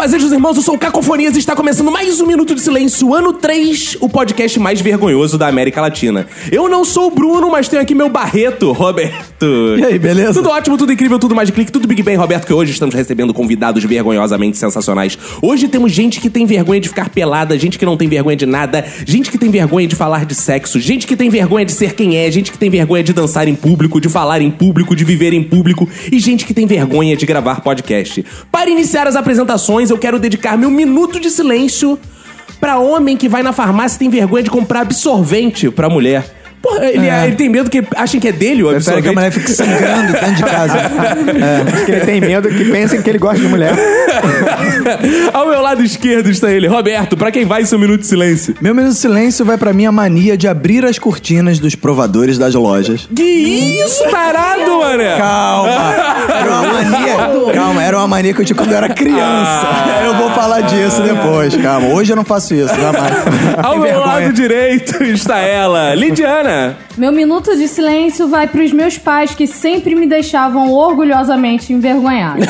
Fazejos irmãos, eu sou o Cacofonias e está começando mais um Minuto de Silêncio, ano 3, o podcast mais vergonhoso da América Latina. Eu não sou o Bruno, mas tenho aqui meu Barreto, Roberto. E aí, beleza? Tudo ótimo, tudo incrível, tudo mais de clique, tudo Big Bang, Roberto, que hoje estamos recebendo convidados vergonhosamente sensacionais. Hoje temos gente que tem vergonha de ficar pelada, gente que não tem vergonha de nada, gente que tem vergonha de falar de sexo, gente que tem vergonha de ser quem é, gente que tem vergonha de dançar em público, de falar em público, de viver em público e gente que tem vergonha de gravar podcast. Para iniciar as apresentações, eu quero dedicar meu minuto de silêncio pra homem que vai na farmácia e tem vergonha de comprar absorvente pra mulher. Porra, ele, É. ele tem medo que achem que é dele o absorvente. que a mulher fique sangrando dentro de casa. É. Acho que ele tem medo que pensem que ele gosta de mulher. Ao meu lado esquerdo está ele, Roberto. Pra quem vai, seu minuto de silêncio. Meu minuto de silêncio vai pra minha mania de abrir as cortinas dos provadores das lojas. Que isso, tarado, mané? Calma! Era uma mania. Calma, era uma mania que eu tinha quando eu era criança. Eu vou falar disso depois, calma. Hoje eu não faço isso, jamais. Ao meu lado direito está ela, Lidiana. Meu minuto de silêncio vai para os meus pais que sempre me deixavam orgulhosamente envergonhada.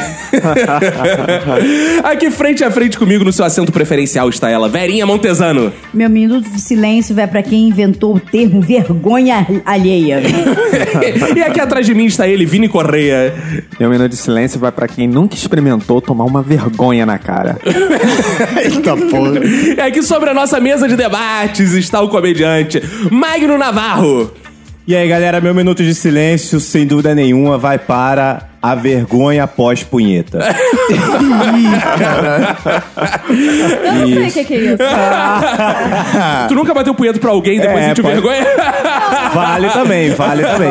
Aqui frente a frente comigo, no seu assento preferencial, está ela, Verinha Montesano. Meu minuto de silêncio vai pra quem inventou o termo vergonha alheia. e aqui atrás de mim está ele, Vini Correia. Meu minuto de silêncio vai pra quem nunca experimentou tomar uma vergonha na cara. Eita porra. E aqui sobre a nossa mesa de debates está o comediante Magno Navarro. E aí, galera, meu minuto de silêncio, sem dúvida nenhuma, vai para a vergonha pós-punheta. Eu não sei o que, que é isso. Tu nunca bateu punheta pra alguém e depois É, sentiu pode- vergonha? Vale também, vale também.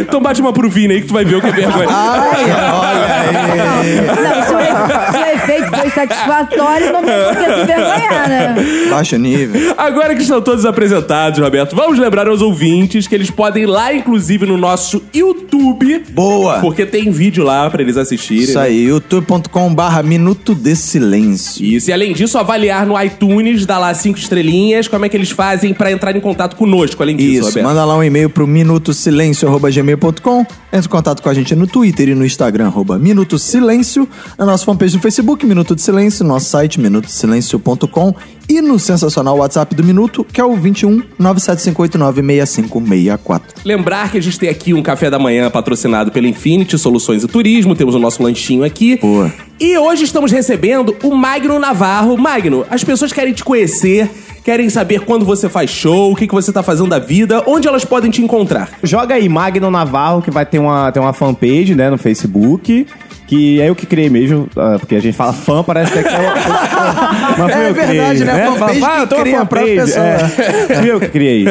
então bate uma pro Vini aí que tu vai ver o que é vergonha. Ai, olha aí. Não, se o, e- se o efeito foi satisfatório, não tem por que se vergonhar, né? Baixo nível. Agora que estão todos apresentados, Roberto, vamos lembrar aos ouvintes que eles podem ir lá, inclusive, no nosso YouTube. Boa. Porque tem vídeo lá pra eles assistirem. Isso né? aí, youtube.com barra minuto de silêncio. Isso, e além disso, avaliar no iTunes, dá lá cinco estrelinhas. Como é que eles fazem pra entrar em contato conosco, além disso, Isso, Roberto? manda lá um e-mail pro minutosilencio.gmail.com Entre em contato com a gente no Twitter e no Instagram, arroba Minuto Silêncio, na nossa fanpage no Facebook, Minuto de Silêncio, no nosso site, minutosilencio.com e no sensacional WhatsApp do Minuto, que é o 21 975896564. Lembrar que a gente tem aqui um café da manhã patrocinado pela Infinity Soluções e Turismo, temos o nosso lanchinho aqui. Boa. E hoje estamos recebendo o Magno Navarro. Magno, as pessoas querem te conhecer, querem saber quando você faz show, o que, que você tá fazendo da vida, onde elas podem te encontrar. Joga aí Magno Navarro, que vai ter uma, ter uma fanpage, né, no Facebook. Que é eu que criei mesmo, ah, porque a gente fala fã, parece que é mas fui É eu que verdade, criei, né? Fanpage Fala, que eu uma cria a própria fanpage, é. Fui eu que criei.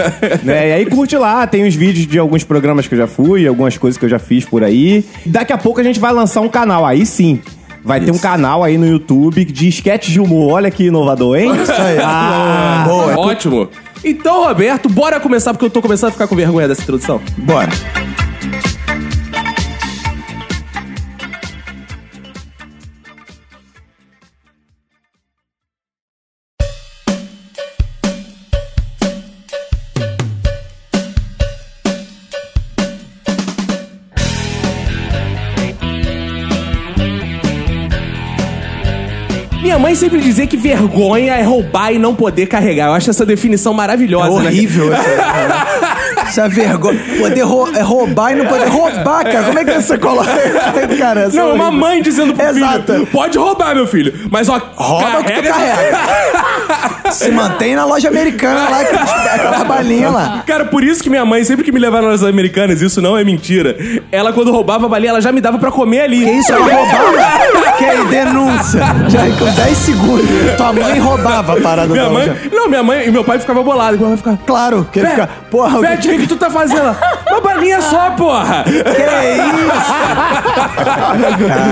né? E aí curte lá, tem os vídeos de alguns programas que eu já fui, algumas coisas que eu já fiz por aí. Daqui a pouco a gente vai lançar um canal, aí sim. Vai ter um canal aí no YouTube de sketch de humor. Olha que inovador, hein? Isso aí. Ah, Boa. Ótimo. Então, Roberto, bora começar, porque eu tô começando a ficar com vergonha dessa introdução. Bora. Sempre dizia que vergonha é roubar e não poder carregar. Eu acho essa definição É maravilhosa. né? horrível isso. aí. Isso é vergonha. Poder rou- é roubar e não poder roubar, cara. Como é que você coloca? cara, isso é Não, uma mãe dizendo pro Exato. filho, pode roubar, meu filho, mas ó, Rouba o que tu carrega... carrega. Se mantém na loja americana lá, aquelas balinhas lá. Cara, por isso que minha mãe, sempre que me levava nas americanas, isso não é mentira. Ela, quando roubava a balinha, ela já me dava pra comer ali. Que isso? Ela roubava? Que denúncia. Já com 10 segundos. Tua mãe roubava a parada Minha da mãe. loja. Não, minha mãe e meu pai ficavam bolados. Meu pai ficava. Claro, que ele fica. Porra, o que, que tu tá fazendo. Uma balinha só, porra! que é isso?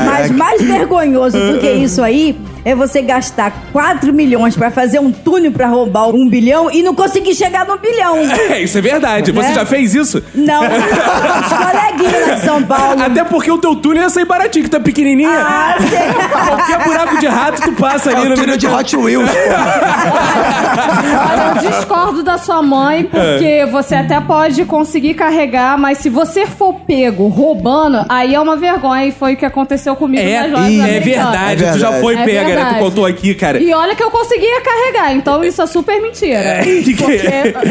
Mas mais vergonhoso do que isso aí é você gastar 4 milhões pra fazer um túnel pra roubar um bilhão e não conseguir chegar no bilhão. É, isso é verdade. Você Né? já fez isso? Não, os coleguinhas de São Paulo. Até porque o teu túnel ia sair baratinho, que tá pequenininha. Ah, sei. Qualquer buraco de rato tu passa ali É no túnel de Hot Wheels. Olha, eu discordo da sua mãe, porque você até pode conseguir carregar, mas se você for pego roubando, aí é uma vergonha. E foi o que aconteceu comigo É, nas lojas é americanas. verdade, É tu já foi É pega, né? Tu contou aqui, cara. E olha que eu conseguia carregar, então isso é super mentira. É, Porque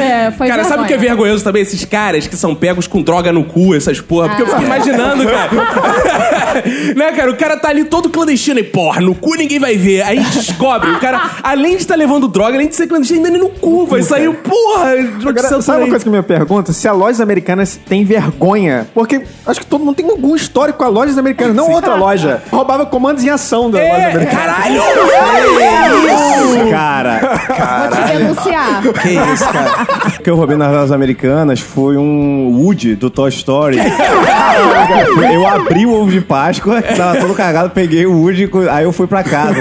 é, foi cara, sabe o que é vergonha. vergonhoso também? Esses caras que são pegos com droga no cu, essas porra. Porque eu fico imaginando, cara. né, cara? O cara tá ali todo clandestino e, porra, no cu ninguém vai ver. Aí descobre. O cara, além de estar levando droga, além de ser clandestino, ainda no cu. Vai sair, porra, Agora, sabe uma coisa que me pergunta? Se as lojas americanas têm vergonha. Porque acho que todo mundo tem algum histórico com as lojas americanas, não outra loja. Roubava comandos em ação da loja É, americana. caralho! Cara, Vou te denunciar. Que isso, cara? o que eu roubei nas lojas americanas foi um Woody do Toy Story. eu abri o ovo de Páscoa, tava todo cagado, peguei o Woody, aí eu fui pra casa.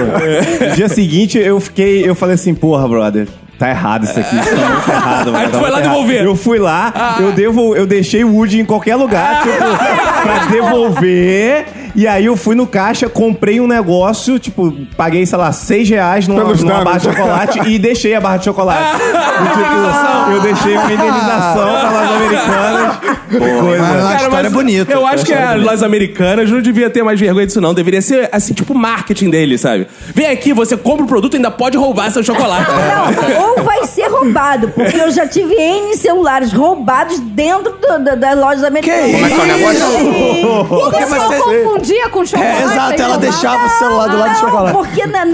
No dia seguinte eu fiquei, eu falei assim, porra, brother. Tá errado isso aqui, isso tá muito errado. mano, Aí tu tá foi lá muito errado." devolver. Eu fui lá, eu, devo, eu deixei o Woody em qualquer lugar, tipo, pra devolver. E aí eu fui no caixa, comprei um negócio, tipo, paguei, sei lá, seis reais numa, numa barra de chocolate e deixei a barra de chocolate. E, tipo, eu deixei uma indenização pra lojas americanas. Coisa. Mas uma história mas bonita. Eu acho que as lojas americanas não devia ter mais vergonha disso, não. Deveria ser, assim, tipo, marketing dele, sabe? Vem aqui, você compra o produto e ainda pode roubar seu chocolate. Não, ou vai ser roubado, porque eu já tive N celulares roubados dentro do- da- das lojas americanas. Como é que é o negócio? Sim. Porque, você- confundia com chocolate? É, exato, ela deixava o celular do lado do Não, chocolate. porque na-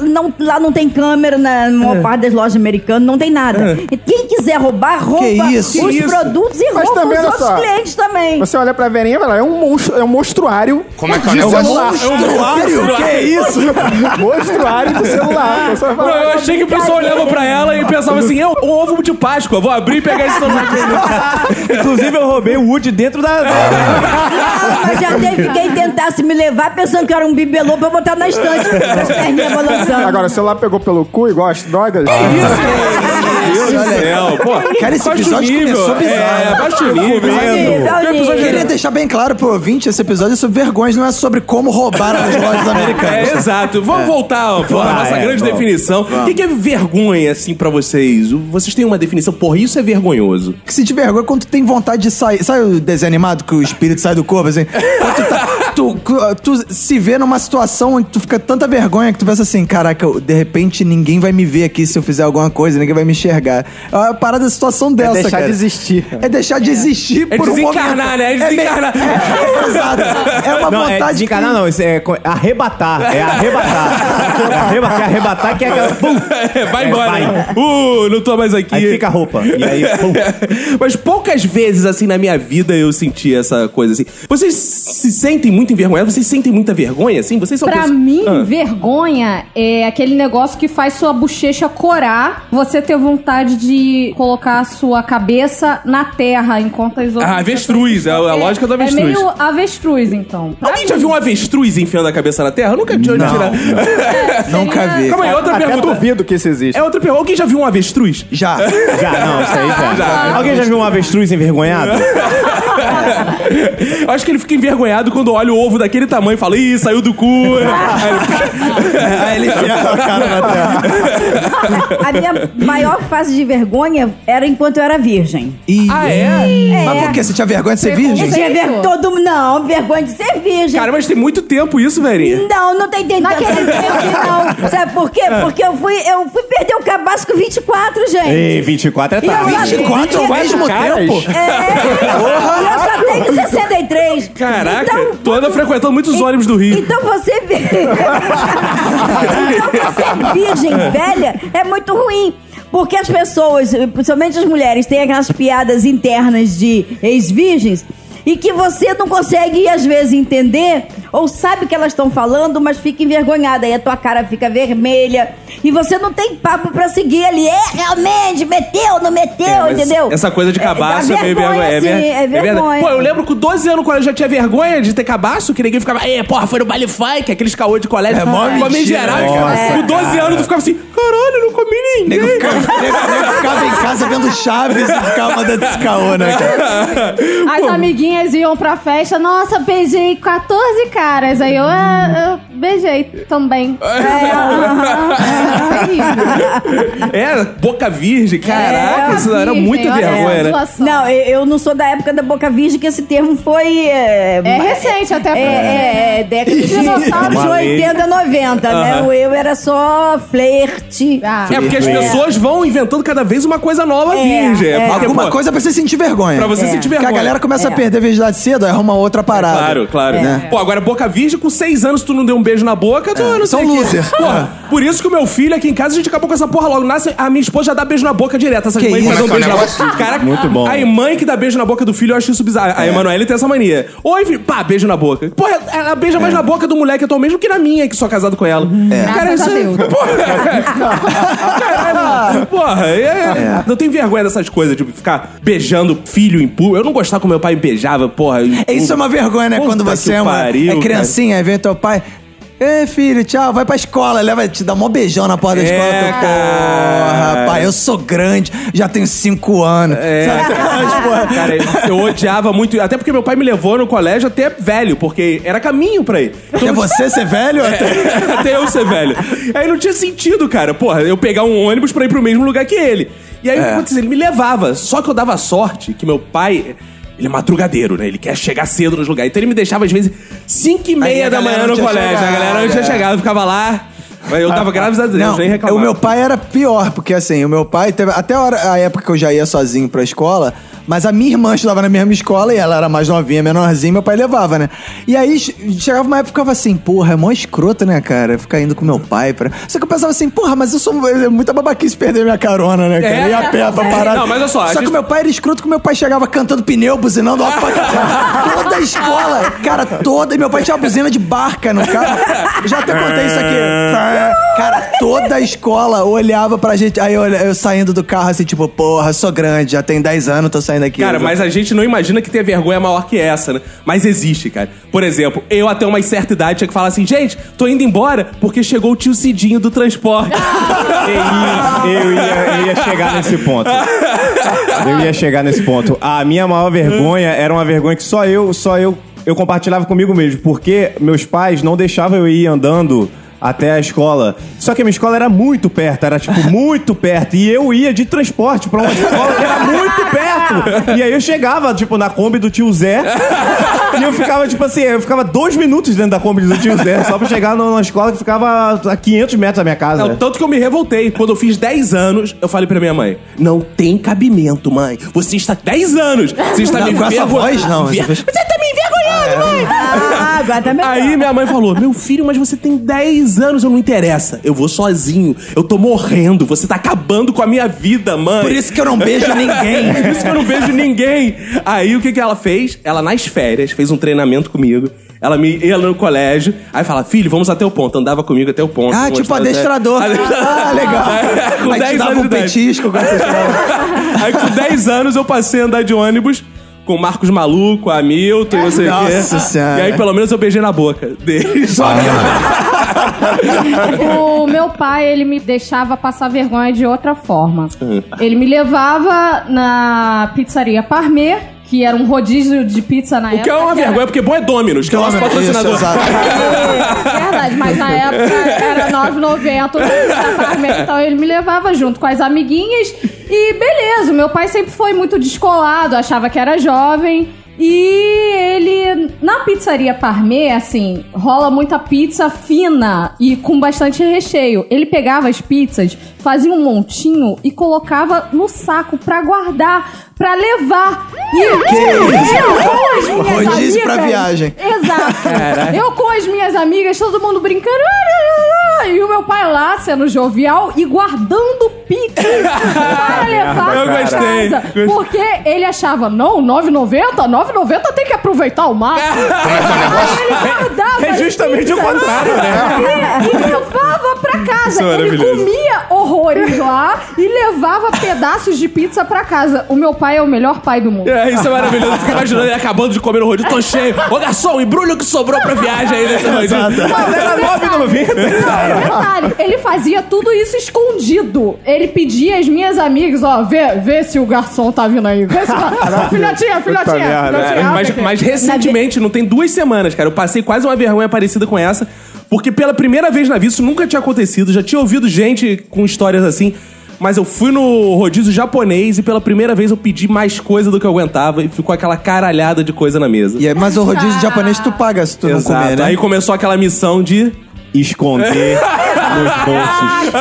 não- lá não tem câmera na maior parte das lojas americanas, não tem nada. E Quem quiser roubar, rouba isso? os isso? produtos e Mas rouba também, os olha outros só. clientes também. Você olha pra Verinha e fala, é um, monstro, é um monstruário Como é que é o de negócio? celular. Monstruário? Que é isso? monstruário de celular. Não, eu achei que o pessoal olhava pra ela e pensava assim, eu, um ovo de Páscoa, vou abrir e pegar esse celular aqui. Inclusive, eu roubei o Woody dentro da. Ah, mas já teve quem tentasse me levar pensando que era um bibelô pra botar na estante, com as perninhas balançando. Agora, o celular pegou pelo cu igual as drogas? Meu Deus do céu, pô. Cara, esse episódio nível. começou bizarro. É, baixa o nível. Eu queria deixar bem claro pro ouvinte, esse episódio é sobre vergonhas, não é sobre como roubar as lojas É, americanas. exato. Vamos voltar ó, pra Vai, nossa é, grande vamos. definição. O que que é vergonha, assim, pra vocês? Vocês têm uma definição? Porra, isso é vergonhoso. Que se te vergonha quando tu tem vontade de sair. Sabe o desenho animado que o espírito sai do corpo, assim? Quando tu, tá- tu- tu se vê numa situação onde tu fica tanta vergonha que tu pensa assim, caraca, de repente ninguém vai me ver aqui se eu fizer alguma coisa, ninguém vai me enxergar. É uma parada da situação dessa, deixar cara. de existir. É deixar de existir É por um desencarnar, momento. né? É meio- desencarnar. É, exato. É uma Não, vontade é desencarnar, que- não. Isso é co- arrebatar. É arrebatar. É arrebatar, é arrebatar que é aquela. Pum! vai embora. vai. Uh, não tô mais aqui. Aí fica a roupa. E aí, pum. Mas poucas vezes, assim, na minha vida eu senti essa coisa assim. Vocês se sentem muito envergonhados? Vocês sentem muita vergonha, assim? Vocês são Pra pessoas- mim, Ah. vergonha é aquele negócio que faz sua bochecha corar, você ter vontade de colocar a sua cabeça na terra enquanto as outras. Ah, avestruz, é a lógica do avestruz. É meio avestruz, então. Pra Alguém mim. já viu um avestruz enfiando a cabeça na terra? Eu nunca tinha Não. tirar. Nunca vi. Calma aí, outra Até pergunta. duvido que isso existe. É outra pergunta. Alguém já viu um avestruz? Já. Já, não, isso aí já. Alguém já viu um avestruz envergonhado? Eu acho que ele fica envergonhado quando olha o ovo daquele tamanho e fala, ih, saiu do cu. Aí ele fica com a cara na terra. A minha maior fase de vergonha era enquanto eu era virgem. Ih. ah, é? Mas por quê? Você tinha vergonha de ser virgem? Eu tinha ver... todo Não, vergonha de ser virgem. Cara, mas tem muito tempo isso, velho. Não, não tem tempo Naquele tempo, não. Sabe por quê? Porque eu fui, eu fui perder o cabaço com 24, gente. Ei, 24 é tarde. já- 24 ao mesmo caras? tempo? É, e eu só tenho 63. Caraca, Então, tu anda frequentando muitos ônibus do Rio. Então você então você virgem velha é muito ruim. Porque as pessoas, principalmente as mulheres, têm aquelas piadas internas de ex-virgens e que você não consegue, às vezes, entender ou sabe o que elas estão falando, mas fica envergonhada. Aí a tua cara fica vermelha e você não tem papo pra seguir ali. É, realmente, meteu, não meteu, É, entendeu? Essa coisa de É, cabaço é, meio vergonha. É, sim, ver- é é verdade. vergonha. Pô, eu lembro que com 12 anos, quando eu já tinha vergonha de ter cabaço, que ninguém ficava, é, porra, foi no baile funk, aqueles caô de colégio. É, mó mentira, geral. né? Com 12 anos, tu ficava assim, caralho, eu não comi ninguém. Nego ficava, nego- nego ficava em casa vendo Chaves e ficava mandando esse caô, né, cara? As amiguinhas iam pra festa, nossa, beijei 14 caras. Aí eu, ah, eu beijei também. É, é, É, boca virgem, caraca, É, isso era virgem, olha vergonha, né? situação. Não, eu, não sou da época da Boca Virgem, que esse termo foi. É, É recente até É, pra- é, é década de Dinossauro. de Uma lei. 80, 90, né? O eu era só flerte. Ah. É, porque as pessoas vão inventando cada vez uma coisa nova É, virgem. é. porque, Alguma coisa pra você sentir vergonha. Pra você É. sentir Porque vergonha. a galera começa a perder a virgindade cedo, aí arruma outra parada. Claro, claro. É. Pô, agora boca virgem, com seis anos tu não deu um beijo na boca, tu não São sei o quê. loser. Porra, por isso que o meu filho aqui em casa, a gente acabou com essa porra logo. Nasce, a minha esposa já dá beijo na boca direto. Essas Que que isso? Como é beijo que é na boca. Caraca, Muito bom. A mãe que dá beijo na boca do filho, eu acho isso bizarro. A Emanuele tem essa mania. Oi, filho. Pá, beijo na boca. Porra, ela beija mais na boca do moleque atualmente do que na minha, que sou casado com ela. Graças a isso é-. Porra, caralho. Porra, é, eu tenho vergonha dessas coisas, de ficar beijando filho em público. Eu não gostava como meu pai me beijava, porra. É, Isso é uma vergonha, né? Quando você que é uma pariu, é criancinha, aí vem teu pai. Ei, filho, tchau, vai pra escola, leva, te dá um beijão na porta da É, escola. Tu. Porra, pai, eu sou grande, já tenho cinco anos. É, Sabe? Cara, eu odiava muito, até porque meu pai me levou no colégio até velho, porque era caminho pra ir. Até você ser velho? Até... até eu ser velho. Aí não tinha sentido, cara. Porra, eu pegar um ônibus pra ir pro mesmo lugar que ele. E aí, o que acontecia? Ele me levava. Só que eu dava sorte que meu pai. Ele é madrugadeiro, né? Ele quer chegar cedo nos lugares. Então ele me deixava, às vezes, 5 e meia a da manhã no colégio. a chegado, galera não tinha é. chegado, eu ficava lá. Mas eu tava graças a Deus, nem reclamava. o meu pai era pior, porque assim, o meu pai teve. Até a, hora, a época que eu já ia sozinho pra escola, mas a minha irmã estudava na mesma escola e ela era mais novinha, menorzinha, meu pai levava, né? E aí che- chegava uma época que eu ficava assim, porra, é mó escroto, né, cara? Ficar indo com meu pai pra. Só que eu pensava assim, porra, mas eu sou é muita babaquice perder minha carona, né, cara? É. E a pé pra parar. Não, mas olha só, Só gente- que meu pai era escroto que meu pai chegava cantando pneu, buzinando alto pra. Toda a escola, cara, toda. E meu pai tinha uma buzina de barca no carro. Eu já até contei isso aqui. Cara, toda a escola olhava pra gente. Aí eu, eu saindo do carro assim, tipo, porra, sou grande, já tem 10 anos, tô saindo aqui. Cara, mas a gente não imagina que ter vergonha é maior que essa, né? Mas existe, cara. Por exemplo, eu até uma certa idade tinha que falar assim, gente, tô indo embora porque chegou o tio Cidinho do transporte. Eu ia, eu ia- eu ia chegar nesse ponto. Eu ia chegar nesse ponto. A minha maior vergonha era uma vergonha que só eu, só eu, eu compartilhava comigo mesmo, porque meus pais não deixavam eu ir andando até a escola. Só que a minha escola era muito perto, era tipo muito perto. E eu ia de transporte pra uma escola que era muito perto. E aí eu chegava, tipo, na Kombi do tio Zé. E eu ficava, tipo assim, eu ficava dois minutos dentro da Kombi do tio Zé, só pra chegar numa escola que ficava a 500 metros da minha casa. Não, tanto que eu me revoltei. Quando eu fiz 10 anos, eu falei pra minha mãe: Não tem cabimento, mãe. Você está 10 anos. Você está Não, me com essa voz, não. Você tá me envergonhando, mãe. Ah, agora tá melhor. Aí minha mãe falou: Meu filho, mas você tem 10 anos, eu não interessa. Eu vou sozinho. Eu tô morrendo. Você tá acabando com a minha vida, mãe. Por isso que eu não beijo ninguém. Por isso que eu não vejo ninguém. Aí o que, que ela fez? Ela, nas férias, fez um treinamento comigo. Ela me ia no colégio, aí fala, filho, vamos até o ponto. Andava comigo até o ponto. Ah, tipo adestrador. Ah, legal. É, com Aí te 10 dava anos um petisco com. Aí com 10 anos eu passei a andar de ônibus com o Marcos Maluco, a Milton e não sei o quê. Nossa Senhora. E aí pelo menos eu beijei na boca dele. Só O meu pai, ele me deixava passar vergonha de outra forma. Ele me levava na pizzaria Parmê, que era um rodízio de pizza na O que é uma época. era- vergonha, porque bom é Dominus, que é o nosso patrocinador. Isso. É, verdade, mas na época era 9,90 o então ele me levava junto com as amiguinhas e beleza, o meu pai sempre foi muito descolado, achava que era jovem. E ele, na pizzaria Parmê, assim, rola muita pizza fina e com bastante recheio. Ele pegava as pizzas, fazia um montinho e colocava no saco pra guardar, pra levar. E eu com as minhas Rodízio pra amigas- viagem. Exato. Eu com as minhas amigas, todo mundo brincando. "Ah, ah, ah", E o meu pai lá sendo jovial e guardando pizza para levar Eu pra gostei. casa. Porque ele achava, não, 9,90? 9,90 tem que aproveitar o máximo. Aí ele guardava É justamente o contrário, né? E, e levava pra casa. Isso é ele comia horrores lá e levava pedaços de pizza pra casa. O meu pai é o melhor pai do mundo. É, isso é maravilhoso. Fica imaginando ele acabando de comer no rodízio. Tô cheio. Ô, garçom, embrulha o que sobrou pra viagem aí nesse rodízio. Era 9,90. Não, detalhe, ele fazia tudo isso escondido. Ele pedia às minhas amigas, ó, vê, vê se o garçom tá vindo aí. Vê se o... filhotinha, filhotinha. É, mas, mas recentemente, não tem duas semanas, cara, eu passei quase uma vergonha parecida com essa, porque pela primeira vez na vida, isso nunca tinha acontecido, já tinha ouvido gente com histórias assim, mas eu fui no rodízio japonês e pela primeira vez eu pedi mais coisa do que eu aguentava e ficou aquela caralhada de coisa na mesa. E aí, mas o rodízio japonês tu paga se tu não Exato. comer, né? Aí começou aquela missão de. Esconder nos bolsos.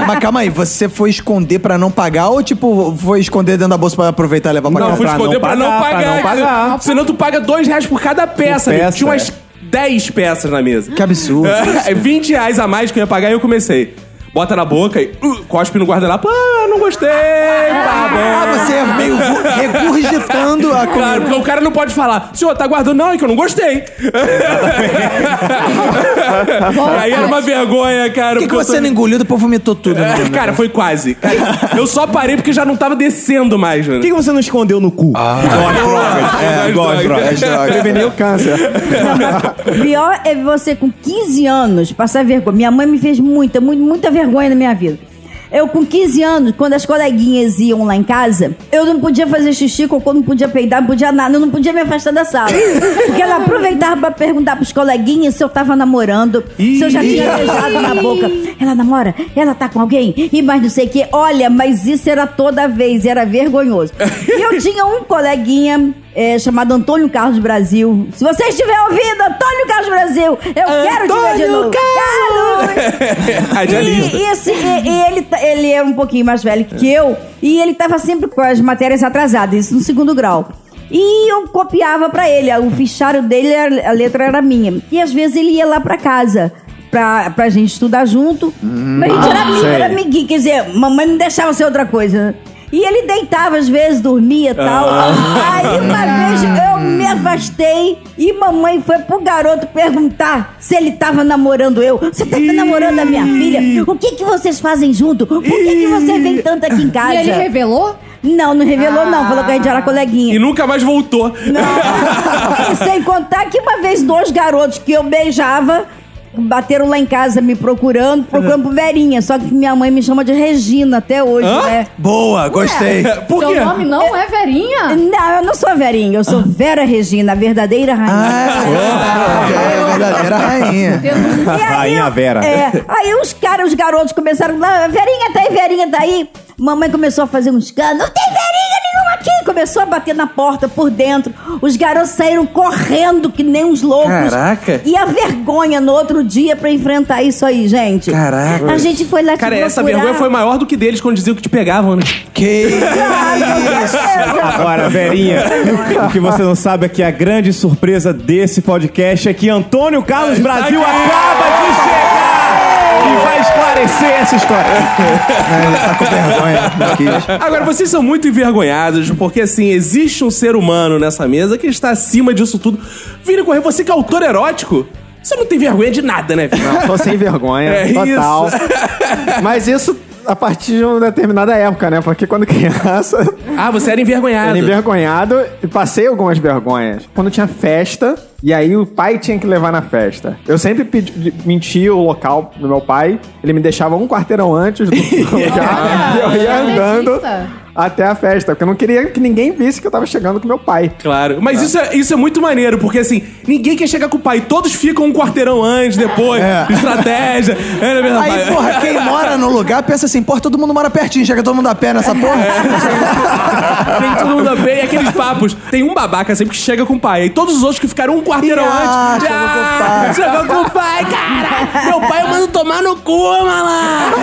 Não, mas calma aí, você foi esconder pra não pagar ou tipo, foi esconder dentro da bolsa pra aproveitar e levar pra Não, casa? fui pra esconder não pra não pagar, pagar. pra não pagar. Senão tu paga dois reais por cada peça. Peça, Tinha umas é. 10 peças na mesa. Que absurdo. É, 20 reais a mais que eu ia pagar e eu comecei. Bota na boca e uh, cospe no guardanapo. Ah, não gostei. Tá bom. Ah, você é meio regurgitando a Claro, comida. porque o cara não pode falar, senhor, tá guardando? Não, é que eu não gostei. Aí era uma vergonha, cara. Por que, que você tô- não engoliu, depois vomitou tudo? É, né? cara, foi quase. Cara, eu só parei porque já não tava descendo mais, mano. Por que que você não escondeu no cu? Igual as drogas. É, igual as drogas. As drogas. Prevenir o câncer. O pior é você com 15 anos passar vergonha. Minha mãe me fez muita, muita, muita vergonha na minha vida. Eu, com 15 anos, quando as coleguinhas iam lá em casa, eu não podia fazer xixi, cocô, não podia peidar, não podia nada, eu não podia me afastar da sala. Porque ela aproveitava pra perguntar pros coleguinhas se eu tava namorando, se eu já tinha beijado na boca. Ela namora? Ela tá com alguém? E mais não sei o quê. Olha, mas isso era toda vez, era vergonhoso. E eu tinha um coleguinha é, chamado Antônio Carlos Brasil. Se você estiver ouvindo, Antônio Carlos Brasil, eu quero te ver de novo. Carlos! Radialista. E, e, assim, e- e ele, ta- ele é um pouquinho mais velho que eu, e ele tava sempre com as matérias atrasadas, isso no segundo grau. E eu copiava pra ele, o fichário dele, a letra era minha. E às vezes ele ia lá pra casa. Pra, pra gente estudar junto. Mas a gente era amigo, era amiguinho. Quer dizer, mamãe não deixava ser outra coisa. E ele deitava às vezes, dormia e tal. Aí uma vez eu me afastei e mamãe foi pro garoto perguntar se ele tava namorando eu. Você tava namorando a minha filha? O que que vocês fazem junto? Por que, que você vem tanto aqui em casa? E ele revelou? Não, não revelou não. Falou que a gente era coleguinha. E nunca mais voltou. Não. Sem contar que uma vez dois garotos que eu beijava bateram lá em casa me procurando, procurando por Verinha. Só que minha mãe me chama de Regina até hoje, Hã? né? Boa, gostei. Por Seu quê? nome não é Verinha? Não, eu não sou Verinha, eu sou Vera Regina, a verdadeira rainha. Ah, é, é verdadeira rainha. E aí, Rainha Vera. É, aí os caras, os garotos começaram Verinha tá aí, Verinha tá aí. Mamãe começou a fazer um escândalo, não tem Verinha. Começou a bater na porta por dentro. Os garotos saíram correndo que nem uns loucos. Caraca. E a vergonha no outro dia pra enfrentar isso aí, gente. Caraca. A gente foi lá te Cara, essa procurar. vergonha foi maior do que deles quando diziam que te pegavam, né? Que Ah, certeza. Agora, Verinha, o que você não sabe é que a grande surpresa desse podcast é que Antônio Carlos Brasil acaba de chegar e vai esclarecer essa história. Ele tá com vergonha. Não quis. Agora, vocês são muito envergonhados, porque assim, existe um ser humano nessa mesa que está acima disso tudo. Vini Correia, você que é autor erótico, você não tem vergonha de nada, né, Vini? Não, tô sem vergonha, É total. isso. Mas isso a partir de uma determinada época, né? Porque quando criança, Ah, você era envergonhado. era envergonhado e passei algumas vergonhas. Quando tinha festa, e aí o pai tinha que levar na festa. Eu sempre pedi, mentia o local do meu pai, ele me deixava um quarteirão antes do lugar, e eu ia andando. Até a festa, porque eu não queria que ninguém visse que eu tava chegando com meu pai. Claro. Mas isso, é, isso é muito maneiro, porque assim, ninguém quer chegar com o pai. Todos ficam um quarteirão antes, depois, É. estratégia. É, não é verdade? Aí, porra, quem mora no lugar pensa assim, porra, todo mundo mora pertinho, chega todo mundo a pé nessa porra. Tem todo mundo a pé e aqueles papos. Tem um babaca sempre que chega com o pai. Aí todos os outros que ficaram um quarteirão Ah, antes. chegou com o pai. Chegou com o pai, cara! Meu pai eu mando tomar no cu, malandro!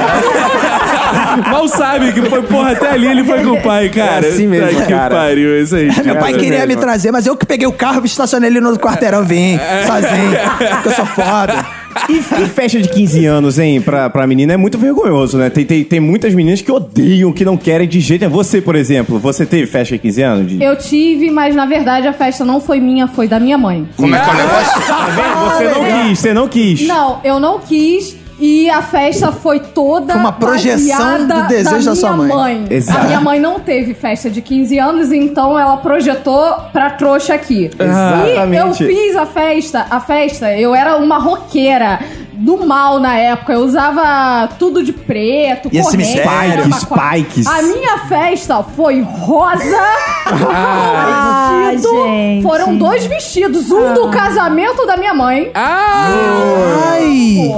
Mal sabe que foi, porra, até ali ele foi com o pai, cara. É assim mesmo, Tá que cara. pariu, é isso aí. Meu pai É queria mesmo. me trazer, mas eu que peguei o carro e estacionei ali no quarteirão, vim, sozinho, porque eu sou foda. E, e festa de 15 anos, hein, pra, pra menina é muito vergonhoso, né? Tem, tem, tem muitas meninas que odeiam, que não querem de jeito nenhum. Você, por exemplo, você teve festa de 15 anos? De... Eu tive, mas na verdade a festa não foi minha, foi da minha mãe. Como é que é o negócio? Tá vendo? Você não quis, você não quis. Não, eu não quis. E a festa foi toda Foi uma projeção do desejo da sua minha mãe. Exato. A minha mãe não teve festa de 15 anos, então ela projetou pra trouxa aqui. E eu Exatamente. fiz a festa, a festa, eu era uma roqueira do mal na época. Eu usava tudo de preto, E esse corrente, mistério? uma- Spikes. A minha festa foi rosa. Ah, vestido. gente. Foram dois vestidos, um Ah. do casamento da minha mãe. Ah! Ai!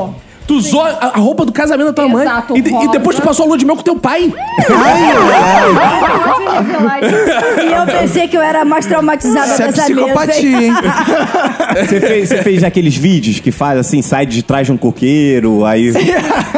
Tu usou a a roupa do casamento da tua mãe Exato, e, e depois tu passou a lua de mel com teu pai. revelar isso. E eu pensei que eu era mais traumatizada Isso é dessa mesa. hein? psicopatia, hein? Você fez, você fez aqueles vídeos que faz assim, sai de trás de um coqueiro, aí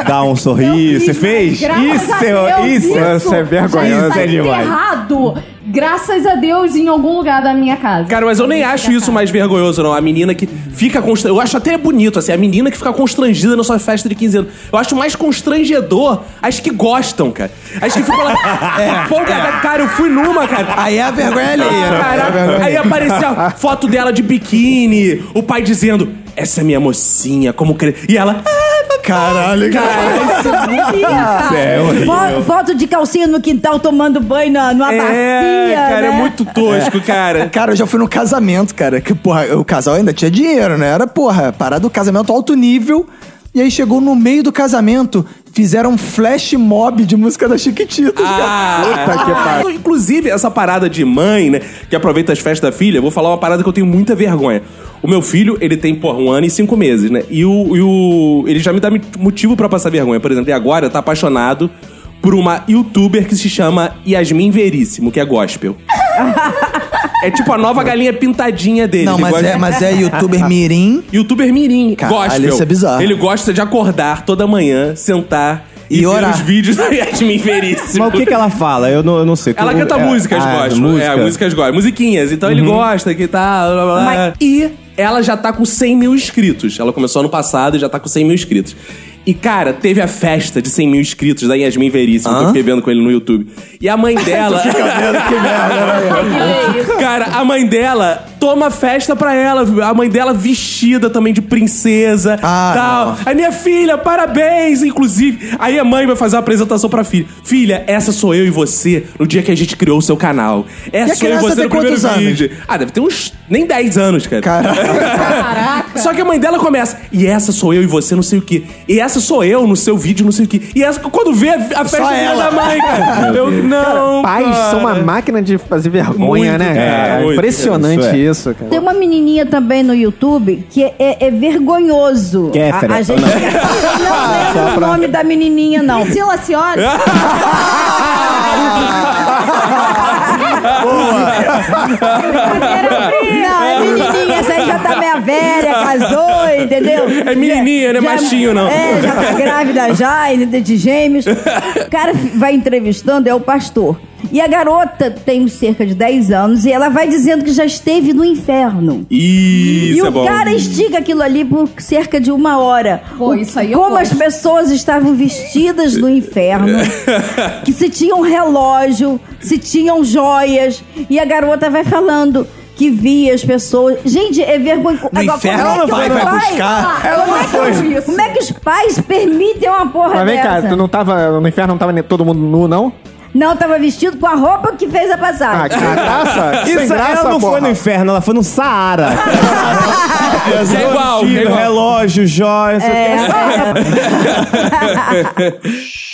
dá um sorriso. Você fez? Graças Isso, a é- Deus, isso, isso é vergonhoso. Isso é demais. enterrado, graças a Deus, em algum lugar da minha casa. Cara, mas eu nem acho isso mais vergonhoso, não. A menina que fica constrangida. Eu acho até bonito, assim, a menina que fica constrangida na sua festa de 15 anos. Eu acho mais constrangedor as que gostam, cara. As que ficam lá. É, empolgada. Cara, eu fui numa, cara. Aí é a vergonha alheia, né? É a Caraca, vergonha aí aparecia a foto dela de biquíni, o pai dizendo: Essa é minha mocinha, como cre... E ela. "Ah, Caralho, cara. É horrível. Fo- Foto de calcinha no quintal tomando banho na, numa É, bacia. cara, é né? muito tosco, cara. Cara, eu já fui no casamento, cara. Que, porra, o casal ainda tinha dinheiro, né? Era, porra, parada do casamento alto nível. E aí chegou no meio do casamento, fizeram um flash mob de música da Chiquititas, Ah, Puta que pariu. Inclusive, essa parada de mãe, né? Que aproveita as festas da filha, eu vou falar uma parada que eu tenho muita vergonha. O meu filho, ele tem, porra, um ano e cinco meses, né? E o. E o ele já me dá motivo pra passar vergonha. Por exemplo, e agora tá apaixonado por uma youtuber que se chama Yasmin Veríssimo, que é gospel. é tipo a nova galinha pintadinha dele. Não, Ele mas gosta- é, mas é youtuber mirim. Youtuber mirim, Caralho, gospel. isso é bizarro. Ele gosta de acordar toda manhã, sentar e, E ver orar. os vídeos da Yasmin Veríssimo. Mas o que, que ela fala? Eu não, eu não sei. Ela canta É, músicas ah, gospel. música. É, músicas gospel. Musiquinhas. Então ele gosta que tá. Blá, blá, blá. Mas- E ela já tá com 100 mil inscritos. Ela começou ano passado e já tá com 100 mil inscritos. E, cara, teve a festa de 100 mil inscritos da Yasmin Veríssimo, que eu fiquei vendo com ele no YouTube. E a mãe dela. Cara, a mãe dela toma festa pra ela. A mãe dela vestida também de princesa. Ah, tal. não. Aí, minha filha, parabéns, inclusive. Aí a mãe vai fazer uma apresentação pra filha. Filha, essa sou eu e você no dia que a gente criou o seu canal. Essa E sou eu e você tem no primeiro anos? vídeo. Ah, deve ter uns nem 10 anos, cara. Caraca. Só que a mãe dela começa, e essa sou eu e você não sei o quê. E essa sou eu no seu vídeo não sei o quê. E essa, quando vê a, a festa ela. da mãe, cara. Eu, não, Pais cara. são uma máquina de fazer vergonha, Muito, né, cara, cara? muito. Impressionante Isso é. Isso, cara. Tem uma menininha também no YouTube que é, é- é vergonhoso. Kéfera. A, a gente não lembro o nome da menininha, não. Priscila Cioli. Menininha, essa aí já tá meia velha, casou, entendeu? É menininha, não é machinho, não. É, já tá grávida já, de gêmeos. O cara vai entrevistando, é o pastor. E a garota tem cerca de 10 anos e ela vai dizendo que já esteve no inferno. Isso e é o bom. cara estiga aquilo ali por cerca de uma hora. Pô, isso aí eu Como as pessoas estavam vestidas no inferno, que se tinham relógio, se tinham joias, e a garota vai falando que via as pessoas. Gente, é vergonha. No inferno como é ela que vai- vai pais- buscar. Como é que- Como é que os pais permitem uma porra Mas vem cá, dessa? tu não tava. No inferno não tava nem todo mundo nu, não? Não, tava vestido com a roupa que fez a passagem. Ah, que graça! Sem Isso, graça, ela não porra. foi no inferno, ela foi no Saara. É igual, é igual. relógio, joia, não sei o quê.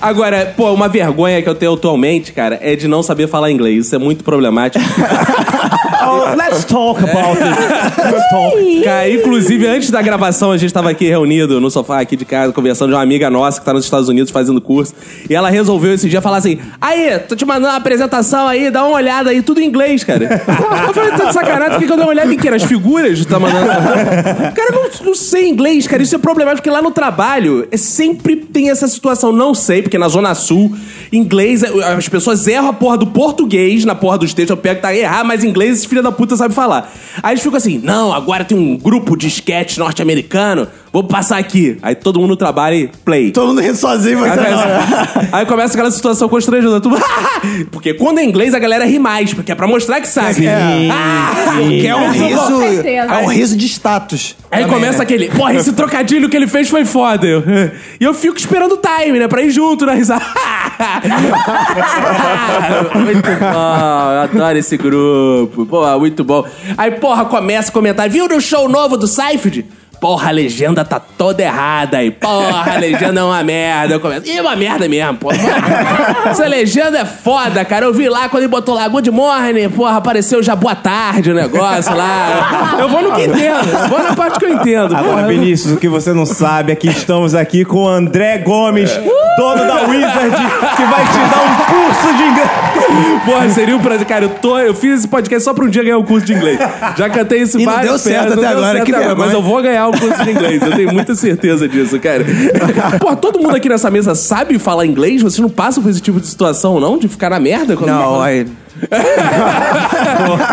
Agora, pô, uma vergonha que eu tenho atualmente, cara, é de não saber falar inglês. Isso é muito problemático. Oh, let's talk about it. Let's talk. Cara, inclusive, antes da gravação, a gente tava aqui reunido no sofá aqui de casa, conversando de uma amiga nossa que tá nos Estados Unidos fazendo curso. E ela resolveu esse dia falar assim: Aí, tô te mandando uma apresentação aí, dá uma olhada aí, tudo em inglês, cara. Eu falei, tá de sacanagem, por que que eu dei uma olhada em quê? Nas figuras que tá mandando? Cara, eu não, não sei inglês, cara. Isso é problemático, porque lá no trabalho é, sempre tem essa situação. Não sei, porque na Zona Sul, inglês, é- as pessoas erram a porra do português na porra dos textos. Eu pego que tá errado, mas inglês, esses filhos filha da puta sabe falar. Aí eles ficam assim, não, agora tem um grupo de sketch norte-americano, vou passar aqui. Aí todo mundo trabalha e play. Todo mundo rindo sozinho, Aí você não. começa, aí começa aquela situação constrangedora. Tu... Porque quando é inglês, a galera ri mais, porque é pra mostrar que sabe. Ah! Que é um Com riso. É um riso de status. Aí Também, começa né? aquele, porra, esse trocadilho que ele fez foi foda. Eu- E eu fico esperando o time, né? Pra ir junto na risada. muito bom, eu adoro esse grupo. Porra, muito bom. Aí, porra, começa a comentar, viu no show novo do Seifeld? Porra, a legenda tá toda errada aí. Porra, a legenda é uma merda. Eu começo, Ih, é uma merda mesmo, porra. Essa legenda é foda, cara. Eu vi lá quando ele botou lá Good Morning, porra, apareceu já boa tarde o negócio lá. Eu vou no que entendo. Vou na parte que eu entendo. Agora, porra. Vinícius, o que você não sabe é que estamos aqui com o André Gomes, dono da Wizard, que vai te dar um curso de inglês. Porra, seria um prazer. Cara, eu, tô, eu fiz esse podcast só pra um dia ganhar um curso de inglês. Já cantei isso E não várias deu certo vezes, até agora, que vergonha. Mas eu vou ganhar um curso de inglês. Eu tenho muita certeza disso, cara. Porra, todo mundo aqui nessa mesa sabe falar inglês? Vocês não passam por esse tipo de situação, não? De ficar na merda? Quando Não, aí.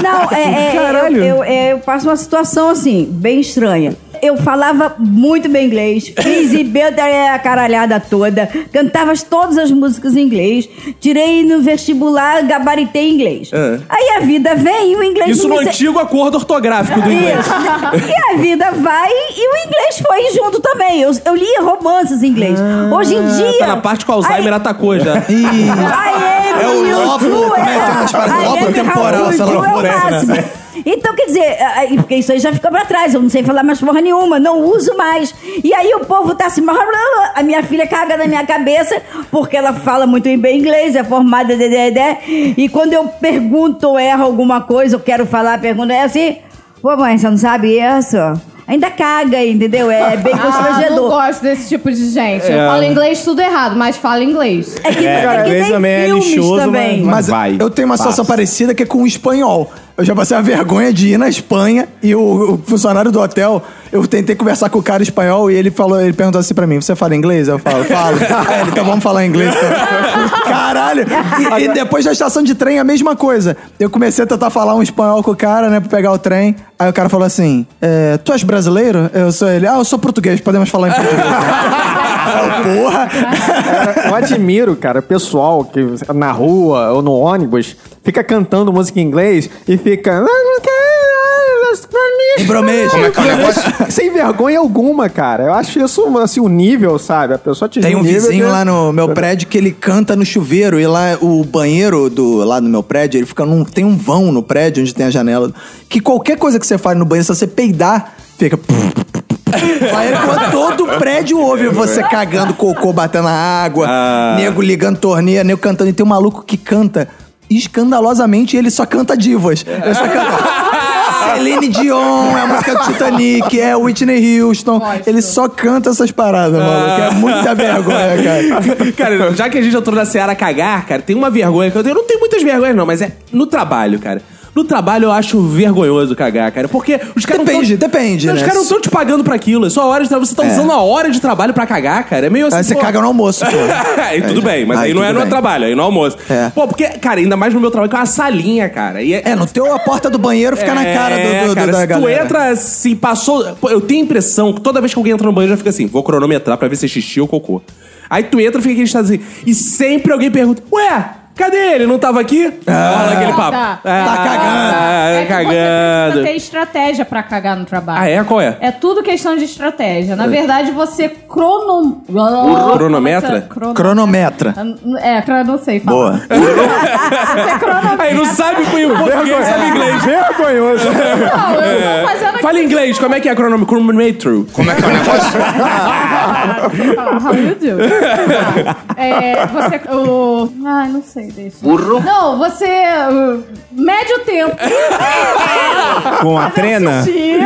Não, é, é, Caralho. eu, eu, é, eu passo uma situação assim, bem estranha. Eu falava muito bem inglês, fiz e a caralhada toda, cantava todas as músicas em inglês, tirei no vestibular, gabaritei inglês. É. Aí a vida vem e o inglês Isso no me- antigo acordo ortográfico do inglês. Isso. E a vida vai e o inglês foi junto também. Eu, eu lia romances em inglês. Hoje em dia. Tá na parte que o Alzheimer I- atacou já. I am É o é umas paradas? I am Lobo temporal, é o porra dessa, máximo. Então, quer dizer, aí, porque isso aí já fica pra trás, eu não sei falar mais porra nenhuma, não uso mais. E aí o povo tá assim, a minha filha caga na minha cabeça, porque ela fala muito bem inglês, é formada de, de, de, e quando eu pergunto ou erro alguma coisa, eu quero falar, a pergunta é assim, pô mãe, você não sabe isso? Ainda caga, entendeu? É bem Ah, não constrangedor. gosto desse tipo de gente. É. Eu falo inglês tudo errado, mas falo inglês. É que, É, é que inglês tem também é filmes lixoso, também. mas- Mas Vai, eu tenho uma situação passa. parecida que é com o espanhol. Eu já passei a vergonha de ir na Espanha e o, o funcionário do hotel, eu tentei conversar com o cara espanhol e ele falou, ele perguntou assim pra mim: Você fala inglês? Eu falo, falo. Aí ele, então vamos falar inglês. Caralho! E, e depois da estação de trem, a mesma coisa. Eu comecei a tentar falar um espanhol com o cara, né, pra pegar o trem. Aí o cara falou assim: é, Tu és brasileiro? Eu sou ele. Ah, eu sou português, podemos falar em português. Porra! Eu admiro, cara, o pessoal que na rua ou no ônibus fica cantando música em inglês e fica. Como é que é o negócio? Sem vergonha alguma, cara. Eu acho isso assim, o nível, sabe? A pessoa te Tem um vizinho lá no meu prédio que ele canta no chuveiro e lá o banheiro do lá no meu prédio, ele fica num tem um vão no prédio onde tem a janela, que qualquer coisa que você faz no banheiro, se você peidar, fica Aí quando todo o prédio ouve você cagando cocô, batendo na água, nego ligando torneira, nego cantando. E tem um maluco que canta escandalosamente ele só canta divas. Ele só canta Celine Dion, é a música do Titanic, é Whitney Houston. Ele só canta essas paradas, maluco. É muita vergonha, cara. Cara, já que a gente entrou na Seara cagar, cara, tem uma vergonha que eu tenho. Eu não tenho muitas vergonhas, não, mas é no trabalho, cara. No trabalho eu acho vergonhoso cagar, cara. Porque os caras. Depende, não tão- depende, Não, Os né? caras não estão te pagando pra aquilo. É só hora de trabalho. Você tá É. usando a hora de trabalho pra cagar, cara. É meio assim. Aí você pô. caga no almoço, pô. aí tudo bem, mas aí, Aí não é tudo no bem. trabalho, aí no almoço. É. Pô, porque, cara, ainda mais no meu trabalho, que é uma salinha, cara. E É, no teu a porta do banheiro fica na cara do, do- do- cara, da se galera. tu entra assim, passou. Pô, eu tenho a impressão que toda vez que alguém entra no banheiro já fica assim: vou cronometrar pra ver se é xixi ou cocô. Aí tu entra e fica aquele estado assim. E sempre alguém pergunta: Ué, cadê ele? Não tava aqui? Fala aquele papo. Tá. Ah, cagando. Ah, É que você cagando. precisa ter estratégia pra cagar no trabalho. Ah, é? Qual é? É tudo questão de estratégia. Na verdade, você crono... Cronometra? Crono... Cronometra. É, cro- não sei falar. Boa. Você cronometra. Aí não sabe o português, sabe inglês. Vergonhoso. Não, eu tô fazendo aqui. Fala inglês, como é que é cronômetro? Cronometro. Como é que é o negócio? How you do? É, você. O. Ai, não sei, deixa. Burro? Não, você. uh, mede o tempo. Com a trena? Xixi.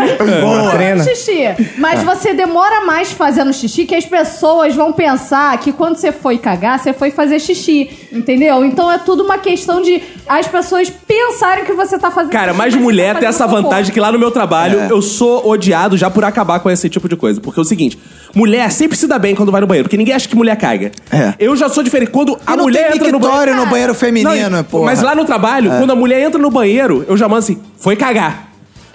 Boa. Fazendo xixi. Mas você demora mais fazendo xixi que as pessoas vão pensar que quando você foi cagar, você foi fazer xixi. entendeu? Então é tudo uma questão de as pessoas pensarem que você tá fazendo. Cara, isso, mas você mulher tá tem essa fazendo cocô. vantagem que lá no meu trabalho eu sou odiado já por acabar com esse tipo de coisa. Porque é o seguinte, mulher sempre se dá bem quando vai no banheiro, porque ninguém acha que mulher caga. É. Eu já sou diferente. Quando a não mulher tem entra no banheiro. no banheiro feminino, Não, porra. Mas lá no trabalho, quando a mulher entra no banheiro, eu já mando assim, foi cagar.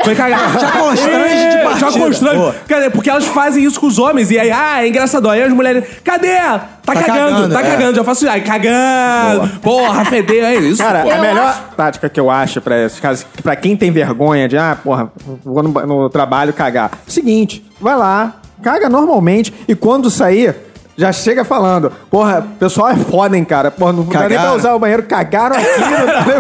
Foi cagar. Já constrange de É, partida. Já constrange. Boa. Cara, porque elas fazem isso com os homens. E aí, ah, é engraçado. Aí as mulheres, cadê? Tá, cagando, cagando, tá é. cagando. Já faço, ai, cagando. Porra, fedeu, é isso. Cara, Eu a melhor acho- tática que eu acho pra esses casos, pra quem tem vergonha de, ah, porra, vou no, no trabalho cagar. Seguinte, vai lá, caga normalmente e quando sair, já chega falando, porra, pessoal é foda, hein, cara. Porra, não dá nem pra usar o banheiro, cagaram aqui, não dá nem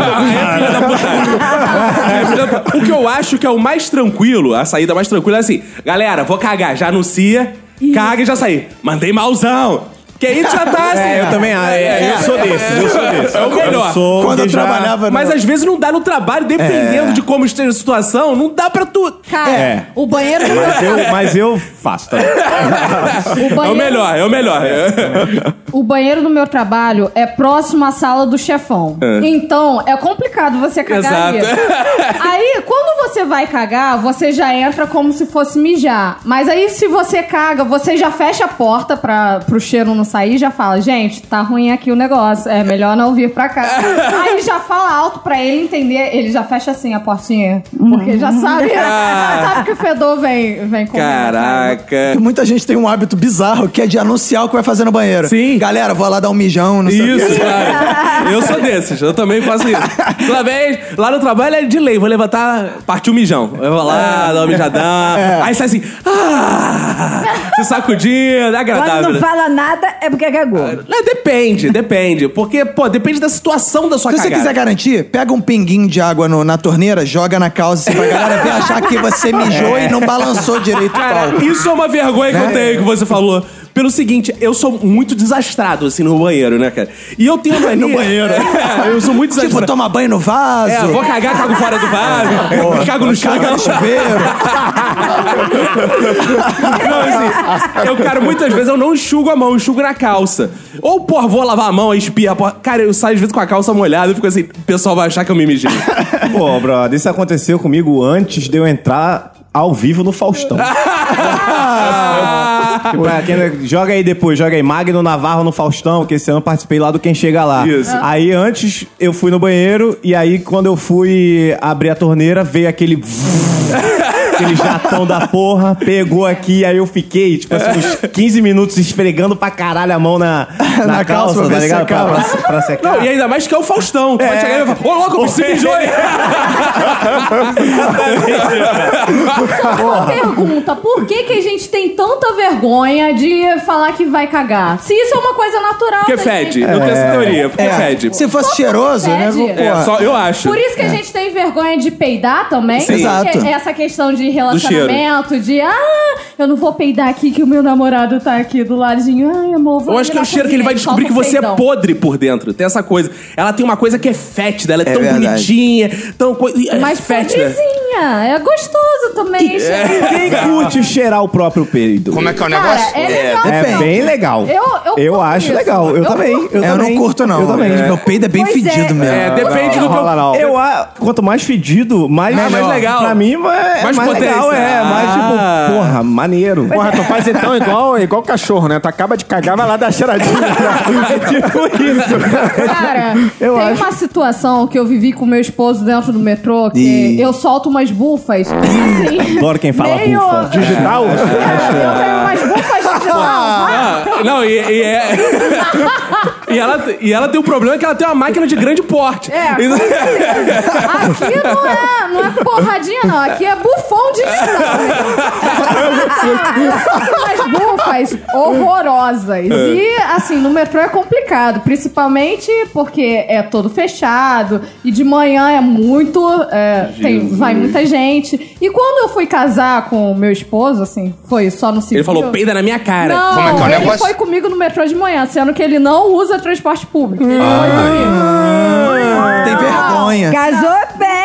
pra... o que eu acho que é o mais tranquilo, a saída mais tranquila é assim: galera, vou cagar, já anuncia, caga e já sair. Mandei malzão. Que aí tu já tá assim. É, eu também. ah, é, eu sou desses, eu sou desses. É o melhor. Eu sou Quando eu já- trabalhava no... Mas às vezes não dá no trabalho, dependendo de como esteja a situação, não dá pra tu. Cara, É. o banheiro do meu Mas eu, mas eu faço também. o É o banheiro, melhor, é o melhor. o banheiro do meu trabalho é próximo à sala do chefão. Então, é complicado você cagar ali. Exato. Aí, quando você vai cagar, você já entra como se fosse mijar. Mas aí, se você caga, você já fecha a porta pra, pro cheiro não sair e já fala, gente, tá ruim aqui o negócio, é melhor não vir pra cá. aí já fala alto pra ele entender, ele já fecha assim a portinha, porque já sabe, já sabe que o fedor vem, vem com Caraca. Muita gente tem um hábito bizarro que é de anunciar o que vai fazer no banheiro. Sim. Galera, vou lá dar um mijão, não sei o Isso. Eu sou desses, eu também faço isso. Toda vez, lá no trabalho é de lei, vou levantar, partir o mijão. Eu vou lá, dar um mijadão. Aí sai assim, ah, se sacudindo, é agradável. Quando não né? fala nada, é porque cagou. Não, depende, depende. Porque, pô, depende da situação da sua Se você cagada. quiser garantir, pega um pinguinho de água no- na torneira, joga na calça assim, pra galera ver achar que você mijou e não balançou direito o Cara, pau. isso é uma vergonha que eu tenho que você falou. Pelo seguinte, eu sou muito desastrado, assim, no banheiro, né, cara? E eu tenho mania... No banheiro. É, eu sou muito Tipo, desastrado. toma banho no vaso. É, vou cagar, cago fora do vaso, cago no chão. caga no chuveiro. Não, assim, eu, cara, muitas vezes eu não enxugo a mão, eu enxugo na calça. Ou, porra, vou lavar a mão, aí espirra. Porra. Cara, eu saio às vezes com a calça molhada e fico assim, o pessoal vai achar que eu me mijei. Pô, brother, isso aconteceu comigo antes de eu entrar ao vivo no Faustão. Pra quem- joga aí depois, joga aí Magno Navarro no Faustão, que esse ano eu participei lá do Quem Chega Lá. Isso. Aí antes eu fui no banheiro e aí quando eu fui abrir a torneira, veio aquele. Aquele jatão da porra, pegou aqui, aí eu fiquei, tipo assim, uns 15 minutos esfregando pra caralho a mão na, na, Na calça calça, tá ligado? Pra, pra, pra secar. Não, e ainda mais que é o Faustão. Tu vai É. chegar e vai falar, ô louco, você mijou aí. Uma pergunta, por que, que a gente tem tanta vergonha de falar que vai cagar? Se isso é uma coisa natural Porque fede. gente. Eu tenho essa teoria, porque É, fede. se fosse cheiroso, né? É, só eu acho. Por isso que a gente tem vergonha de peidar também. Sim. Exato. Essa questão de relacionamento, de ah, eu não vou peidar aqui que o meu namorado tá aqui do ladinho. Ai, amor, vou Eu acho que é o cheiro que ele vai descobrir que você é peidão. podre por dentro. Tem essa coisa. Ela tem uma coisa que é fétida, ela é, É tão verdade. bonitinha, tão. co- é Mas fétida. É gostoso também. cheiro. Quem curte cheirar o próprio peido? Como é que é o Cara, negócio? é legal. É bem legal. Eu- eu curto acho isso. legal. Eu, Eu também. Eu, Eu também. não curto, não. Eu também. Meu peido é bem Pois fedido é. mesmo. É, depende do que eu. rola não. Eu, a- quanto mais fedido, mais, Ah, mais legal. Pra mim, é Mais mais, potência. legal. É, mais Ah. tipo, porra, maneiro. Porra, tu faz então igual, igual cachorro, né? Tu acaba de cagar, vai lá dar cheiradinha. É tipo isso. Cara, Eu tem acho. uma situação que eu vivi com meu esposo dentro do metrô que Ih. eu solto umas bufas. Assim, Adoro quem fala meio... bufa. Digital? É, eu tenho umas bufas digital. Ah, não, e, e é. e, ela, e ela tem um problema que ela tem uma máquina de grande porte. É, com certeza. Aqui não é, não é porradinha, não. Aqui é bufão digital. Umas bufas horrorosas. E, assim, no metrô é complicado. Principalmente porque é todo fechado. E de manhã é muito... é, tem, vai muita gente. E quando eu fui casar com o meu esposo, assim, foi só no civil... Ele falou, peida na minha cara. Não, Como é que é o ele negócio? foi comigo no metrô de manhã, sendo que ele não usa transporte público. Ele foi comigo. Tem vergonha. Casou bem!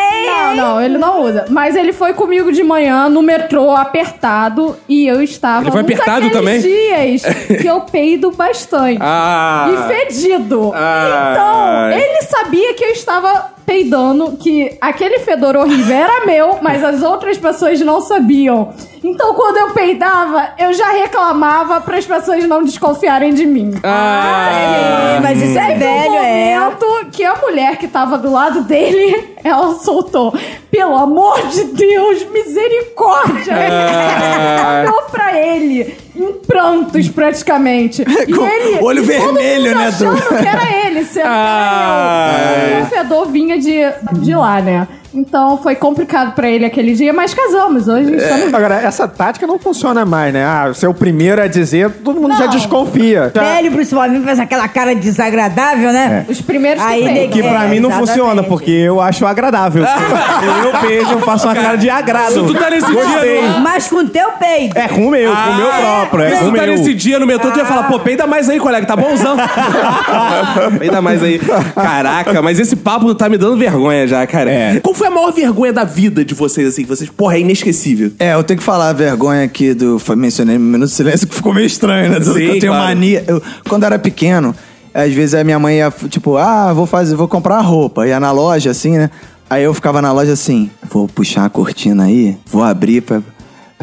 Não, ele não usa. Mas ele foi comigo de manhã no metrô apertado e eu estava. Ele foi apertado também? dias que eu peido bastante. Ah. E fedido. Ai. Então, ele sabia que eu estava peidando, que aquele fedor horrível era meu, mas as outras pessoas não sabiam. Então, quando eu peidava, eu já reclamava para as pessoas não desconfiarem de mim. Ah. mas isso é velho, um é. momento que a mulher que tava do lado dele, ela soltou. Pelo amor de Deus, misericórdia! Ela olhou pra ele, em prantos praticamente. E Com ele, olho todo vermelho, mundo né, achando que era ele, sendo Ai. que era eu. O fedor vinha de, de lá, né? Então foi complicado pra ele aquele dia, mas casamos. Hoje estamos Agora, essa tática não funciona mais, né? Ah, ser o primeiro a dizer, todo mundo já Não. desconfia. Já- Velho, principalmente, faz aquela cara desagradável, né? os primeiros Aí, que peidam. Que pra É, mim não exatamente. funciona, porque eu acho agradável. eu beijo, eu faço uma cara de agrado. Tu tá nesse Gostei. dia. Mas com teu peito. É com o meu, com o meu próprio. É Se com o tu tá nesse dia no metrô, tu ia falar, pô, peida mais aí, colega, tá bonzão. peida mais aí. Caraca, mas esse papo tá me dando vergonha já, cara. É. Qual foi a maior vergonha da vida de vocês, assim, que vocês, porra, é inesquecível? É, eu tenho que falar a vergonha aqui do. foi- Mencionei no Minuto de Silêncio, que ficou meio estranho, né? Sim, eu tenho claro. mania. Eu, quando eu era pequeno, às vezes a minha mãe ia, tipo, ah, vou fazer, vou comprar roupa. Ia na loja, assim, né? Aí eu ficava na loja assim, vou puxar a cortina aí, vou abrir pra.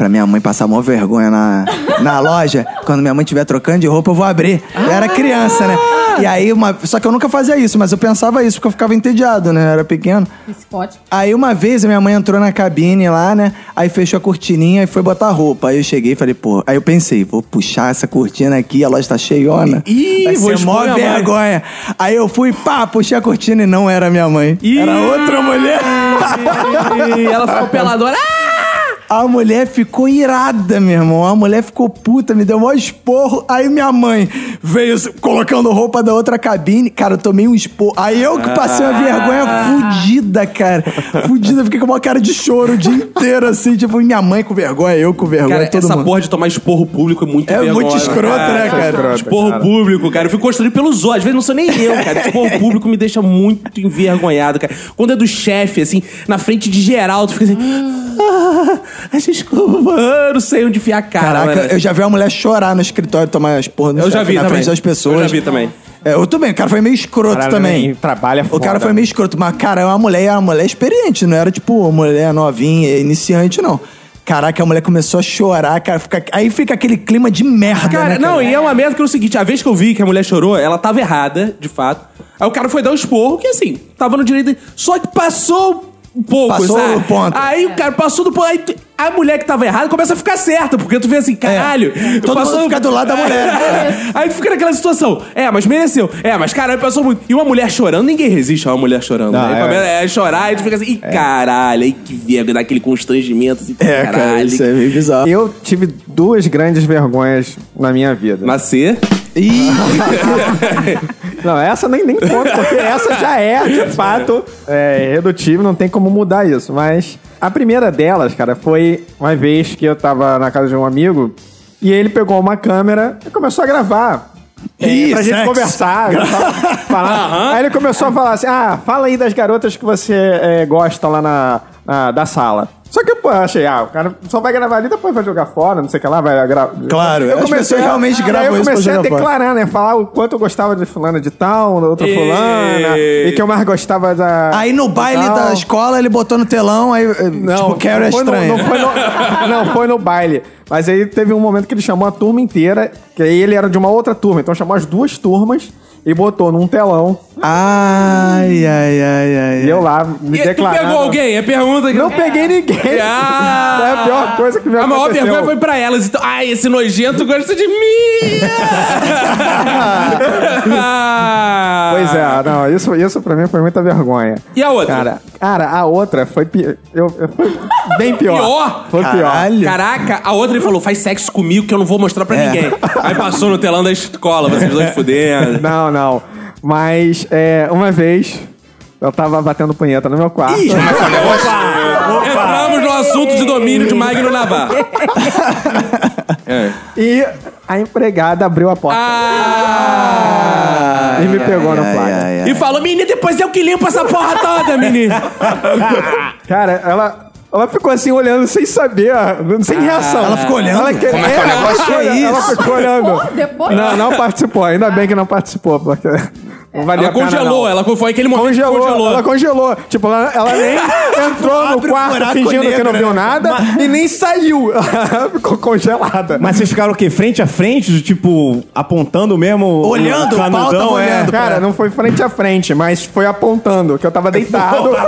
Pra minha mãe passar maior vergonha na, na loja. Quando minha mãe estiver trocando de roupa, eu vou abrir. Eu era criança, né? E aí, uma, só que eu nunca fazia isso, mas eu pensava isso, porque eu ficava entediado, né? Eu era pequeno. Pote. Aí uma vez a minha mãe entrou na cabine lá, né? Aí fechou a cortininha e foi botar roupa. Aí eu cheguei e falei, pô. Aí eu pensei, vou puxar essa cortina aqui, a loja tá cheiona. Ih, Vai vou ser mó mãe. vergonha. Aí eu fui, pá, puxei a cortina e não era minha mãe. Era outra mulher. E ela ficou peladora. Ah! A mulher ficou irada, meu irmão. A mulher ficou puta, me deu um esporro. Aí minha mãe veio colocando roupa da outra cabine. Cara, eu tomei um esporro. Aí eu que passei uma vergonha fudida, cara. Fudida, fiquei com uma cara de choro o dia inteiro, assim. Tipo, minha mãe com vergonha, eu com vergonha, Cara, todo essa mundo. porra de tomar esporro público é muito É vergonhosa, muito escroto, né, cara? escroto. Esporro cara. público, cara. Eu fico construído pelos olhos. Às vezes não sou nem eu, cara. Esporro público me deixa muito envergonhado, cara. Quando é do chefe, assim, na frente de geral, tu fica assim... Desculpa, eu não sei onde enfiar a cara. Caraca, mano. eu já vi uma mulher chorar no escritório tomar as porra no Eu já vi na também. frente das pessoas. Eu já vi também. É, eu também, o cara foi meio escroto Caralho, também. trabalha O cara foda. foi meio escroto, mas, cara, é uma mulher, é uma mulher experiente, não era tipo uma mulher novinha, iniciante, não. Caraca, a mulher começou a chorar, cara. Fica, aí fica aquele clima de merda, Cara, né? não, e é uma merda que é o seguinte: a vez que eu vi que a mulher chorou, ela tava errada, de fato. Aí o cara foi dar um esporro, que assim, tava no direito. Só que passou pouco, Passou sabe? o ponto. Aí o cara passou do ponto. Aí tu- a mulher que tava errada começa a ficar certa, porque tu vê assim, caralho. É. Todo mundo fica do lado da mulher. Aí tu fica naquela situação. É, mas mereceu. É, mas caralho, passou muito. E uma mulher chorando, ninguém resiste a uma mulher chorando. Não, né? é. Começa a chorar e tu fica assim, ih, caralho, aí que vergonha, dá aquele constrangimento assim, É, cara, caralho. isso é meio bizarro. Eu tive duas grandes vergonhas na minha vida. Nascer. Ih, Não, essa nem, nem conta, porque essa já é, de fato, é, redutível, não tem como mudar isso. Mas a primeira delas, cara, foi uma vez que eu tava na casa de um amigo e ele pegou uma câmera e começou a gravar. É, Ih, pra gente sexo. conversar, falar. Aí ele começou a falar assim: ah, fala aí das garotas que você é, gosta lá na, na- da sala. Só que, eu achei, ah, o cara só vai gravar ali, depois vai jogar fora, não sei o que lá, vai gravar. Claro, as pessoas realmente aí gravam eu isso pra comecei a jogar fora. declarar, né? Falar o quanto eu gostava de fulana de tal, da outra E- fulana, e que eu mais gostava da. Aí no baile tal. da escola ele botou no telão, aí, eh, tipo, quero é foi no- estranho. não, foi no, não, foi no baile. Mas aí teve um momento que ele chamou a turma inteira, que aí ele era de uma outra turma, então chamou as duas turmas e botou num telão. Ai, ai, ai, ai. E eu lá me E tu declarando. pegou alguém? É pergunta que. Não peguei ninguém. Ah! Foi a pior coisa que me A maior aconteceu. vergonha foi pra elas. Então, ai, esse nojento gosta de mim! Pois é, não, isso, isso pra mim foi muita vergonha. E a outra? Cara, cara a outra foi, pi- eu, eu- foi bem pior. Pior? Foi pior. Caralho. Caraca, a outra ele falou: faz sexo comigo que eu não vou mostrar pra ninguém. Aí passou no telão da escola, vocês dois fudendo. Não, não. Mas é, uma vez eu tava batendo punheta no meu quarto. Entramos no assunto de domínio de Magno Navarro. E a empregada abriu a porta Ah! e me pegou no ai, flagra. ai, ai. E falou, menina, depois eu que limpo essa porra toda, menina. Cara, ela. Ela ficou assim olhando sem saber, sem reação. Ela ficou olhando? Ela, Como é que é o negócio? ela- Que Ela isso? ficou olhando. Depois. Não, não participou. Ainda bem que não participou, porque não valia Ela a pena, congelou, não. ela foi aquele momento que Congelou, congelou. ela congelou. Tipo, ela, ela nem entrou no quarto fingindo que não negro. viu nada e nem saiu. Ela ficou congelada. Mas vocês ficaram o quê? Frente a frente? Tipo, apontando mesmo? Olhando, o o pau tava canudão, é. olhando. Cara, não foi frente a frente, mas foi apontando, que eu tava deitado.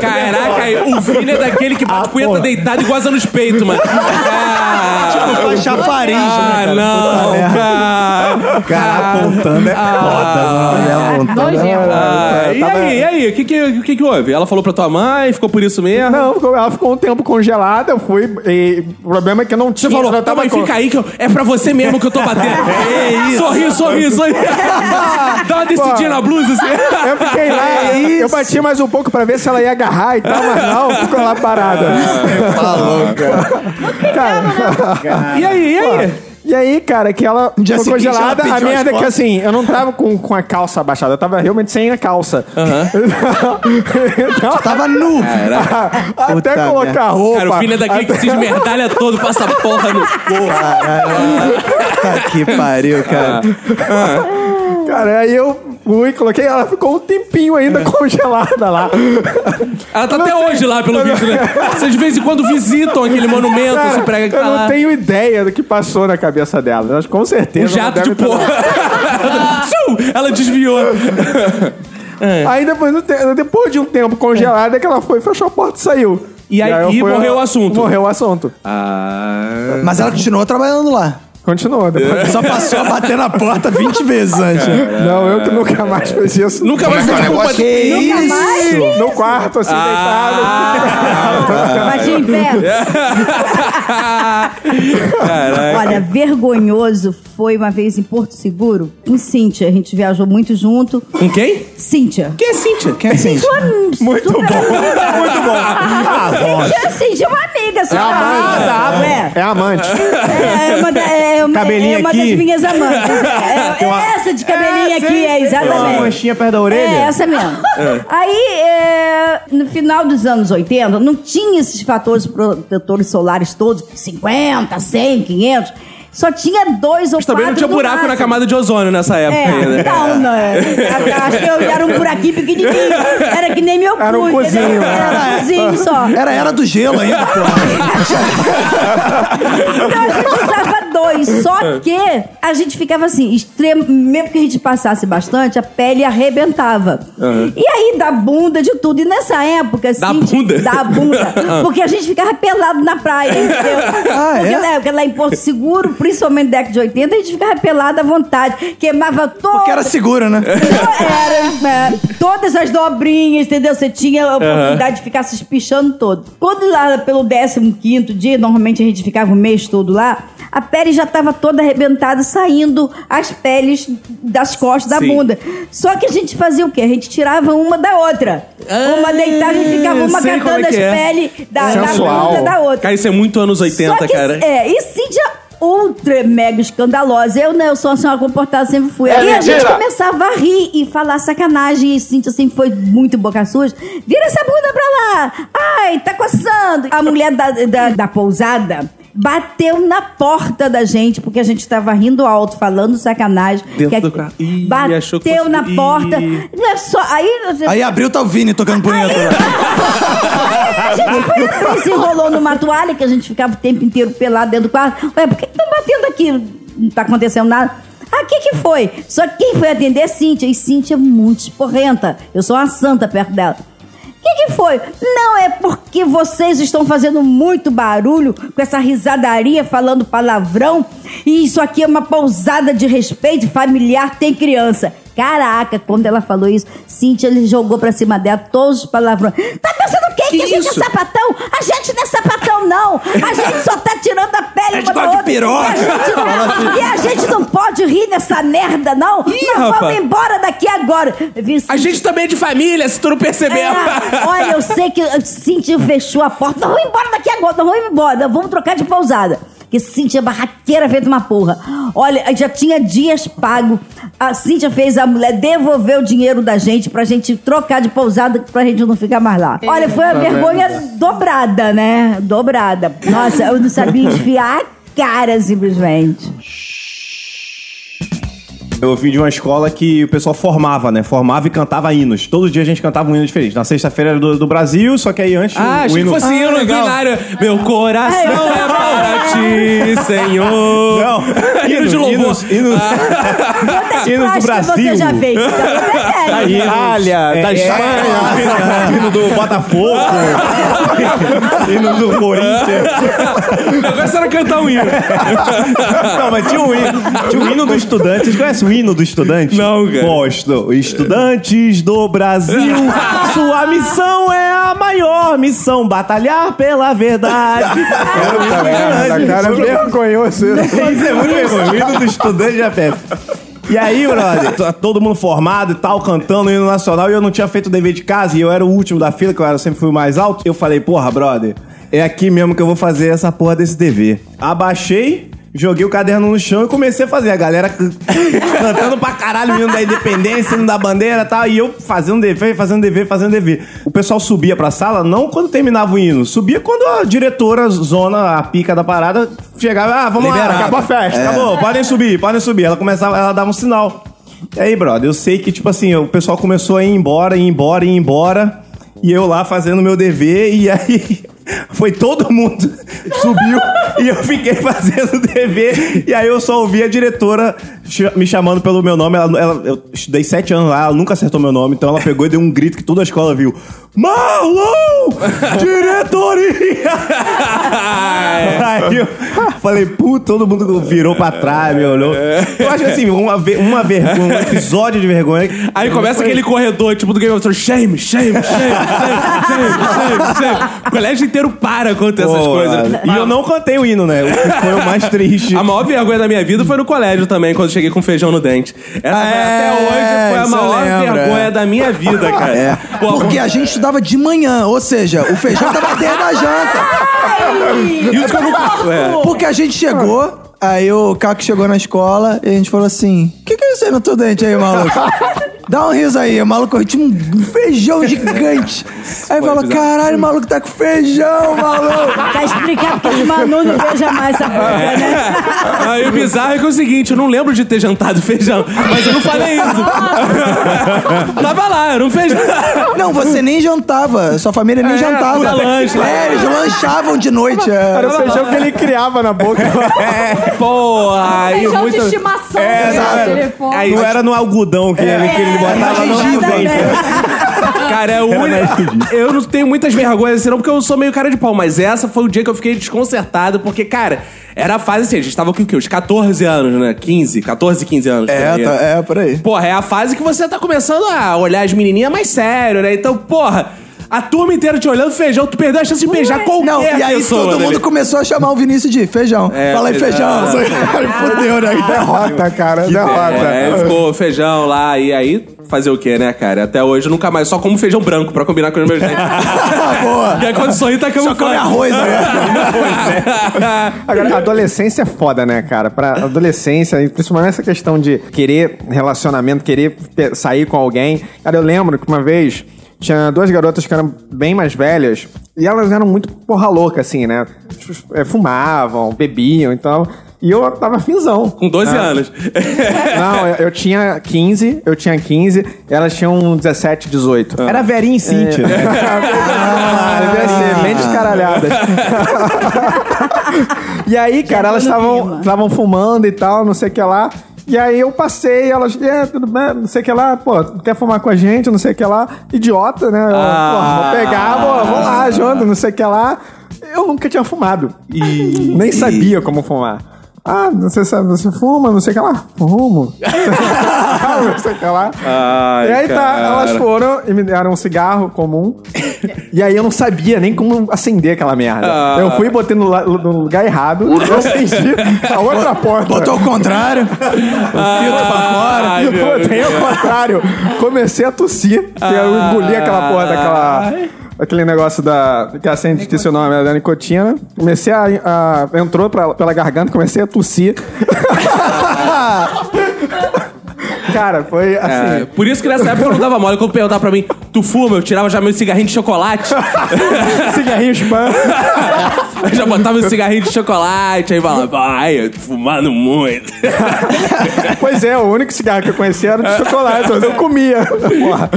Caraca, o Vini é daquele que bate punheta deitado e goza nos peitos, mano. Ah, Faz chafariz, ah, né, cara? não, cara. Cara, apontando é foda, mano. É. Nojento. Ah, e aí, e aí? O que que, o que que houve? Ela falou pra tua mãe, ficou por isso mesmo? Não, ficou- ela ficou um tempo congelada, eu fui. E o problema é que eu não tinha. Você falou, eu tá, tava mãe, com- fica aí que eu- é pra você mesmo que eu tô batendo. é isso. Sorri, sorri, sorri. Dá uma descidinha na blusa, assim. Eu fiquei lá, eu bati mais um pouco pra ver se ela ia agarrar e tal, mas não, ficou lá parada. Falou, cara. E aí, e aí? E aí, cara, que ela dia ficou seguinte, ela congelada. A pediu merda é as que fotos. assim, eu não tava com, com a calça abaixada, eu tava realmente sem a calça. então, Tava nu. até Puta colocar merda. a roupa. Cara, o filho é daquele que se esmerdalha todo, passa porra no corpo. Tá que pariu, cara. Cara, aí eu fui, coloquei, ela ficou um tempinho ainda congelada lá. Ela tá Eu não até sei. hoje lá, pelo Eu não- visto, né? Vocês de vez em quando visitam aquele monumento, Cara, se prega que eu tá não lá. tenho ideia do que passou na cabeça dela. Mas com certeza. Um jato ela de porra. Ela desviou. Aí depois, depois de um tempo congelada, é que ela foi, fechou a porta e saiu. E aí eu fui- morreu o assunto. Morreu o assunto. Mas ela continuou trabalhando lá. Continuou. Depois... Só passou a bater na porta 20 vezes antes. Não, eu que nunca mais fiz isso. Nunca é mais que é culpa de- Nunca mais? No quarto, assim, deitado. Batia em pé. Olha, vergonhoso foi uma vez em Porto Seguro, em Cíntia. A gente viajou muito junto. Com quem? Cíntia. Quem é Cíntia? Quem é? Sua muito bom. Muito bom. Cíntia, Cíntia é uma amiga. Sua amiga. É. É amante. É uma, da- é uma, Cabelinho é uma aqui. das minhas amantes. É, é, é essa de cabelinho aqui, é Uma exatamente. manchinha perto da orelha? É, essa mesmo. Aí, é, no final dos anos 80, não tinha esses fatores protetores solares todos, 50, 100, 500. Só tinha dois ou Mas também não tinha buraco na máximo. camada de ozônio nessa época É, ainda. não, não. é. Acho que eu era um buraquinho pequenininho. Era que nem meu cu, Era um entendeu? cozinho. Era um cozinho só. Era era do gelo ainda, porra. Então a gente usava dois, só que a gente ficava assim, extremo, mesmo que a gente passasse bastante, a pele arrebentava. E aí, da bunda, de tudo. E nessa época, assim. Da bunda? Da bunda. Porque a gente ficava pelado na praia, entendeu? Ah, porque, é? lá, porque lá em Porto Seguro, principalmente década de 80, a gente ficava pelado à vontade. Queimava todo. Porque era seguro, né? Era, é, todas as dobrinhas, entendeu? Você tinha a oportunidade de ficar se espichando todo. Quando lá pelo 15 dia, normalmente a gente ficava o mês todo lá, a pele já estava toda arrebentada, saindo as peles das costas da Sim. bunda. Só que a gente fazia o quê? A gente tirava uma da outra. uma deitada e ficava uma como catando é as é. peles da, da bunda da outra. Cara, isso é muito anos 80, Só que, cara. É, e Cíntia ultra mega escandalosa. Eu, né, eu sou uma senhora comportada, sempre fui. É e a gente mentira. começava a rir e falar sacanagem. E Cíntia sempre foi muito boca suja. Vira essa bunda pra lá. Ai, tá coçando. A mulher da, da, da pousada bateu na porta da gente, porque a gente tava rindo alto, falando sacanagem. Dentro do carro. Ih, achou que bateu fosse- na Ih. porta. Não é só, aí, Aí abriu, tá o Vini tocando punheta lá. a gente foi, se enrolou numa toalha que a gente ficava o tempo inteiro pelado dentro do quarto. Ué, por que estão batendo aqui? Não tá acontecendo nada. Ah, que que foi? Só que quem foi atender é Cíntia. E Cíntia é muito esporrenta. Eu sou uma santa perto dela. Que que foi? Não, é porque vocês estão fazendo muito barulho com essa risadaria, falando palavrão. E isso aqui é uma pousada de respeito familiar, tem criança. Caraca, quando ela falou isso, Cíntia ele jogou pra cima dela todos os palavrões. Tá pensando o quê? Que, Que a gente é sapatão? A gente não é sapatão, não! A gente só tá tirando a pele gente uma da outra. piroca. E a, gente não, e a gente não pode rir nessa merda, não! Ih, Nós rapaz. vamos embora daqui agora! Vi A gente também é de família, se tu não percebeu. é, olha, eu sei que Cintia fechou a porta. Nós vamos embora daqui agora, nós vamos embora, vamos trocar de pousada. Que Cíntia é barraqueira feita uma porra. Olha, já tinha dias pago. A Cíntia fez a mulher devolver o dinheiro da gente pra gente trocar de pousada pra gente não ficar mais lá. Olha, foi uma vergonha dobrada, né? Dobrada. Nossa, eu não sabia enfiar a cara simplesmente. Eu vim de uma escola que o pessoal formava, né? Formava e cantava hinos. Todo dia a gente cantava um hino diferente. Na sexta-feira era do, do Brasil, só que aí antes Ah, o achei hino... que fosse hino binário. Meu coração é para ti, Senhor. Não, hino de louvor. hinos, hinos, Quantas Hino do Brasil. você já fez? Então, é, Da Itália, da Espanha. hino do Botafogo, hino do Corinthians. O negócio era cantar um hino. Não, mas tinha um hino, tinha um hino do estudante. Vocês conhecem o hino do estudante? Não, cara. Gosto. Estudantes do Brasil, sua missão é a maior missão, batalhar pela verdade. Merda, cara, vergonhoso. Isso é muito vergonha. O hino do estudante já pega. E aí, brother, todo mundo formado e tal, cantando hino nacional, e eu não tinha feito o dever de casa, e eu era o último da fila, que eu era, sempre fui o mais alto. Eu falei, porra, brother, é aqui mesmo que eu vou fazer essa porra desse dever. Abaixei, joguei o caderno no chão e comecei a fazer. A galera cantando pra caralho o hino da independência, hino da bandeira e tal, e eu fazendo dever, fazendo dever, fazendo dever. O pessoal subia pra sala, não quando terminava o hino, subia quando a diretora, zona, a pica da parada, chegava, ah, vamos lá, acabou a festa, acabou, podem subir, podem subir. Ela começava, ela dava um sinal. E aí, brother, eu sei que, tipo assim, o pessoal começou a ir embora, ir embora, ir embora. E eu lá fazendo meu dever, e aí foi todo mundo subiu e eu fiquei fazendo dever. E aí eu só ouvi a diretora me chamando pelo meu nome. Ela, ela- eu estudei sete anos lá, ela nunca acertou meu nome, então ela pegou e deu um grito que toda a escola viu. Marlon! Diretoria! Aí eu falei, puta, todo mundo virou pra trás, me olhou. Eu acho assim, uma, ve- uma vergonha, um episódio de vergonha. Aí começa aquele corredor, tipo do Game of Thrones. Shame, shame, shame, shame, shame, shame, shame. O colégio inteiro para quando tem essas Pô, coisas. E eu não cantei o hino, né? O que foi o mais triste. A maior vergonha da minha vida foi no colégio também, quando cheguei com feijão no dente. Essa É, até hoje foi a maior eu lembro, vergonha é. da minha vida, cara. É. Pô, Porque a gente estudava de manhã, ou seja, o feijão tava dentro da janta. Que eu nunca. É. Porque a gente chegou, aí o Caco chegou na escola e a gente falou assim: O que, que é isso aí no teu dente aí, maluco? Dá um riso aí, o maluco tinha um feijão gigante. Aí falou: bizarro. caralho, o maluco tá com feijão, maluco. Tá explicado porque o Manu não veja mais essa boca, né? Aí o bizarro é que é o seguinte, eu não lembro de ter jantado feijão, mas eu não falei isso. Tava lá, era um feijão. Não, você nem jantava, sua família nem É, jantava. era lanche. É, eles lanchavam de noite. é. Era o feijão que ele criava na boca. Pô, aí Feijão muito... de estimação. É, né, pô. aí- Não era no algodão que, ele, que ele botava no. Cara, é o único. Eu não tenho muitas vergonhas assim, não, porque eu sou meio cara de pau, mas essa foi o dia que eu fiquei desconcertado, porque, cara, era a fase assim, a gente tava com o quê? Os 14 anos, né? 15, 14, 15 anos. É, aí. tá- é, por aí. Porra, é a fase que você tá começando a olhar as menininhas mais sério, né? Então, porra, a turma inteira te olhando, feijão, tu perdeu a chance de beijar qualquer Não, e aí pessoa. todo né, mundo velho? começou a chamar o Vinícius de feijão. É, Fala aí, feijão. feijão. Fudeu, né? Derrota, cara. Derrota. É, ficou feijão lá, e aí fazer o quê, né, cara? Até hoje eu nunca mais, só como feijão branco pra combinar com os meus dentes. Boa. e aí quando sorri tá Só come arroz, né? Agora, a adolescência é foda, né, cara? Pra adolescência, e principalmente essa questão de querer relacionamento, querer pe- sair com alguém. Cara, eu lembro que uma vez tinha duas garotas que eram bem mais velhas e elas eram muito porra louca, assim, né? É, Fumavam, bebiam e tal. E eu tava finzão. Com 12 Ah. anos. Não, eu, eu tinha 15, eu tinha 15, elas tinham 17, 18. Era Verinha e Cíntia. né? Ah, devia ser, bem descaralhadas. e aí, cara, elas estavam fumando e tal, não sei o que lá. E aí eu passei, elas, é, tudo bem, não sei o que lá, pô, quer fumar com a gente, não sei o que lá. Idiota, né? Eu, Ah. pô, vou pegar, pô, vamos lá, junto, não sei o que lá. Eu nunca tinha fumado. Nem sabia como fumar. Ah, você sabe, você fuma, não sei o que lá. Fumo. não sei o que lá. Ai, e aí tá, cara. elas foram e me deram um cigarro comum. e aí eu não sabia nem como acender aquela merda. Ah. Eu fui e botei no, no lugar errado. Eu acendi a outra porta. Botou ao contrário. O filtro pra fora. Ai, botei ao contrário. Comecei a tossir. que eu engoli aquela porra daquela. Aquele negócio da. que a Sandy esqueci o nome, da nicotina. Comecei a. a- entrou pra- pela garganta, comecei a tossir. Cara, foi assim. É, por isso que nessa época eu não dava mole. Quando perguntava pra mim, tu fuma? Eu tirava já meu cigarrinho de chocolate. Cigarrinho spam. Eu já botava meu cigarrinho de chocolate. Aí falava, vai, eu tô fumando muito. pois é, o único cigarro que eu conhecia era de chocolate, mas eu comia. Porra.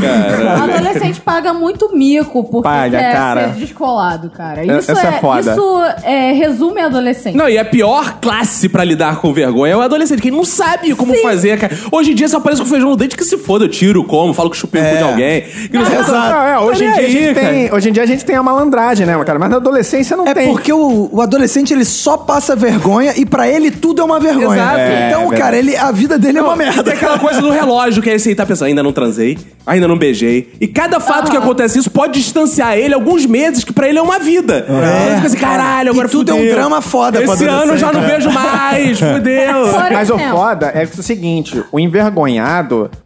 O adolescente paga muito mico porque Paga, quer cara. ser descolado, cara. É- Isso essa é, é foda. Isso é, resume adolescente. Não, e a pior classe pra lidar com vergonha é o adolescente, que não sabe como fazer, cara. Hoje em dia, apareço com feijão no dente, que se foda, eu tiro, como, falo que chupei o cu de alguém. Que não sei- Não, é, hoje, em Tá dia nem a gente cara. tem, hoje em dia a gente tem a malandragem, né, cara? Mas na adolescência não É tem. porque o, o adolescente ele só passa vergonha e pra ele tudo é uma vergonha. Exato. É, então, verdade. cara, ele, a vida dele é uma merda. Tem aquela coisa do relógio que aí você tá pensando, ainda não transei, ainda não beijei. E cada fato que acontece isso pode distanciar ele alguns meses, que pra ele é uma vida. Então ele fica assim, caralho, agora E tudo é um fudeu. drama foda pra Esse ano eu já não adolescente, vejo mais, fudeu. Por Mas o exemplo, foda é é o seguinte, o envergonhado,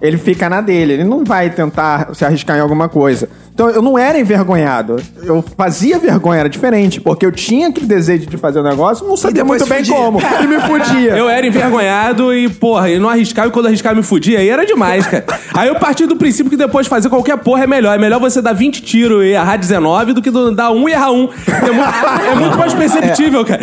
ele fica na dele, ele não vai tentar se arriscar em alguma coisa. Então eu não era envergonhado, eu fazia vergonha, era diferente, porque eu tinha aquele desejo de fazer o negócio, não sabia muito bem fudia. como, e me podia. Eu era envergonhado e, porra, eu não arriscava e quando arriscava me fudia, aí era demais, cara. Aí eu parti do princípio que depois fazer qualquer porra é melhor. É melhor você dar 20 tiros e errar 19 do que dar um e errar um. É muito, é muito mais perceptível, cara.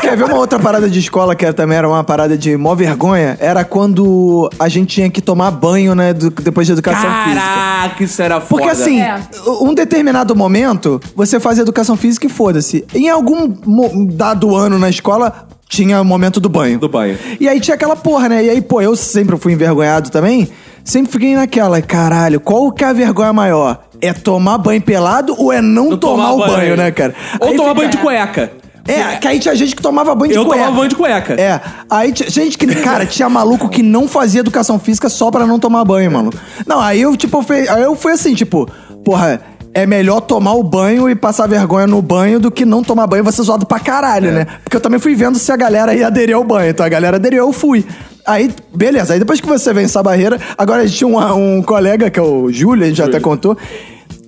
Quer ver uma outra parada de escola que também era uma parada de mó vergonha? Era quando a gente tinha que tomar banho, né, do- depois de educação física. Caraca, isso era foda. Porque assim, É. um determinado momento, você fazia educação física e foda-se. Em algum dado ano na escola, tinha o momento do banho. Do banho. E aí tinha aquela porra, né? E aí, pô, eu sempre fui envergonhado também. Sempre fiquei naquela, caralho, qual que é a vergonha maior? É tomar banho pelado ou é não, tomar, o banho, né, cara? Ou Aí tomar fica- banho de cueca. É, que aí tinha gente que tomava banho de Eu cueca. tomava banho de cueca. É. Aí tinha gente que, cara, tinha maluco que não fazia educação física só pra não tomar banho, mano. Não, aí eu, tipo, fui, aí eu fui assim, tipo, porra. É melhor tomar o banho e passar vergonha no banho do que não tomar banho e você zoado pra caralho, né? Porque eu também fui vendo se a galera ia aderir ao banho. Então a galera aderiu, eu fui. Aí, beleza. Aí depois que você vence essa barreira, agora a gente tinha um, um colega, que é o Júlio, a gente já até contou,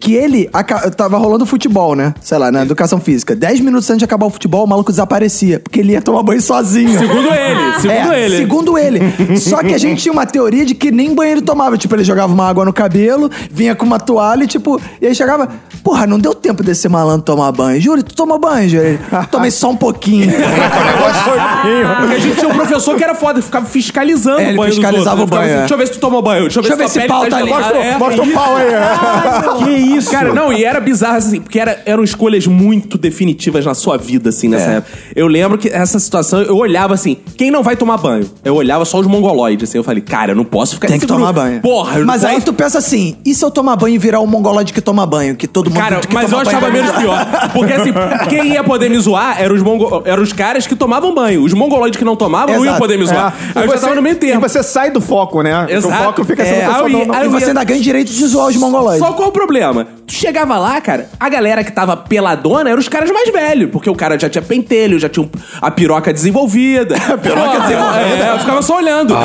que ele aca- tava rolando futebol, né? Sei lá, na educação física. Dez minutos antes de acabar o futebol, o maluco desaparecia. Porque ele ia tomar banho sozinho. Segundo ele, segundo É, ele. Segundo ele. Só que a gente tinha uma teoria de que nem banho ele tomava. Tipo, ele jogava uma água no cabelo, vinha com uma toalha e, tipo, e aí chegava. Porra, não deu tempo desse malandro tomar banho. Júlio, tu toma banho, Júlio? Tomei só um pouquinho. Porque a gente tinha um professor que era foda, ficava fiscalizando É, ele o banho fiscalizava o banho, Ficava assim, é. Deixa eu ver se tu tomou banho. Deixa eu ver Deixa se ver tua se pele pau tá gelada. ligado. É. Mostra o pau aí. Que isso? Cara, não, e era bizarro assim, porque era, eram escolhas muito definitivas na sua vida, assim, nessa É. época. Eu lembro que essa situação, eu olhava assim, quem não vai tomar banho? Eu olhava só os mongoloides, assim, eu falei, cara, eu não posso ficar Tem que tomar grupo. banho. Porra, eu não Mas aí posso- tu pensa assim, e se eu tomar banho e virar o mongolode que toma banho? Que todo mundo Cara, mas eu achava menos pior. Porque assim, quem ia poder me zoar eram os, mongo... eram os caras que tomavam banho. Os mongoloides que não tomavam não iam poder me zoar. Aí eu já tava no meio E você sai do foco, né? Exato. O foco fica É, aí- não- não- aí E você ainda ganha direito de zoar os mongoloides. Só qual o problema? Tu chegava lá, cara, a galera que tava peladona eram os caras mais velhos, porque o cara já tinha pentelho, já tinha um- a piroca desenvolvida. a piroca desenvolvida? É, eu ficava só olhando.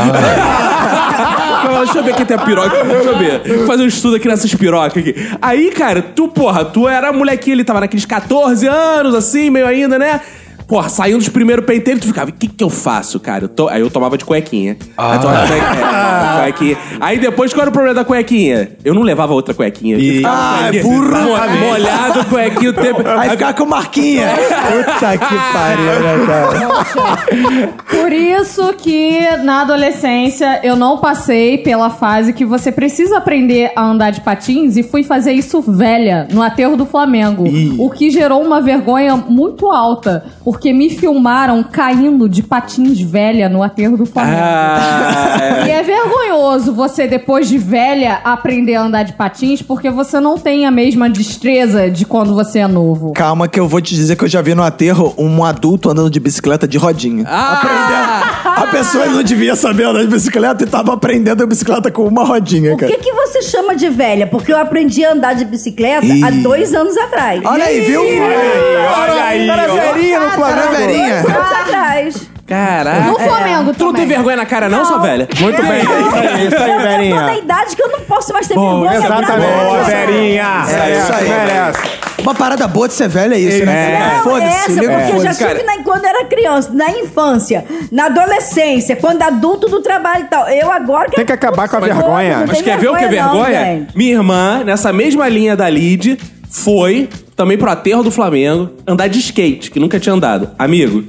Ficava, Deixa eu ver quem tem a piroca. Deixa eu ver. Vou fazer um estudo aqui nessas pirocas aqui. Aí, cara, tu, porra, tu era molequinho, ele tava naqueles 14 anos, assim, meio ainda, né? Porra, saindo dos primeiros penteiros, tu ficava, o que que eu faço, cara? Eu to- Aí eu tomava de cuequinha. Aí, tomava de cuequinha, cuequinha. Aí depois, qual era o problema da cuequinha? Eu não levava outra cuequinha. Ficava Ah, cuequinha burro. mo- Molhado, cuequinha o tempo. Aí ficava com marquinha. Puta que pariu, né, cara? Por isso que na adolescência eu não passei pela fase que você precisa aprender a andar de patins e fui fazer isso velha, no aterro do Flamengo. O que gerou uma vergonha muito alta, porque me filmaram caindo de patins velha no aterro do Flamengo. Ah, E é vergonhoso você, depois de velha, aprender a andar de patins, porque você não tem a mesma destreza de quando você é novo. Calma que eu vou te dizer que eu já vi no aterro um adulto andando de bicicleta de rodinha. Ah! A pessoa não devia saber andar de bicicleta e tava aprendendo a bicicleta com uma rodinha, O cara. que, que você chama de velha? Porque eu aprendi a andar de bicicleta Ih. há dois anos atrás. Olha aí, viu? Olha aí, Era ó. verinha no Flamengo. Era verinha. Dois anos atrás. Caraca. No Flamengo Tu não tem também. vergonha na cara, não, Não. sua velha? Muito bem. Isso aí, isso aí, Eu tô na Verinha. idade que eu não posso mais ter vergonha. exatamente. Boa, Verinha! É isso aí. Merece. Uma parada boa de ser velho é isso, né? Não, Foda-se, essa, porque eu já foda-se. tive na- quando era criança, na infância, na adolescência, quando adulto do trabalho e tal. Eu agora Tem que acabar com a vergonha. Mas quer ver o que é vergonha? Minha irmã, nessa mesma linha da Lid, foi também pro aterro do Flamengo andar de skate, que nunca tinha andado. Amigo,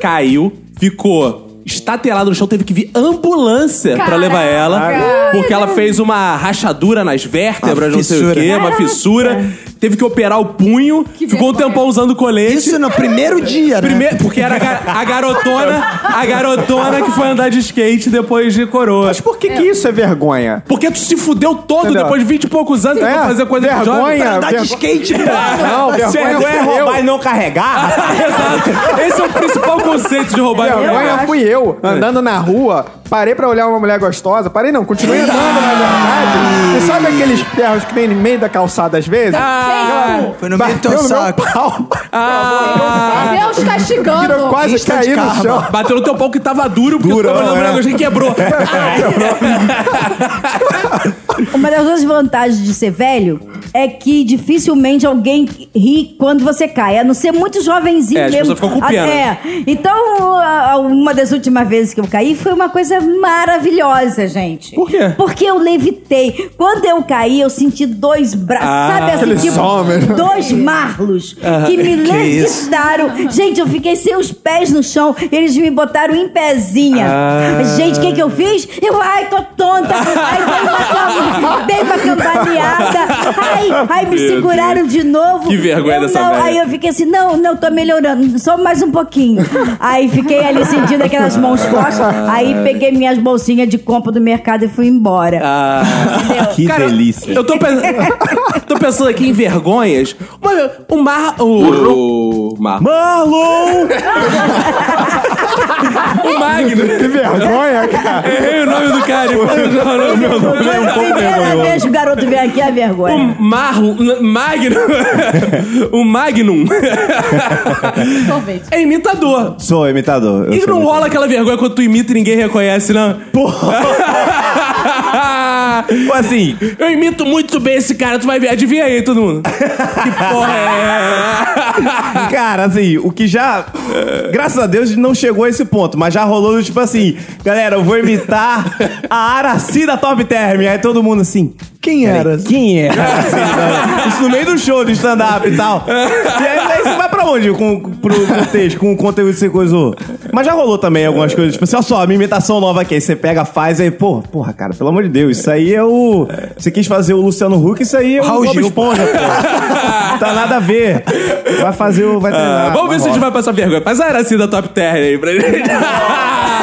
caiu, ficou estatelado no chão, teve que vir ambulância pra Caraca. levar ela, porque ela fez uma rachadura nas vértebras, Uma não sei o quê, uma Caraca. fissura. Teve que operar o punho, ficou um vergonha. tempão usando colete. Isso no primeiro dia, né? Primeiro, porque era a ga- a garotona, a garotona que foi andar de skate depois de coroa. Mas por que, que isso é vergonha? Porque tu se fudeu todo Entendeu? depois de 20 e poucos anos pra fazer coisa de jovem. vergonha. Andar de vergo- skate, porra. Não, vergonha Vergonha é roubar e não carregar? Exato. Esse é o principal conceito de roubar. Vergonha acho. fui eu, andando na rua, parei pra olhar uma mulher gostosa. Parei não, continuei andando, na verdade. E sabe aqueles ferros que tem no meio da calçada às vezes? Ah, Foi no meio do teu Bateu no meu saco. pau. ah, Deus castigando. Eu quase Instant caí no karma. chão. bateu no teu pau que tava duro, porque Durão, tu tava olhando é. pra negócio e quebrou. Uma das outras vantagens de ser velho é que dificilmente alguém ri quando você cai, a não ser muito jovenzinho É, mesmo. ficam com pena. É. Então, uma das últimas vezes que eu caí foi uma coisa maravilhosa, gente. Por quê? Porque eu levitei. Quando eu caí, eu senti dois braços, Ah, sabe assim, tipo, homens. dois marlos que me levitaram. Gente, eu fiquei sem os pés no chão, eles me botaram em pezinha. Ah. Gente, o que, que eu fiz? Eu, ai, tô tonta. Ai, dei uma, dei uma cambaleada. Ai, ai, me Meu seguraram de novo. Que vergonha eu, dessa não, velha. Aí eu fiquei assim, não, não, tô melhorando, só mais um pouquinho. Aí fiquei ali sentindo aquelas mãos fortes. Aí peguei minhas bolsinhas de compra do mercado e fui embora. Ah. Que Cara, delícia. Eu tô, tô pensando aqui em vergonhas. O Mar... O... Mar... Marlon! O Magno. Que vergonha, cara. Errei o nome do cara. Meu nome é um pouco Primeira vez que o garoto vem aqui é vergonha. O Marlon... Magno... o Magnum... Sorvete. é imitador. Sou imitador. eu E sou não imitador. rola aquela vergonha quando tu imita e ninguém reconhece, não? Porra! Tipo assim, Eu imito muito bem esse cara, tu vai ver. Adivinha aí, todo mundo. Que porra é? cara, assim, o que já. Graças a Deus não chegou a esse ponto, mas já rolou do tipo assim, galera, eu vou imitar a Araci da Top Term. Aí todo mundo assim. Quem era? Quem é? Isso no meio do show de stand-up e tal. E aí, aí você vai pra onde com, pro, pro texto, com o conteúdo que você coisou? Mas já rolou também algumas coisas, tipo assim, olha só, a minha imitação nova aqui. Aí você pega, faz, aí, pô, porra, cara, pelo amor de Deus, isso aí é o. Você quis fazer o Luciano Huck, isso aí é o Raul Bob Gil. Esponja, pô. Tá nada a ver. Vai fazer o. Vai Ah, vamos ver se a gente vai passar vergonha. Faz a Araci da Top Term aí pra gente.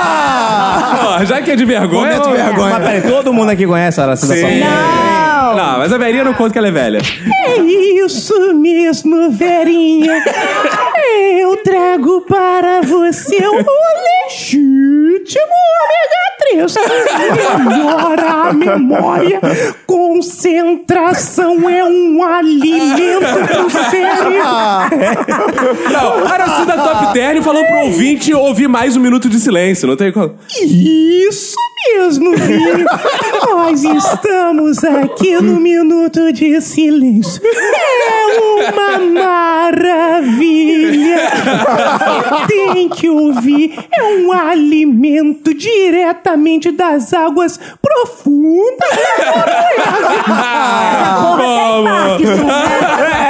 Já que é de vergonha. Momento vergonha. Mas peraí, todo mundo aqui conhece a da Sim. Não. Não, mas a velhinha não conta que ela é velha. É isso mesmo, Verinha. Eu trago para você o legítimo ômega 3. Melhora a memória. Concentração é um alimento pro cérebro. Não, a Araci da Top Term falou pro ouvinte ouvir mais um minuto de silêncio. Não tem como. Isso mesmo, Vini. Nós estamos aqui no Minuto de Silêncio. É uma maravilha. Você tem que ouvir. É um alimento diretamente das águas profundas. Porra, tem Parkinson, né?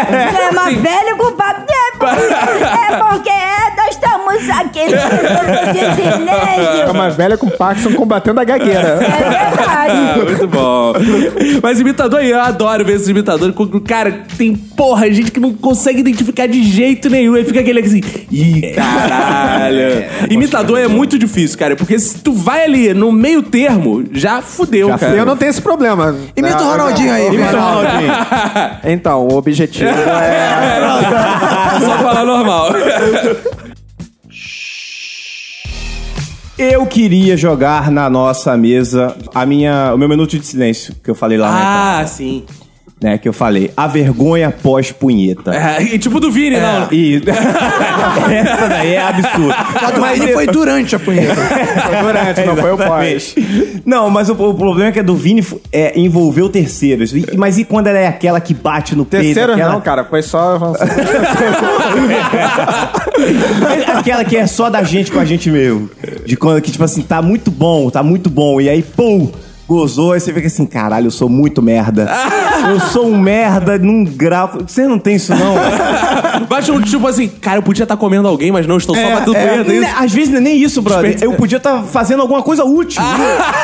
É uma velha culpada. É porque, é de É uma velha com Parkinson combatendo a gagueira. É verdade. Ah, muito bom. Mas imitador, eu adoro ver esses imitadores. Cara, tem porra, gente que não consegue identificar de jeito nenhum. Aí fica aquele assim, ih, caralho. Imitador é muito difícil, cara, porque se tu vai ali no meio termo, já fudeu, cara. Eu não tenho esse problema. Imita o Ronaldinho aí, Imita o. Ronaldinho. Então, o objetivo é. Só falar normal. Eu queria jogar na nossa mesa a minha, o meu minuto de silêncio que eu falei lá. Ah, sim. Né? Que eu falei, a vergonha pós-punheta. É, e tipo do Vini, não. E... Essa daí é absurda. A do Vini foi durante a punheta. Foi durante, não foi o pós. Não, mas o, o problema é que a do Vini é, envolveu terceiros. E- Mas e quando ela é aquela que bate no peito? Terceiro aquela... não, cara, foi só... Aquela que é só da gente com a gente mesmo. De quando que, tipo assim, tá muito bom, tá muito bom. E aí, pum, gozou. Aí você fica assim, caralho, eu sou muito merda. Eu sou um merda num grau. Você não tem isso, não? Bate um tipo assim, cara, eu podia estar comendo alguém, mas não, estou só batendo É, né, isso. Às vezes não é nem isso, brother. Eu podia estar fazendo alguma coisa útil.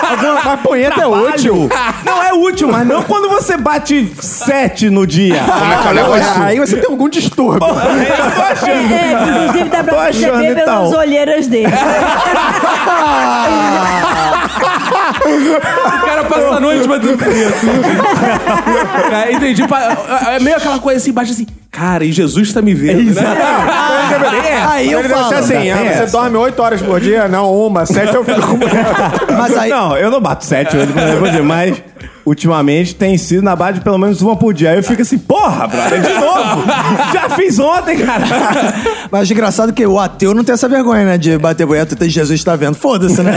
Alguma, Mas punheta é útil. Não é útil, mas não quando você bate sete no dia. Como é que é o negócio? Aí você tem algum distúrbio. Eu tô achando. É, inclusive dá pra perceber então. pelas olheiras dele. O cara passa a noite batendo punheta. É, entendi. Pa- É meio aquela coisa assim, baixa assim, cara, e Jesus tá me vendo, né? Aí eu Ele deve falo. ser assim, ah, você dorme 8 horas por dia? Não, uma, 7 eu fico com Mas aí, Não, eu não bato sete hoje por dia, mas ultimamente tem sido na base de pelo menos uma por dia. Aí eu fico assim, porra, brother, de novo? Já fiz ontem, cara. mas engraçado que o ateu não tem essa vergonha, né? De bater punheta e Jesus tá vendo. Foda-se, né?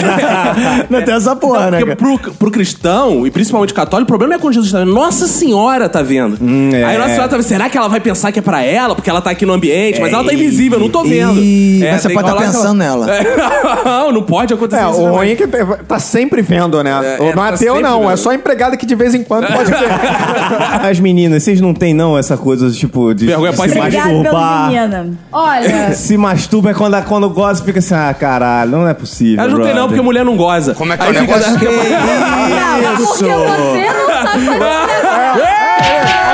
Não tem essa porra, né? Porque cara? pro, pro cristão, e principalmente católico, o problema é quando Jesus tá vendo. Nossa Senhora tá vendo. é. Aí Nossa Senhora tá vendo. Será que ela vai pensar que é pra ela? Porque ela tá aqui no ambiente, mas ela tá invisível, eu não tô vendo. Mas você pode que tá pensando nela. É, Não, não pode acontecer É, isso. o não. ruim é que tá sempre vendo, né? É, o é, não tá é sempre não. vendo. É só empregado que de vez em quando pode ver. As meninas, vocês não tem não essa coisa, tipo, de Vergonha de pode se masturbar. menina. Olha, Se masturba é quando, quando gosta, fica assim, ah, caralho, não é possível. Ela não tem não, brother. porque mulher não goza. Como é que é o fica- não, porque você não sabe fazer um negócio.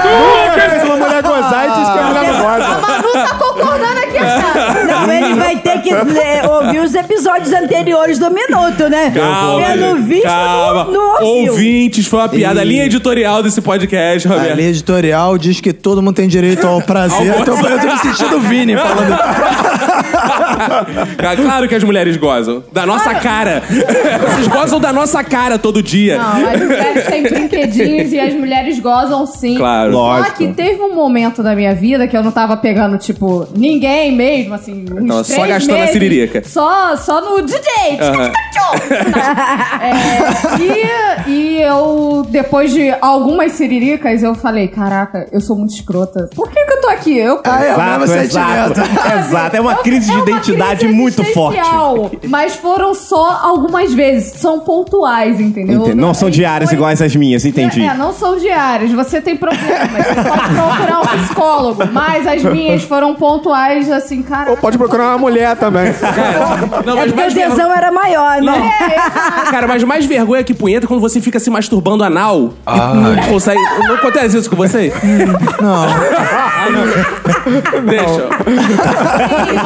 Nunca fez uma mulher gozar e diz que a mulher não A goza. Manu tá concordando aqui, cara. Não, ele vai ter que é, ouvir os episódios anteriores do Minuto, né? Calma, Pelo visto, calma. não, não ouviu. Ouvintes, foi uma piada. A linha editorial desse podcast, A Roberto. lei editorial diz que todo mundo tem direito ao prazer. Ao então eu tô me sentindo Vini falando. Cara, Claro que as mulheres gozam. Da nossa cara. Vocês gozam da nossa cara todo dia. Não, as mulheres têm brinquedinhos e as mulheres gozam sim. Claro. Só Lógico. que teve um momento da minha vida que eu não tava pegando, tipo, ninguém mesmo, assim, uns Tava só três gastando a meses. siririca. Só, só no DJ. Aham. É, e, e eu, depois de algumas siriricas, eu falei, caraca, eu sou muito escrota. Por que que eu tô aqui? Eu... Ah, é o mesmo Exato, sentimento. exato. Exato, é uma crise de é uma identidade muito forte. Mas foram só algumas vezes. São pontuais, entendeu? Entendi. Não são diárias foi- iguais as minhas, entendi. É, não são diárias. Você tem problemas. Você pode procurar um psicólogo. Mas as minhas foram pontuais, assim, cara. Ou pode procurar uma mulher também. Não, É mas porque o mais vergonha. tesão era maior, né? Cara, mas mais vergonha que punheta é quando você fica se masturbando anal. E não consegue. Não acontece isso com você? Não. Deixa.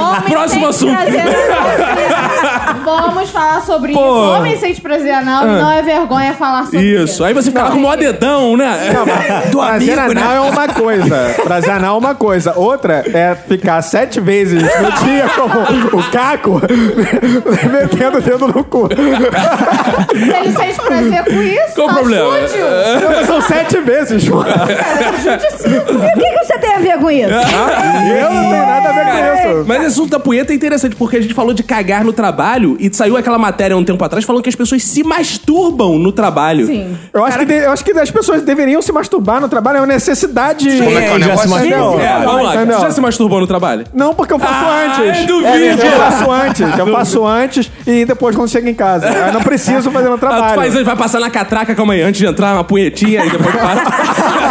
Homem Próximo assunto. Vamos falar sobre Pô. isso. Homem sente prazer anal e não é vergonha falar sobre isso. Isso. Aí você fica lá com o maior dedão, né? Do Prazer amigo, anal né? é uma coisa. Prazer anal é uma coisa. Outra é ficar sete vezes no dia como o Caco metendo o dedo no cu. Se ele sente prazer com isso, Qual o tá problema? sujo. São sete vezes, mano. E o que, que você tem a ver com isso? Eu não tenho nada a ver com isso. Mas esse assunto da punheta é interessante, porque a gente falou de cagar no trabalho e saiu aquela matéria um tempo atrás falando que as pessoas se masturbam no trabalho. Sim. Eu acho, que de- eu acho que as pessoas deveriam se masturbar no trabalho, é uma necessidade. Como é que é o já se masturbou. É, vamos lá. Você já se masturbou no trabalho? Não, porque eu faço Ah, antes. eu duvido. É, eu faço antes. Eu faço antes e depois quando chego em casa. Eu não preciso fazer no Ah, tu trabalho. faz, vai passar na catraca, calma aí, antes de entrar, uma punhetinha e depois para.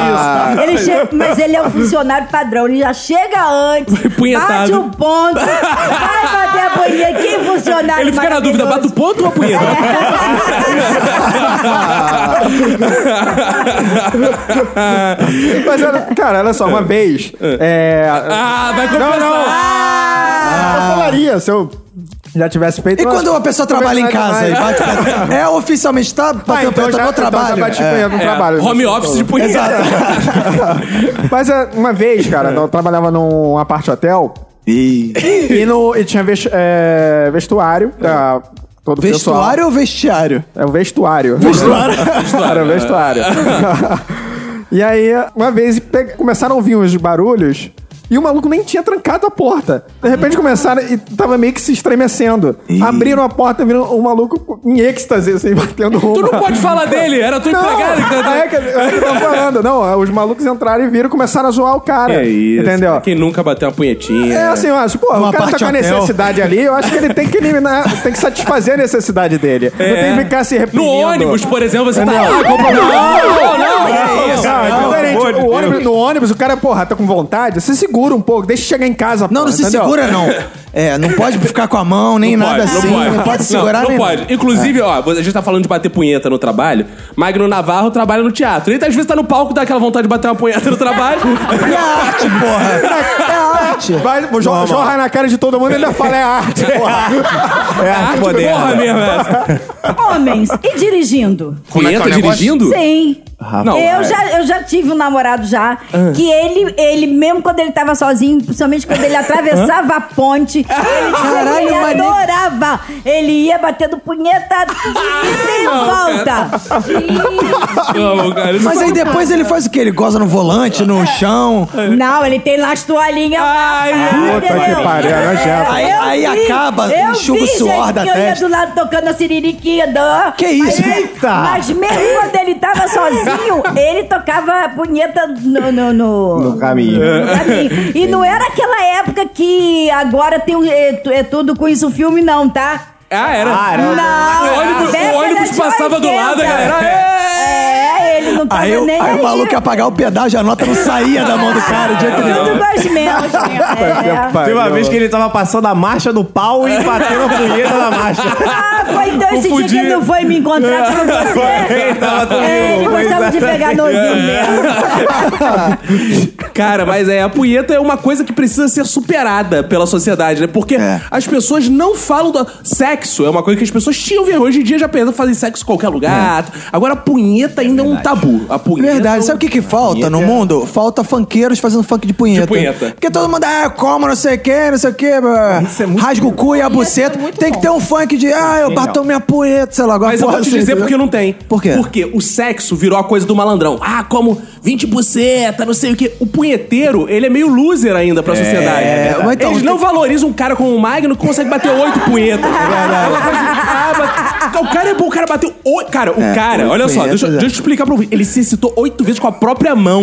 é Ele che- Mas ele é um funcionário padrão, ele já chega antes, Punhetado. bate o ponto, vai bater a punheta, que funcionário Ele fica na dúvida, bate o ponto ou a punheta? Mas, olha- cara, olha só, uma vez. É. ah, vai Não, confessar. não. Eu falaria se eu já tivesse feito. E quando a pessoa trabalha em casa e bate? É oficialmente tá Ah, batendo então já, no então já trabalho. bati É. punheta no É, trabalho. home office de punheta. Exato. Mas é, uma vez, cara, eu trabalhava num apart hotel E... e, no, e tinha ves- é, vestuário pra todo. Vestuário ou vestiário? É o vestuário. Vestuário. Era o vestuário. E aí, uma vez, pe- começaram a ouvir uns barulhos. E o maluco nem tinha trancado a porta. De repente começaram e tava meio que se estremecendo. Abriram a porta, viram o maluco em êxtase, assim, batendo uma. Tu não pode falar dele, era tua Não, empregada que tá- é que é que eu tô falando. Não, os malucos entraram e viram e começaram a zoar o cara. É isso. Entendeu? Quem nunca bateu uma punhetinha. É assim, eu acho, pô, o cara tá com a necessidade ali, eu acho que ele tem que eliminar, tem que satisfazer a necessidade dele. Não tem que ficar se No reprimindo. ônibus, por exemplo, você tá Não. lá, compra... Não, não, não. É isso, Não, é não, diferente. pelo amor de O ônibus- Deus. no ônibus, o cara, porra, tá com vontade, você segura um pouco, deixa chegar em casa. Não, não se entendeu? segura, não. É, não pode ficar com a mão, nem Não nada pode, assim. Não pode, segurar não, nem não pode. Inclusive, ó, a gente tá falando de bater punheta no trabalho. Magno Navarro trabalha no teatro. Ele às vezes tá no palco, dá aquela vontade de bater uma punheta no trabalho. É arte, porra. É arte. Vai, jo- jorra na cara de todo mundo e ainda fala, é arte, porra. É arte Porra mesmo essa. Homens, e dirigindo? Punheta dirigindo? Sim. Não, eu, é. já, eu já tive um namorado já, que ele, ele, mesmo quando ele tava sozinho, principalmente quando ele atravessava a ponte, ele, Caralho, ele adorava. Ele ia batendo punheta e volta. Não, cara, isso Mas aí depois ele faz o quê? Ele goza no volante, no chão. Não, ele tem lá as toalhinhas. Ai, puta que pariu, é nojento. Aí, Eu aí acaba, eu enxuga o vi, suor da que eu ia testa. do lado tocando a siririquinha. do- Que isso? Mas, Eita! mas mesmo quando ele tava sozinho, ele tocava punheta no... No, no, No caminho. no caminho. E não era aquela época que agora tem um, é, é tudo com isso filme, não, tá? Ah, era. Ah, era. Não, O ônibus, o ônibus passava do 80. lado, a galera. É, ele não tava Aí, o- nem aí o maluco ia pagar o pedágio, a nota não saía da mão do cara de jeito nenhum. Tudo com as mãos. É. Teve uma vez que ele tava passando a marcha do pau e batendo a punheta na marcha. Ah, foi então esse dia que ele não foi me encontrar com você. Ele tava comigo, É, ele gostava é. de pegar novinho mesmo. Cara, mas é, a punheta é uma coisa que precisa ser superada pela sociedade, né? Porque É. as pessoas não falam do sexo, é uma coisa que as pessoas tinham vergonha. Hoje em dia já pensam fazer sexo em qualquer lugar. Agora a punheta ainda é, um tabu. A punheta Verdade, sabe o que que falta no mundo? Falta funkeiros fazendo funk de punheta. De punheta. Porque todo mundo, ah, como, não sei o que, não sei o que, rasga o cu e a buceta. Tem que ter um funk de, ah, eu bato minha punheta, sei lá. Agora, Mas eu vou te assim, dizer porque não tem. Por quê? Porque o sexo virou a coisa do malandrão. Ah, como 20 buceta, não sei o quê. O punheteiro, ele é meio loser ainda pra sociedade. É, mas então, Eles tem- não valorizam um cara como o Magno que consegue bater oito punhetas. É ah, mas- o cara é bom, o cara bateu oito. Cara, o É, cara, olha só, deixa, é. deixa eu te explicar pra você. Ele se excitou oito vezes com a própria mão.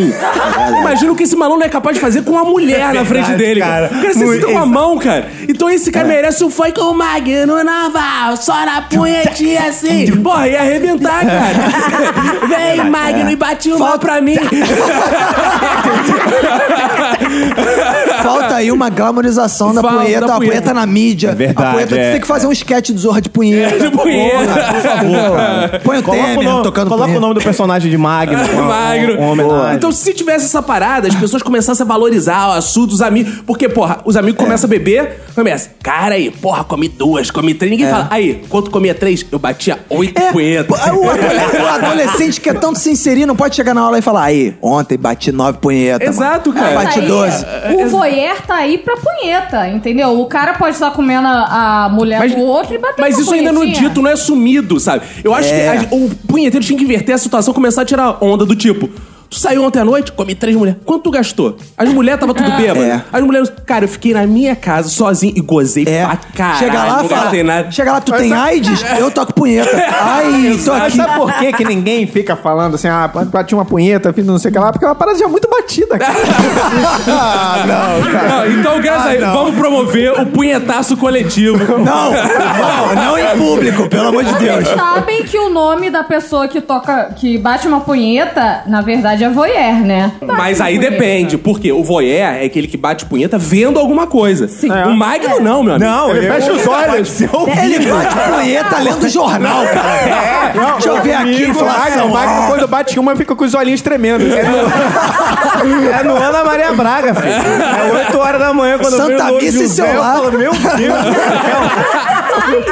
Imagina o que esse maluco é capaz de fazer com uma mulher na frente verdade, dele. cara. Cara. O cara se excita com a mão, cara. Então esse cara merece um funk com o Magno Naval, só na punhetinha assim. Porra, ia arrebentar, cara. Vem, Magno, e bate uma pra mim. Falta aí uma glamorização da Falta punheta, da a punheta. punheta na mídia. É verdade, A punheta, é. você tem que fazer um sketch do Zorra de punheta. De punheta. Porra, por favor, cara. Põe o Coloca, o Temer nome, tocando coloca o punheta. nome do personagem de Magno. uma- Magro. Uma, uma homenagem. Então, se tivesse essa parada, as pessoas começassem a valorizar o assunto dos amigos. Porque, porra, os amigos começam a beber, começa. Cara aí, porra, comi duas, comi três. Ninguém fala. Aí, quando comia três, eu batia oito É, punhetas. o, o adolescente que é tanto se inserir não pode chegar na aula e falar aí, ontem bati nove punhetas. Exato, mano. cara. Mas Bati aí, doze. O voyeur tá aí pra punheta, entendeu? O cara pode estar comendo a a mulher Mas, do outro e bater mas isso ainda não é punhetinha. dito, não é assumido, sabe? Eu acho É. que a- o punheteiro tinha que inverter a situação, começar a tirar onda do tipo. Tu saiu ontem à noite, comi três mulheres. Quanto tu gastou? As mulheres tava tudo bêbado. É. As mulheres, cara, eu fiquei na minha casa sozinho e gozei É. pra caralho. chega lá não fala, nada. chega lá, tu tem AIDS? Eu toco punheta. Ai, tô Mas aqui. sabe por que, que ninguém fica falando assim, ah, bati uma punheta, fiz não sei o que lá? Porque é uma parada já muito batida, cara. Ah, não, cara. Não, então, graças a Deus, vamos promover o punhetaço coletivo. Não, não, não em público, pelo amor de Deus. Vocês sabem que o nome da pessoa que toca, que bate uma punheta, na verdade é voyeur, né? Mas Bate aí uma punheta. depende, porque o voyeur é aquele que bate punheta vendo alguma coisa. Sim. O Magno não, meu amigo. Não, Ele fecha os olhos. Ele bate punheta lendo o jornal, cara. Deixa eu ver aqui, O Magno, inflação. o Magno, quando bate uma, fica com os olhinhos tremendo. É no Ana Maria Braga, filho. É 8 horas da manhã quando Santa eu vejo o Louro Missa e seu eu falo, meu Deus do céu.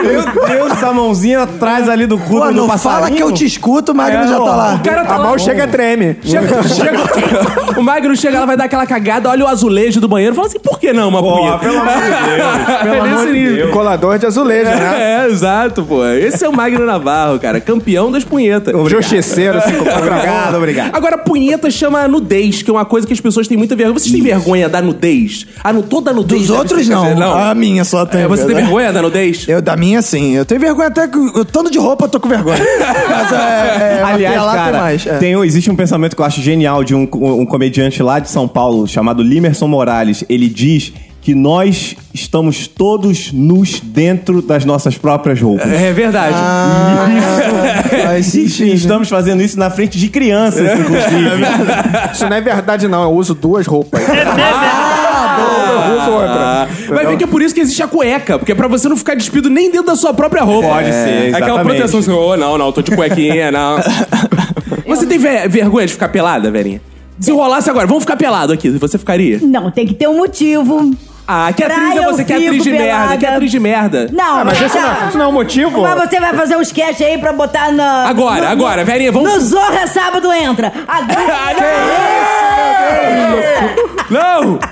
Meu Deus, essa mãozinha atrás ali do cu Pô, do não passarinho. fala que eu te escuto, o Magno É, já tá lá. O cara tá A lá. mão chega treme. Chega- chega- o Magno chega lá, vai dar aquela cagada, olha o azulejo do banheiro e fala assim: por que não uma Pô, punheta? pelo amor de Deus. Pelo É amor nesse de. Deus. Colador de azulejo, né? É, exato, pô. Esse é o Magno Navarro, cara. Campeão das punhetas. Justiceiro, assim, com Obrigado, obrigado. Agora, punheta chama nudez, que é uma coisa que as pessoas têm muita vergonha. Vocês têm vergonha da nudez? Ah, no, toda nudez. Dos deve outros, ser- não. Não. A minha só tem. É, você tem vergonha da nudez? Eu, da minha, sim. Eu tenho vergonha até que. Eu tanto de roupa, eu tô com vergonha. Mas é. é Aliás, lá cara, tem mais. é. tem um- existe um pensamento que eu acho genial de um, um comediante lá de São Paulo chamado Limerson Morales. Ele diz que nós estamos todos nus dentro das nossas próprias roupas. É verdade. Ah, faz E sentido. estamos fazendo isso na frente de crianças, inclusive. Isso não é verdade, não. Eu uso duas roupas. Eu uso outra. Vai ver que é por isso que existe a cueca, porque é pra você não ficar despido nem dentro da sua própria roupa. Pode ser, É Aquela exatamente. proteção assim, oh, não, não, tô de cuequinha, não. Você tem ve- vergonha de ficar pelada, velhinha? Se rolasse agora, vamos ficar pelado aqui, você ficaria? Não, tem que ter um motivo. Ah, que atriz é eu você? Que fico atriz de merda, pelada. que atriz de merda. Não, Mas mas isso não, isso não é um motivo? Mas você vai fazer um sketch aí pra botar na. Agora, no- agora, velhinha, vamos- No Zorra Sábado entra. Agora. Não!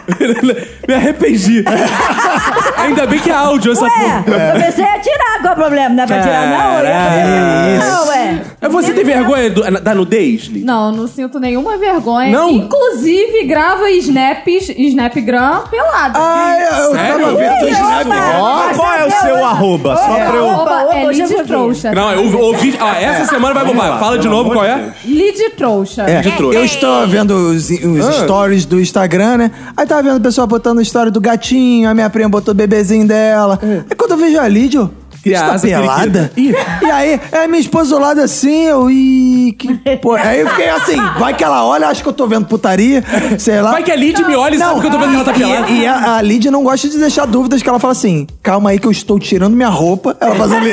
Me arrependi. Ainda bem que é áudio essa Ué, porra. eu pensei em tirar, qual é o problema? Não é pra tirar, não? Eu ia fazer- Caralho. Não, ué. Mas Você tem vergonha do- da nudez, Li? Não, não sinto nenhuma vergonha. Não? Inclusive, grava snaps, snapgram pelado. Ah, eu Sério? tava vendo. Opa, Ó, qual é o seu arroba? Só pra eu... Arroba é vou ver. Trouxa. Não, eu ouvi. Ah, essa semana vai bombar. Fala de novo qual é? Lid Trouxa. É, eu estou vendo os, os stories do Instagram, né? Aí tava vendo o pessoal botando story do gatinho, a minha prima botou o bebezinho dela. Aí quando eu vejo a Lídia, Criança, Você tá pelada? periquita. E aí, é minha esposa do lado assim, eu. Ih, que. Pô, aí eu fiquei assim, vai que ela olha, acha que eu tô vendo putaria, sei lá. Vai que a Lid me olha e sabe que eu tô vendo ela tá pelada. E, e a, a Lídia não gosta de deixar dúvidas, que ela fala assim: calma aí que eu estou tirando minha roupa. Ela fazendo.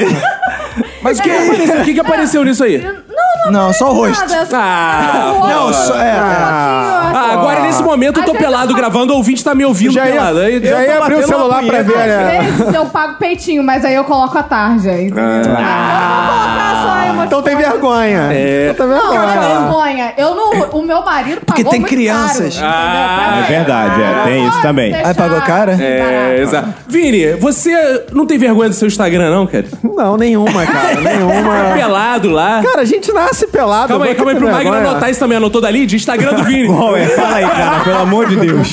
Mas o que, apareceu, o que, que apareceu nisso aí? Não, só o rosto. Nada, é só- Ah, o não, rosto, só- é, um é. pouquinho, Ah, agora nesse momento eu tô Às vezes pelado eu- gravando, o ouvinte tá me ouvindo Já ia, pelado. Aí- já ia abrir o batendo celular uma pra ver, né? Às vezes eu pago peitinho, mas aí eu coloco a tarja. entendeu? Ah. Eu vou colocar só aí umas Então tem vergonha. É. Então tem Não, não vergonha. é vergonha. Eu não, o meu marido pagou Porque tem muito crianças. Caro, entendeu? Ah, Pra é ver. verdade, é, tem isso também. Aí pagou cara? É, exato. Vini, você não tem vergonha do seu Instagram, não, cara? Não, nenhuma, cara. Nenhuma. Pelado lá. Cara, a gente nasce pelado. Calma aí, vai calma aí ter pro Magno vergonha. anotar isso também. Anotou da Lid? Instagram do Vini. Qual é? Fala aí, cara, pelo amor de Deus.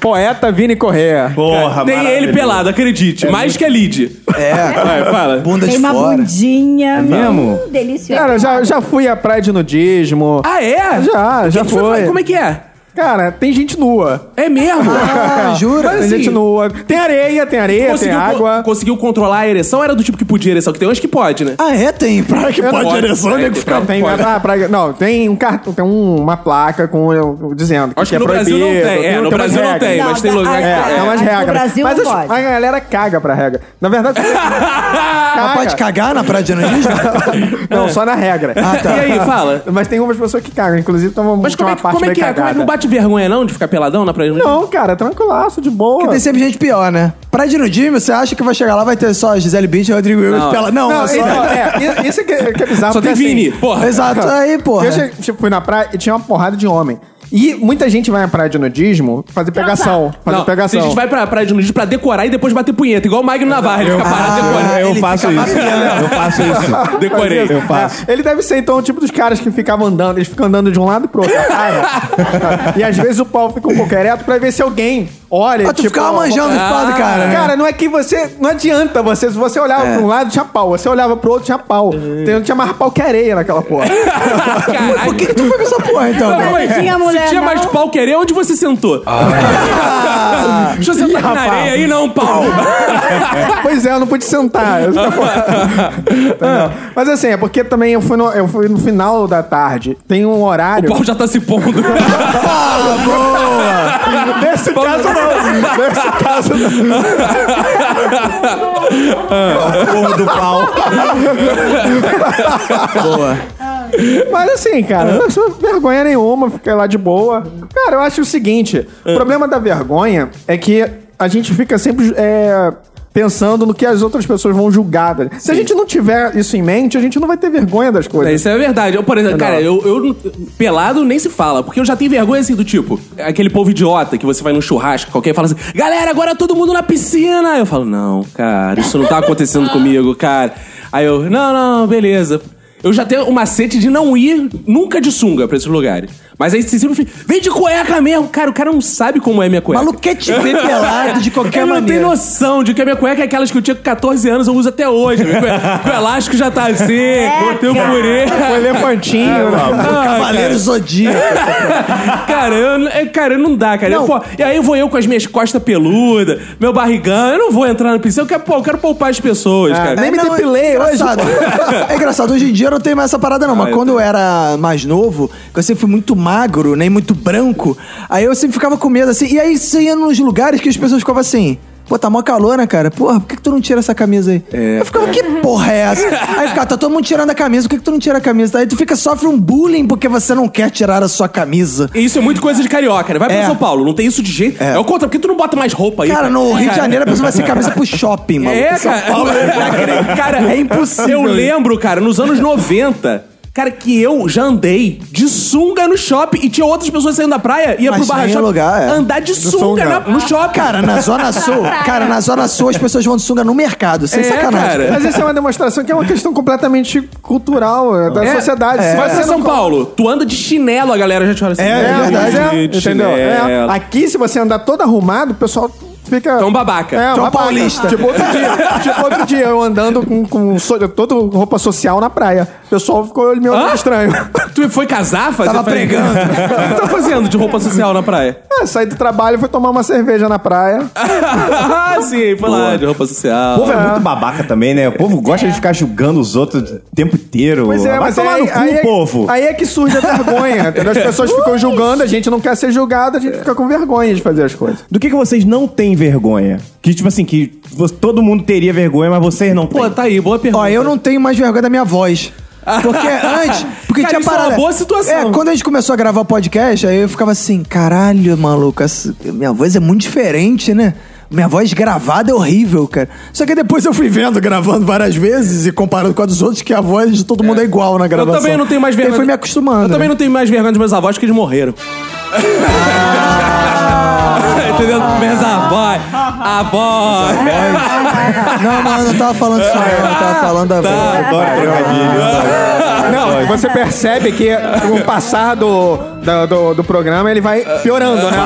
Poeta Vini Correa. Porra, Tem ele pelado, acredite. mais que a Lid. É, Vai, fala. bunda de Tem uma fora. bundinha. mesmo? Hum, deliciosa. Cara, já, já fui à praia de nudismo. Ah, é? Já, já foi. Como é que é? Cara, tem gente nua. É mesmo? Ah, jura? Tem assim, gente nua. Tem areia, tem areia, tem água. conseguiu controlar a ereção? Era do tipo que podia ereção? Que tem uns que pode, né? Ah, é? Tem praia que pode posso. direção, É, nego tem fica. Tem, Pode. ah, praia- não, tem um cartão, tem um- uma placa com eu- dizendo que, Acho que é no Brasil não proibido, tem. É, no umas Brasil não tem, mas tem lugar que É, tem. tem umas Aqui no regras. Brasil Mas não as- pode. a galera caga pra regra. Na verdade, Mas pode cagar na praia de nudismo? não, só na regra. Ah, tá. E aí, fala. Mas tem umas pessoas que cagam, inclusive tem uma, Mas tem como é, uma que, parte como é que é? Como é que não bate vergonha, não, de ficar peladão na praia? Não, cara, tranquilaço, de boa. Porque tem sempre gente pior, né? Praia de nudismo, você acha que vai chegar lá, vai ter só Gisele Beach e Rodrigo Willis Não. pela... Não, Não, é só... então, é, isso é que, que é bizarro. Só tem porque, assim, Vini, porra. Exato, aí, porra. Eu che- tipo, fui na praia e tinha uma porrada de homem. E muita gente vai na praia de nudismo fazer pegação. Fazer Não, pegação. a gente vai pra praia de nudismo pra decorar e depois bater punheta. Igual o Magno Navarro, ele fica parado Ah, decorando. Eu ele faço isso. Eu faço isso. Decorei. Eu faço. Ele deve ser, então, o tipo dos caras que ficavam andando, eles ficam andando de um lado pro outro. e às vezes o pau fica um pouco ereto pra ver se alguém olha. Ah, tu ficava manjando pau do cara? Cara, não é que você. Não adianta você. Se você olhava pra um lado, tinha pau. Você olhava pro outro, tinha pau. Tem, tinha mais pau que areia naquela porra. Caralho. Por que, que tu foi com essa porra, então? Não. Não tinha mulher, Se tinha mais pau querer, onde você sentou? Deixa eu sentar na areia aí, não, pau. pois é, eu não pude sentar. Eu tava-? Mas assim, é porque também eu fui, no, eu fui no final da tarde. Tem um horário. O pau já tá se pondo. Nesse caso não. Nesse caso não. Porra do pau. Boa. Mas assim, cara, não sou vergonha nenhuma, fiquei lá de boa. Cara, eu acho o seguinte: o problema da vergonha é que a gente fica sempre é, pensando no que as outras pessoas vão julgar. Se a gente não tiver isso em mente, a gente não vai ter vergonha das É, coisas. Isso é verdade. Eu, por exemplo, cara, eu, eu- pelado nem se fala, porque eu já tenho vergonha assim do tipo, aquele povo idiota que você vai num churrasco, qualquer fala assim, galera, agora todo mundo na piscina. Eu falo, não, cara, isso não tá acontecendo comigo, cara. Aí eu, não, não, beleza. Eu já tenho o macete de não ir nunca de sunga pra esses lugares. Mas aí você sempre fica, vem de cueca mesmo. Cara, o cara não sabe como é minha cueca. Maluco quer te ver pelado de qualquer Ele não tem maneira. noção de que a minha cueca é aquelas que eu tinha com 14 anos, eu uso até hoje. O elástico já tá assim, tem o furê. O elefantinho, né? Cavaleiro Zodíaco. Cara, eu, é, cara, não dá, cara. Eu, Não. pô, e aí vou eu com as minhas costas peludas, meu barrigão, eu não vou entrar na piscina, eu quero, pô, eu quero poupar as pessoas, cara. nem me não, depilei é hoje, engraçado. É engraçado, hoje em dia eu não tenho mais essa parada, não. Mas Ah, eu quando eu era mais novo, eu sempre fui muito magro, nem muito branco, aí eu sempre ficava com medo, assim. E aí você ia nos lugares que as pessoas ficavam assim. Pô, tá mó calor, né, cara? Porra, por que, que tu não tira essa camisa aí? Eu ficava, que porra é essa? Aí ficava, tá todo mundo tirando a camisa, por que, que tu não tira a camisa? Aí tu fica, sofre um bullying porque você não quer tirar a sua camisa. Isso é muito coisa de carioca, né? Vai pra É. São Paulo, não tem isso de jeito. É, o contra, por que tu não bota mais roupa aí? Cara, no Rio de Janeiro a pessoa vai ser camisa pro shopping, mano. É, cara. Paulo, cara, é impossível. Eu lembro, cara, nos anos 90. Cara, que eu já andei de sunga no shopping e tinha outras pessoas saindo da praia, ia Mas pro barra tinha shopping, lugar, é. andar de sunga, sunga. na- no shopping. Cara, na Zona Sul, cara, na Zona Sul as pessoas vão de sunga no mercado, sem É, sacanagem. cara. Mas isso é uma demonstração que é uma questão completamente cultural é, da É, sociedade. Se Vai você pra São Paulo, tu anda de chinelo, a galera já te olha assim. É, É, verdade. mas é, de entendeu? É. chinelo. Aqui, se você andar todo arrumado, o pessoal fica. Tão babaca. É, Tão babaca. paulista. Tipo outro dia, tipo outro dia eu andando com, com so, toda roupa social na praia. O pessoal ficou me olhando Hã? estranho. Tu foi casar? Fazer, Tava pregando. O que tu tá fazendo de roupa social na praia? É, saí do trabalho e fui tomar uma cerveja na praia. ah, sim, foi lá, de roupa O social. povo é muito babaca também, né? O povo gosta de ficar julgando os outros o tempo inteiro. Pois é, Vai mas tomar aí, no cu, aí, é- povo. aí é que surge a vergonha. entendeu? As pessoas ficam julgando, a gente não quer ser julgado, a gente fica com vergonha de fazer as coisas. Do que, que vocês não têm vergonha? Que, tipo assim, que todo mundo teria vergonha, mas vocês não têm. Pô, tá aí, boa pergunta. Ó, eu não tenho mais vergonha da minha voz. Porque antes. Porque Cara, tinha isso é parada. uma boa situação. É, quando a gente começou a gravar o podcast, aí eu ficava assim, caralho, maluco, essa- minha voz é muito diferente, né? Minha voz gravada é horrível, cara. Só que depois eu fui vendo, gravando várias vezes e comparando com a dos outros, que a voz de todo mundo é igual na Eu gravação. também não tenho mais vergonha. aí fui me acostumando. Eu também né? não tenho mais vergonha dos meus avós, porque eles morreram. Entendeu? Meus avós. Avós. Não, mano, não tava falando isso, não. Eu tava falando da voz. Adoro trocadilho. Não, você percebe que com o passar do, do, do- do programa ele vai piorando, né?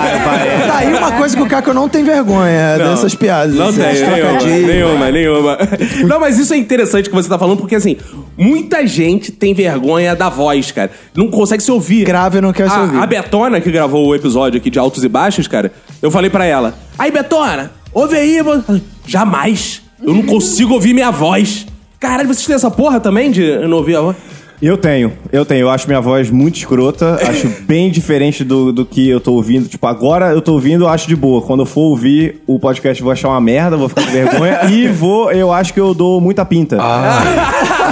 Tá aí uma coisa que o Caco não tem vergonha dessas piadas. Não assim, tem, nenhuma, trocadilhos. nenhuma, nenhuma. Não, mas isso é interessante que você tá falando, porque assim, muita gente tem vergonha da voz, cara. Não consegue se ouvir. Grave e não quer se a, ouvir. A Betona, que gravou o episódio aqui de altos e baixos, cara, eu falei pra ela: Aí, Betona, ouve aí. vo-" Ela, Jamais. Eu não consigo ouvir minha voz. Caralho, vocês têm essa porra também de não ouvir a voz? Eu tenho, eu tenho. Eu acho minha voz muito escrota, acho bem diferente do, do que eu tô ouvindo. Tipo, agora eu tô ouvindo, eu acho de boa. Quando eu for ouvir o podcast, eu vou achar uma merda, vou ficar com vergonha. e vou, eu acho que eu dou muita pinta.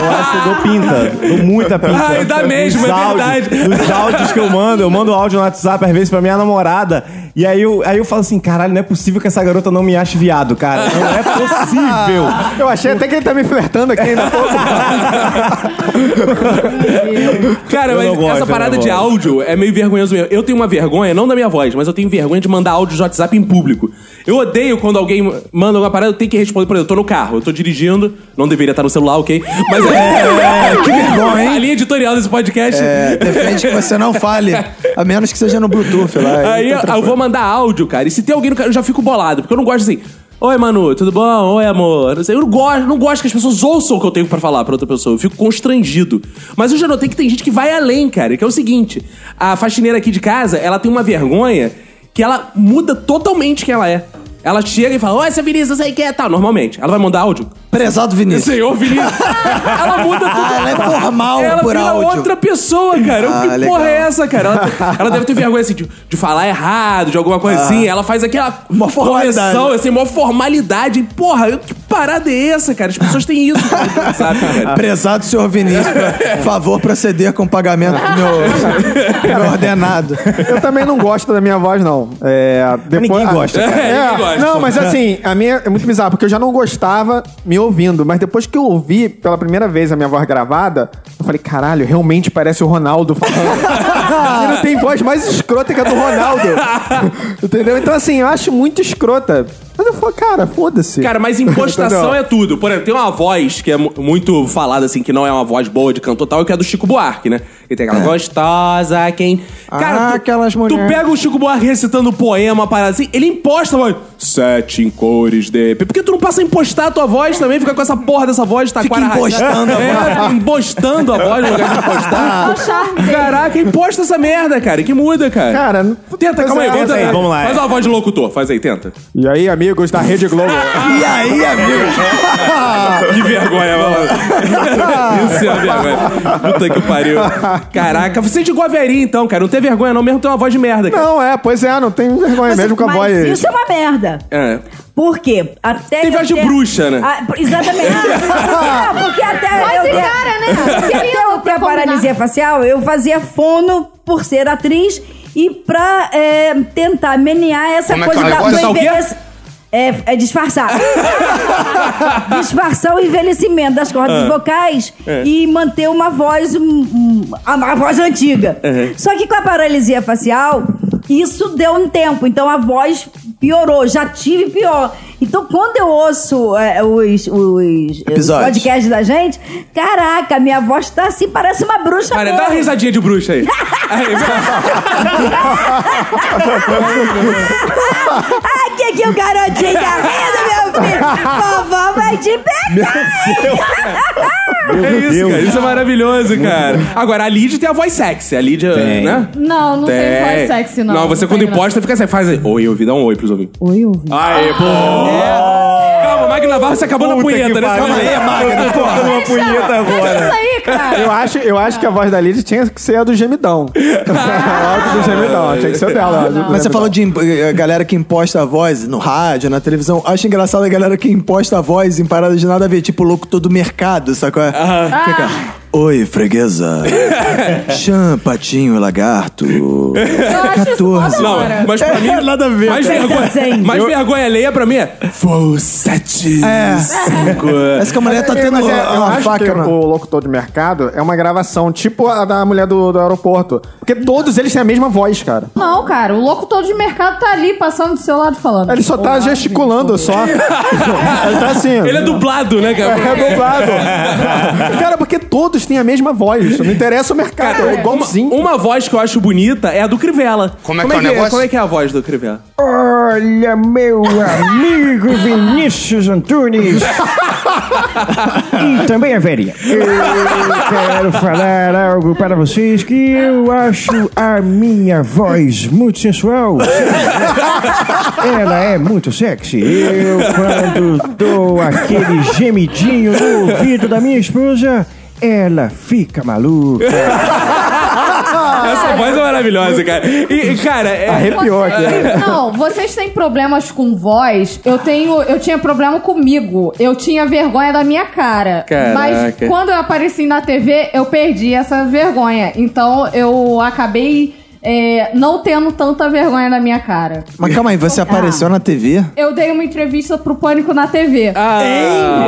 Eu acho que eu dou pinta. Dou muita pinta. Ai, dá mesmo, Nos é áudios- verdade. Nos áudios que eu mando, eu mando áudio no WhatsApp, às vezes, pra minha namorada. E aí eu, aí eu falo assim: caralho, não é possível que essa garota não me ache viado, cara. Não é possível. Eu achei até que ele tá me flertando aqui ainda pouco. Cara, mas gosto essa da parada de áudio é meio vergonhoso mesmo. Eu tenho uma vergonha, não da minha voz, mas eu tenho vergonha de mandar áudio de WhatsApp em público. Eu odeio quando alguém manda uma parada, eu tenho que responder. Por exemplo, eu tô no carro, eu tô dirigindo, não deveria estar no celular, ok? Mas é. que vergonha, hein? A linha editorial desse podcast. É, defende que você não fale, a menos que seja no Bluetooth lá. Aí tá eu, vou mandar áudio, cara. E se tem alguém no carro, eu já fico bolado, porque eu não gosto assim. Oi, Manu, tudo bom? Oi, amor. Não sei, Eu não gosto, não gosto que as pessoas ouçam o que eu tenho pra falar pra outra pessoa. Eu fico constrangido. Mas eu já notei que tem gente que vai além, cara. Que é o seguinte: a faxineira aqui de casa, ela tem uma vergonha que ela muda totalmente quem ela é. Ela chega e fala, oi, essa Vinícius, sei que é, tal, normalmente. Ela vai mandar áudio. Prezado Vinícius. Senhor Vinícius. ela muda tudo. Ah, ela é formal ela por vira áudio. outra pessoa, cara. Ah, que legal. porra é essa, cara? Ela, ela deve ter vergonha assim, de, de falar errado, de alguma coisa assim. Ela faz aquela Ah. Uma formalidade. correção, assim, uma formalidade. Porra, que parada é essa, cara? As pessoas têm isso cara. Prezado senhor Vinícius, por favor, proceder com o pagamento do meu, meu ordenado. Eu também não gosto da minha voz, não. É, depois, Ninguém gosta, É, cara. Ninguém gosta. Não, mas assim, a minha é muito bizarro, porque eu já não gostava me ouvindo, mas depois que eu ouvi pela primeira vez a minha voz gravada, eu falei, caralho, realmente parece o Ronaldo falando. Ele tem voz mais escrota que a do Ronaldo. Entendeu? Então, assim, eu acho muito escrota. Mas eu falo, cara, foda-se. Cara, mas impostação é tudo. Por exemplo, tem uma voz que é mu- muito falada, assim, que não é uma voz boa de cantor tal, que é do Chico Buarque, né? Que tem aquela gostosa, quem... Ah, tu, aquelas Tu mulheres. pega o Chico Buarque recitando um poema, parada assim, ele imposta a voz. Sete em cores de... Por que tu não passa a impostar a tua voz também? Fica com essa porra dessa voz, tá Fica impostando a é, voz. fica impostando a voz no lugar de impostar. É. Caraca, imposta essa merda, cara. Que muda, cara. Cara, não- Tenta, calma aí, é, vamos, aí, vamos lá. Faz uma voz de locutor, faz aí, tenta. E aí, amigos da Rede Globo? E aí, amigo? Que vergonha, mano. Isso é uma vergonha. Puta que pariu. Caraca, você é de Guaveri, então, cara. Não tem vergonha, não, mesmo tem uma voz de merda, cara. não, é, pois é, não tem vergonha mesmo com a mas voz. isso é uma merda. É. Por quê? Até Tem voz de ter- bruxa, né? Ah, exatamente. Não, porque até Mas eu encara, né? Até eu ter a paralisia facial, eu fazia fono por ser atriz e pra é, tentar menear essa Como é coisa é da, do É, é disfarçar. disfarçar o envelhecimento das cordas Ah. vocais É. e manter uma voz, um- um- a, a voz antiga. Só que com a paralisia facial, isso deu um tempo. Então a voz piorou. Já tive pior. Então quando eu ouço é, os, os, os Episódios. podcasts da gente, caraca, minha voz tá assim, parece uma bruxa Cara, dá uma risadinha de bruxa aí. Aí, Aqui, aqui o garotinho tá rindo, meu filho. Vovó vai te pegar. é isso, cara. Isso é maravilhoso, cara. Agora, a Lid tem a voz sexy. A Lid, Tem. né? Não, não tem voz sexy, não. Não, você quando tem, não. imposta fica assim, faz aí. Oi, ouvi, dá um oi pros ouvintes. Oi, ouvi. Aí, pô. Calma, Magna Navarro, você acabou na Puta punheta, que né? pariu. Calma aí, Magna, porra. uma punheta É agora. isso aí, cara. Eu acho, eu acho que a voz da Lidia tinha que ser a do gemidão. a áudio do gemidão. Tinha que ser dela. a áudio do Mas você gemidão. falou de imp- eh, galera que imposta a voz no rádio, na televisão. Acho engraçado a galera que imposta a voz em paradas de nada a ver, tipo locutor do mercado, sacou? Fica, Oi, freguesa. Chã, patinho e lagarto. Eu acho isso mó 14. da Não, hora. mas pra mim. nada a ver. Mais vergonha, Sim. mais vergonha alheia pra mim é. Voo sete, É. cinco. Parece que a mulher tá É, tendo mas é, eu uma acho faca que o locutor de mercado é uma gravação tipo a da mulher do, do aeroporto. Porque todos eles têm a mesma voz, cara. Não, cara, o locutor de mercado tá ali passando do seu lado falando. Ele só tá Olá, gesticulando só. Ele tá assim. Ele é dublado, né, cara? É dublado. cara, porque todos têm a mesma voz. Não interessa o mercado. é igualzinho. Uma, uma voz que eu acho bonita é a do Crivella. Como é que é o negócio? Como é que é a voz do Crivella? Olha, meu amigo Vinícius Antunes. e também a velhinha. Eu quero falar algo para vocês que eu acho a minha voz muito sensual. Ela é muito sexy. Eu, quando dou aquele gemidinho no ouvido da minha esposa, ela fica maluca. Essa voz é maravilhosa, cara. E, cara, é. Arrepiou aqui. Não, vocês têm problemas com voz. Eu tenho, eu tinha problema comigo. Eu tinha vergonha da minha cara. Caraca. Mas quando eu apareci na TV, eu perdi essa vergonha. Então eu acabei é, não tendo tanta vergonha na minha cara. Mas calma aí, você apareceu na TV? Eu dei uma entrevista pro Pânico na TV. Ah,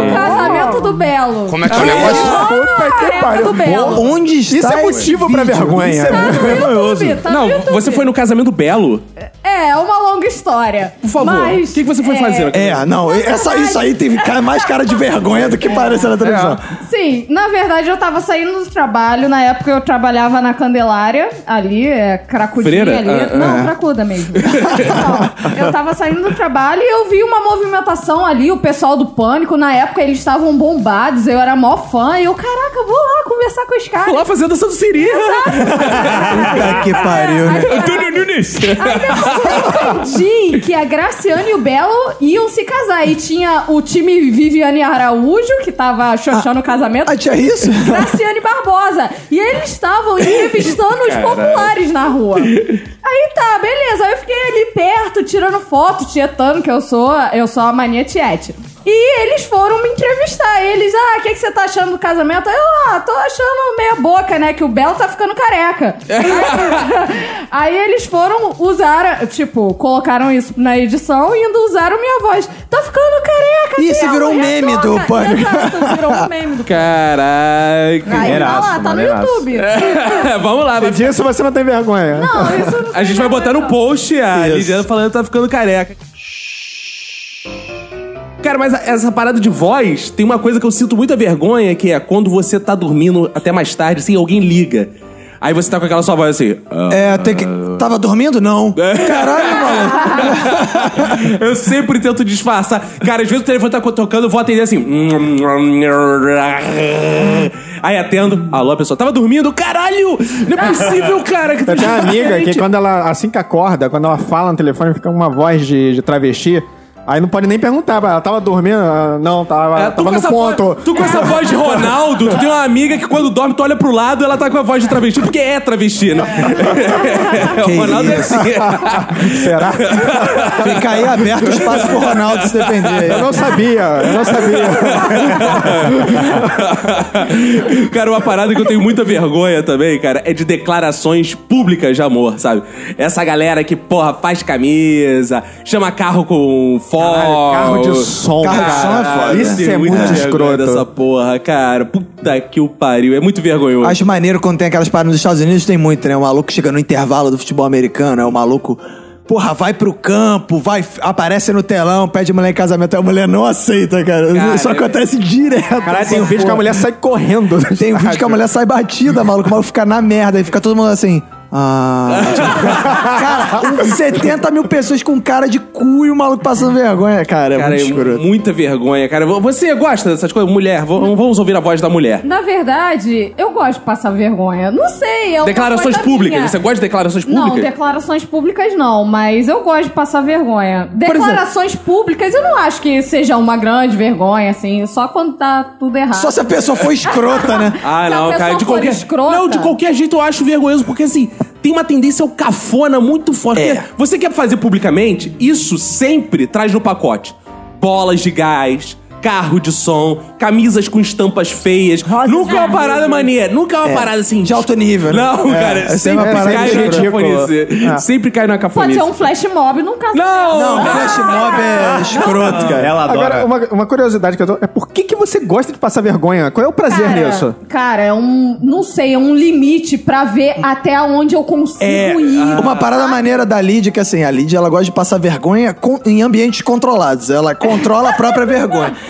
O casamento do Belo. Como é que é o negócio? Puta que do Belo. Onde está Isso é motivo pra vergonha. Isso é Tá muito no vergonhoso. YouTube, tá no não, YouTube. você foi no casamento belo? É, é uma longa história. Por favor. Mas, o que, que você foi é, fazer? É, não, essa, isso aí teve mais cara de vergonha do que parece na televisão. Sim, na verdade eu tava saindo do trabalho, na época eu trabalhava na Candelária, ali, é, cracudinha Freira? ali. Ah, não, cracuda mesmo. Não, eu tava saindo do trabalho e eu vi uma movimentação ali, o pessoal do Pânico, na época eles estavam bombados, eu era mó fã, e eu, caraca, vou lá conversar com os caras. lá fazendo dança do Siri. Puta que pariu? Aí, Antônio Nunes. aí depois entendi que a Graciane e o Belo iam se casar. E tinha o time Viviane Araújo, que tava xoxando o casamento. Ah, tinha isso? Graciane Barbosa. E eles estavam entrevistando os populares na rua. Aí tá, beleza. Aí eu fiquei ali perto, tirando foto, tietando, que eu sou, eu sou a mania tiete. E eles foram me entrevistar. Eles, ah, o que, que você tá achando do casamento? Eu, ah, tô achando meia boca, né? Que o Belo tá ficando careca. Aí eles foram usar, tipo, colocaram isso na edição e ainda usaram minha voz. Tá ficando careca, Belo, virou um meme do. Pânico. Exato, virou um meme do Caraca. Aí tá lá, tá no. YouTube. Vamos lá, vai Disso você não tem vergonha. Não, isso não A gente vai botar no post a Lidiana falando que tá ficando careca. Cara, mas essa parada de voz, tem uma coisa que eu sinto muita vergonha, que é quando você tá dormindo até mais tarde, assim, alguém liga. Aí você tá com aquela sua voz assim. "Ah." É, tem que. Tava dormindo? Não. Caralho, maluco. eu sempre tento disfarçar. Cara, às vezes o telefone tá tocando, eu vou atender assim. Aí atendo. Alô, a pessoa tava dormindo? Caralho! Não é possível, cara. Que Eu tenho uma amiga que quando ela, assim que acorda, quando ela fala no telefone, fica com uma voz de, de travesti. Aí não pode nem perguntar, ela tava dormindo? Não, tava, É, tava no ponto. voz, tu com essa voz de Ronaldo, tu tem uma amiga que quando dorme, tu olha pro lado ela tá com a voz de travesti, porque é travesti, né? o Ronaldo é assim. Será? Fica aí aberto o espaço pro Ronaldo se defender. Eu não sabia, eu não sabia. cara, uma parada que eu tenho muita vergonha também, cara, é de declarações públicas de amor, sabe? Essa galera que, porra, faz camisa, chama carro com fogo. carro de som, Carro de som é foda. Isso é muita muito escroto. dessa porra, cara. Puta que o pariu. É muito vergonhoso. Acho maneiro quando tem aquelas paradas nos Estados Unidos, tem muito, né? O maluco chega no intervalo do futebol americano, é o maluco. Porra, vai pro campo, vai, aparece no telão, pede mulher em casamento, a mulher não aceita, cara. Cara, Isso acontece direto. Caralho, tem um vídeo que a mulher sai correndo. do Tem um vídeo que a mulher sai batida, maluco, o maluco fica na merda, e fica todo mundo assim. Ah. cara, um 70 mil pessoas com cara de cu e o maluco passando vergonha, cara. É Cara, muito é escroto. muita vergonha, cara. Você gosta dessas coisas? Mulher, vamos ouvir a voz da mulher. Na verdade, eu gosto de passar vergonha. Não sei, é Declarações públicas. minha. Você gosta de declarações Não, públicas? declarações públicas não, mas eu gosto de passar vergonha. Declarações públicas eu não acho que seja uma grande vergonha, assim, só quando tá tudo errado. Só se a pessoa for escrota, né? Ah, Se não, cara. De for qualquer... escrota- Não, de qualquer jeito eu acho vergonhoso, porque assim, tem uma tendência ao cafona muito forte. É. Você quer fazer publicamente, isso sempre traz no pacote. Bolas de gás, carro de som, camisas com estampas feias. Rosa Nunca é uma parada maneira. Nunca é uma É, parada assim. de alto nível, né? Não, É, cara. é sempre cai na cafonice. Ah. Sempre cai na Pode cafonice. ser um flash mob num casamento. Não! Não, flash mob é escroto, cara. Ela adora. Agora, uma, uma curiosidade que eu tô é por que, que você gosta de passar vergonha? Qual é o prazer Cara, nisso? cara, é um. Não sei, é um limite pra ver até onde eu consigo É, ir. Uma parada maneira da Lid, que assim, a Lid ela gosta de passar vergonha com- em ambientes controlados. Ela controla a própria vergonha.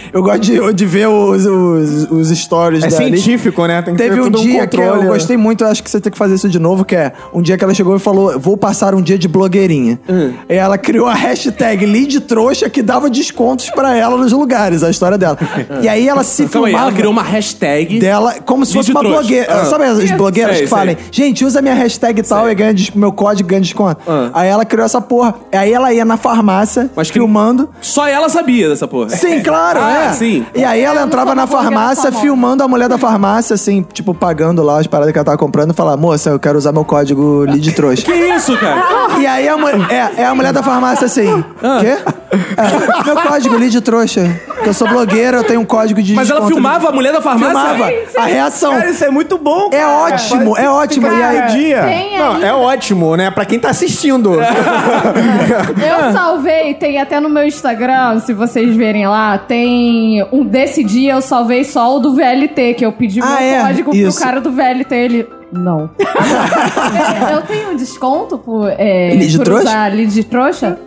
Eu gosto de, de ver os, os, os stories É da Lid. científico, né? Tem que Teve ter um tudo um dia que eu gostei muito, eu acho que você tem que fazer isso de novo, que é um dia que ela chegou e falou: Vou passar um dia de blogueirinha. Hum. E ela criou a hashtag Lid Trouxa que dava descontos pra ela nos lugares, a história dela. E aí ela se aí, filmava ela criou uma hashtag. dela como se fosse uma Trouxa. blogueira. Ah. Sabe as blogueiras Sei, que falem, gente, usa minha hashtag e tal e ganha des- meu código ganha desconto. Ah. Aí ela criou essa porra. Aí ela ia na farmácia, Mas que- filmando. Só ela sabia dessa porra. Sim, claro, Ah, é. Sim. E aí ela entrava na farmácia, filmando a mulher da farmácia, assim, tipo, pagando lá as paradas que ela tava comprando e falar, moça, eu quero usar meu código Lid Trouxa. Que isso, cara? E aí a, é, é a mulher da farmácia assim, Ah. quê? É, meu código Lid Trouxa. Que eu sou blogueira, eu tenho um código de Mas ela filmava a mulher da farmácia? Filmava. A reação. Cara, isso é muito bom, É cara. ótimo, é ótimo. E aí, dia. Não, é ótimo, né? Pra quem tá assistindo. Eu salvei, tem até no meu Instagram, se vocês verem lá, tem um desse dia eu salvei só o do VLT, que eu pedi Ah, meu é? código Isso. pro cara do VLT, ele. Não. É, eu tenho um desconto por, é, Lead por trouxa? usar lead trouxa?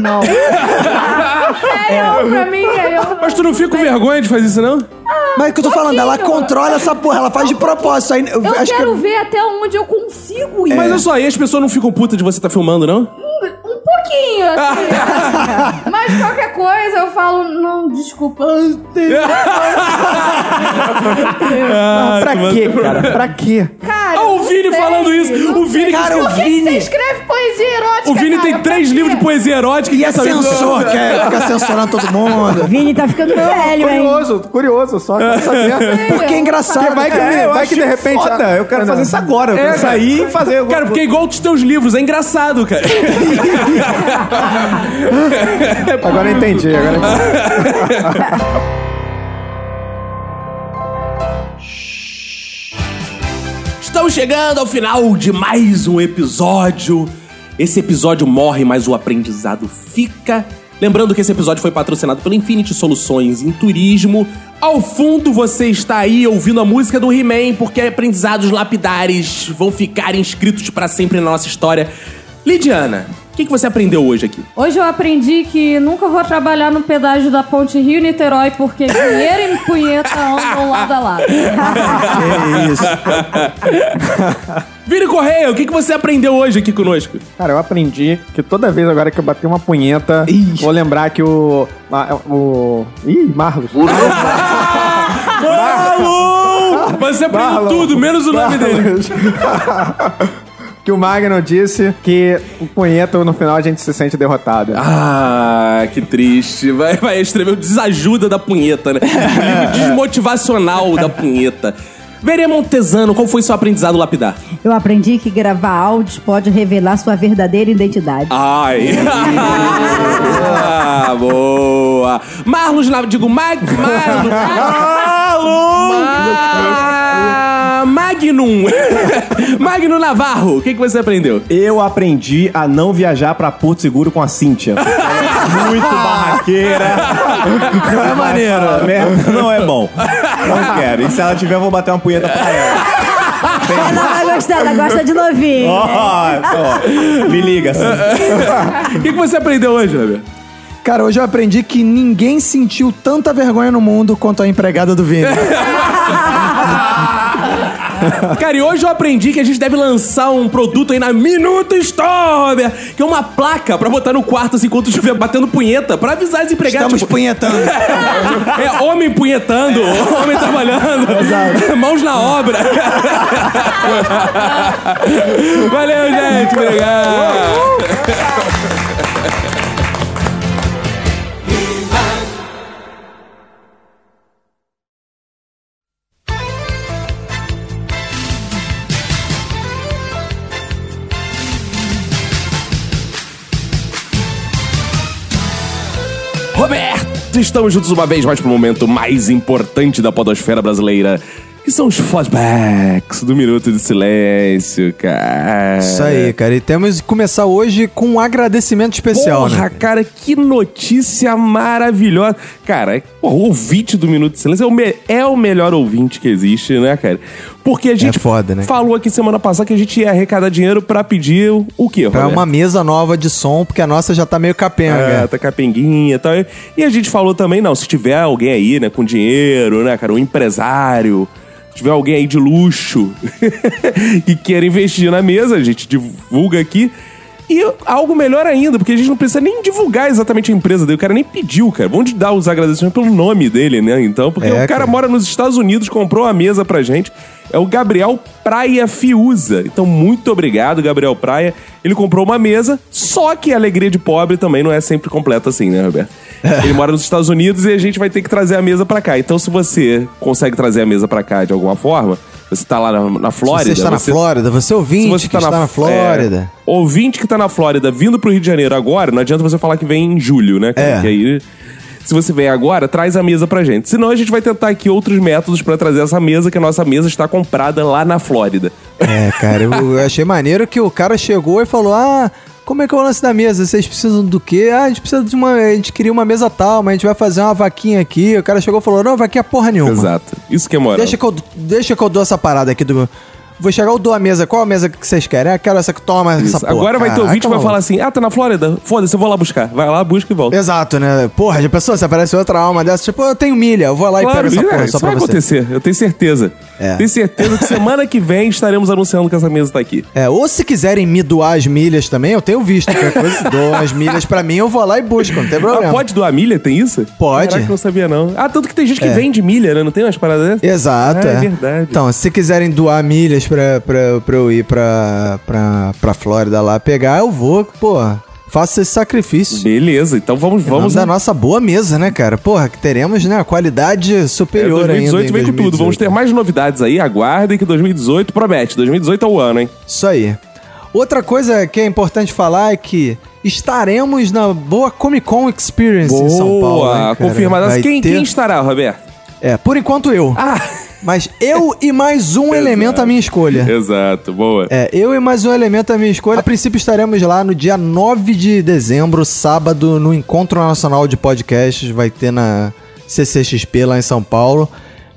Não. Sério, pra mim, aí eu. Mas tu não fica com vergonha de fazer isso, não? Mas o que eu tô falando, ela controla essa porra, ela faz de propósito. Aí, eu Eu acho quero que ver até onde eu consigo ir. Mas olha só, e as pessoas não ficam putas de você estar filmando, não? Um pouquinho, assim. Mas qualquer coisa eu falo, não, desculpa. Ah, pra quê, cara? Pra quê? Cara, Ao Vini sei, falando isso. não O Vini sei. Cara, o Por que que Vini- Você escreve poesia erótica. O Vini tem cara? três Pra livros de poesia erótica E é censor, quer ficar censurando todo mundo. Vini tá ficando velho, hein? Curioso, curioso, só quero saber. Porque é engraçado. vai que, eu vai que de repente. Foda, eu quero fazer isso agora. Eu quero sair e fazer. Cara, porque é igual os teus livros, é engraçado, cara. Agora eu entendi, agora entendi. Estamos chegando ao final de mais um episódio. Esse episódio morre, mas o aprendizado fica. Lembrando que esse episódio foi patrocinado pela Infinity Soluções em Turismo. Ao fundo você está aí ouvindo a música do He-Man, porque aprendizados lapidares vão ficar inscritos para sempre na nossa história. Lidiana, o que, que você aprendeu hoje aqui? Hoje eu aprendi que nunca vou trabalhar no pedágio da ponte Rio-Niterói porque dinheiro e punheta andam lado a lado. É isso. Vini Correia, o que, que você aprendeu hoje aqui conosco? Cara, eu aprendi que toda vez agora que eu bater uma punheta, vou lembrar que o. O. Ih, Marlos. Marlon! Você aprendeu tudo, menos o nome dele. Marlos. que o Magno disse que o punheta no final a gente se sente derrotado. Ah, que triste. Vai, vai escrever o desajuda da punheta, né? O livro desmotivacional da punheta. Veria Montesano, qual foi seu aprendizado lapidar? Eu aprendi que gravar áudios pode revelar sua verdadeira identidade. Ai. ah, boa. Marlos, digo, Mag... Marlos. Ma- Magnum. Magnum Navarro, o que, que você aprendeu? Eu aprendi a não viajar pra Porto Seguro com a Cíntia. é muito barraqueira. Não é maneiro. Merda, não é bom. Não quero. E se ela tiver, eu vou bater uma punheta pra ela. Ela vai gostar, ela gosta de novinho. Ó, ó, me liga, assim. O que, que você aprendeu hoje, Roberto? Cara, hoje eu aprendi que ninguém sentiu tanta vergonha no mundo quanto a empregada do Vini. Cara, e hoje eu aprendi que a gente deve lançar um produto aí na Minuto Store, Roberto, que é uma placa pra botar no quarto assim, enquanto estiver batendo punheta, pra avisar as empregadas. Estamos tipo, punhetando. É homem punhetando, homem trabalhando, mãos na obra. Valeu, gente. Obrigado. Estamos juntos uma vez mais pro momento mais importante da podosfera brasileira, que são os flashbacks do Minuto de Silêncio, cara. Isso aí, cara. E temos que começar hoje com um agradecimento especial, Porra, né? cara, que notícia maravilhosa. Cara, porra, o ouvinte do Minuto de Silêncio é o, é o melhor ouvinte que existe, né, cara? Porque a gente foda, né? falou aqui semana passada que a gente ia arrecadar dinheiro pra pedir o, quê, Pra uma mesa nova de som, porque a nossa já tá meio capenga. É, tá capenguinha e tal. E a gente falou também, não, se tiver alguém aí, né, com dinheiro, né, cara, um empresário, se tiver alguém aí de luxo que queira investir na mesa, a gente divulga aqui. E algo melhor ainda, porque a gente não precisa nem divulgar exatamente a empresa dele. O cara nem pediu, cara. Vamos dar os agradecimentos pelo nome dele, né? Então, porque É, o cara, cara. mora nos Estados Unidos, comprou a mesa pra gente. É o Gabriel Praia Fiuza. Então, muito obrigado, Gabriel Praia. Ele comprou uma mesa, só que a alegria de pobre também não é sempre completa assim, né, Roberto? Ele mora nos Estados Unidos e a gente vai ter que trazer a mesa pra cá. Então, se você consegue trazer a mesa pra cá de alguma forma, você tá lá na, na Se Flórida. você está na você- Flórida, você se ouvinte você que tá está na, Flórida. é, ouvinte que tá na Flórida vindo pro Rio de Janeiro agora, não adianta você falar que vem em julho, né? É. Que aí, se você vem agora, traz a mesa pra gente. Senão a gente vai tentar aqui outros métodos pra trazer essa mesa, que a nossa mesa está comprada lá na Flórida. É, cara, eu, eu achei maneiro que o cara chegou e falou: Ah, como é que é o lance da mesa? Vocês precisam do quê? Ah, a gente precisa de uma. A gente queria uma mesa tal, mas a gente vai fazer uma vaquinha aqui. O cara chegou e falou: Não, vaquinha porra nenhuma. Exato. Isso que é moral. Deixa que, eu, deixa que eu dou essa parada aqui do. Vou chegar, eu dou a mesa. Qual a mesa que vocês querem? Ah, quero essa que toma essa Isso. porra. Agora vai ter ouvinte que vai falar assim: ah, tá na Flórida? Foda-se, eu vou lá buscar. Vai lá, busca e volta. Exato, né? Porra, já pensou? Se aparece outra alma dessa, tipo, eu tenho milha, eu vou lá e Claro, pego essa é, porra isso só pra vai você. acontecer, eu tenho certeza. É. Tenho certeza que semana que vem estaremos anunciando que essa mesa tá aqui. É, ou se quiserem me doar as milhas também, eu tenho visto qualquer coisa, dou as milhas pra mim, eu vou lá e busco, não tem problema. Ah, pode doar milha? Tem isso? Pode. Caraca, não sabia não. Ah, tanto que tem gente que É. vende milha, né? Não tem umas paradas dessas? Exato, Ah, é. é verdade. Então, se quiserem doar milhas pra, pra, pra eu ir pra, pra, pra Flórida lá pegar, eu vou, pô. Faço esse sacrifício. Beleza, então vamos, Vamos da nossa boa mesa, né, cara? Porra, que teremos, né, qualidade É, superior 2018 ainda. em vem com tudo. Vamos ter mais novidades aí. Aguardem que 2018 promete. 2018 é o ano, hein? Isso aí. Outra coisa que é importante falar é que estaremos na boa Comic Con Experience em São Paulo. cara? confirmada. Quem, ter- quem estará, Roberto? É, por enquanto eu. Ah, Mas eu e mais um elemento à minha escolha. exato. Boa. É, eu e mais um elemento à minha escolha. A princípio estaremos lá no dia 9 de dezembro, sábado, no Encontro Nacional de Podcasts. Vai ter na CCXP lá em São Paulo.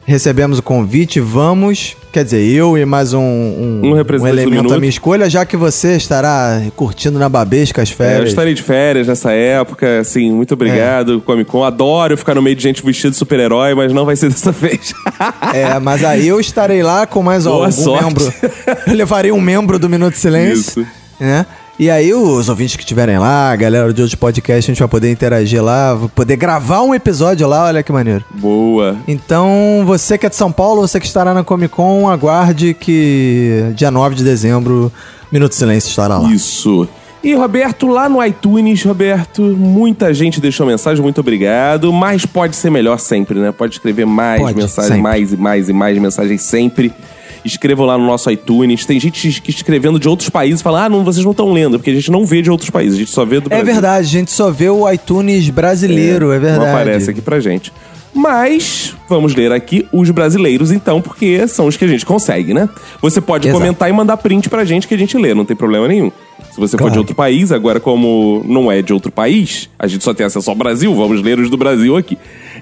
Recebemos o convite, vamos. Quer dizer, eu e mais um, um, Um do elemento à minha escolha, já que você estará curtindo na Babesca as É, eu férias. estarei de férias nessa época, assim, muito obrigado, Comic Con. Adoro ficar no meio de gente vestida de super-herói, mas não vai ser dessa vez. É, mas aí eu estarei lá com mais Boa algum sorte. membro. Eu levarei um membro do Minuto de Silêncio. Isso. Né? E aí os ouvintes que estiverem lá, a galera de outros podcasts, a gente vai poder interagir lá, poder gravar um episódio lá, olha que maneiro. Boa. Então, você que é de São Paulo, você que estará na Comic Con, aguarde que dia 9 de dezembro, Minuto de Silêncio estará lá. Isso. E, Roberto, lá no iTunes, Roberto, muita gente deixou mensagem, muito obrigado. Mas pode ser melhor sempre, né? Pode escrever mais Pode, mensagens, sempre. mais e mais e mais mensagens sempre. Escrevam lá no nosso iTunes. Tem gente que escrevendo de outros países e fala: ah, não, vocês não estão lendo, porque a gente não vê de outros países, a gente só vê do É Brasil. verdade, a gente só vê o iTunes brasileiro, é, verdade. Não aparece aqui pra gente. Mas vamos ler aqui os brasileiros, então, porque são os que a gente consegue, né? Você pode Exato. comentar e mandar print pra gente que a gente lê, não tem problema nenhum. Se você for Claro. de outro país, agora como não é de outro país, a gente só tem acesso ao Brasil, vamos ler os do Brasil aqui.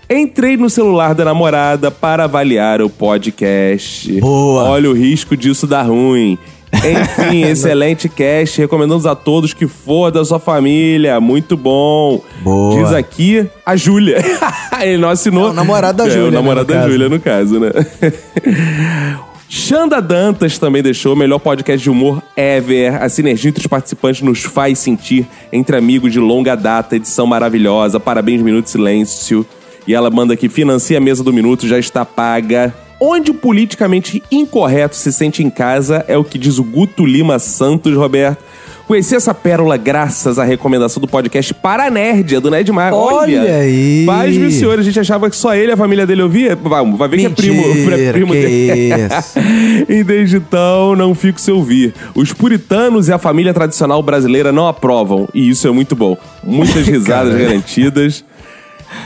Entrei no celular da namorada para avaliar o podcast. Boa. Olha o risco disso dar ruim. Enfim, excelente cast. Recomendamos a todos que for da sua família. Muito bom. Boa. Diz aqui a Júlia. Ele não assinou. É o namorado da É, Júlia, o né, namorado no da. Júlia, no caso, né? Xanda Dantas também deixou o melhor podcast de humor ever. A sinergia entre os participantes nos faz sentir entre amigos de longa data. Edição maravilhosa. Parabéns, Minuto Silêncio. E ela manda aqui: financia a mesa do Minuto, já está paga. Onde o politicamente incorreto se sente em casa é o que diz o Guto Lima Santos, Roberto. Conheci essa pérola graças à recomendação do podcast Para Nerd, do Ned Mar. Olha aí. Paz, meu senhor, a gente achava que só ele e a família dele ouvia. Vai, vai ver que é primo, Mentira, é primo que dele. isso. e desde então, não fico sem ouvir. Os puritanos e a família tradicional brasileira não aprovam, e isso é muito bom. Muitas risadas garantidas.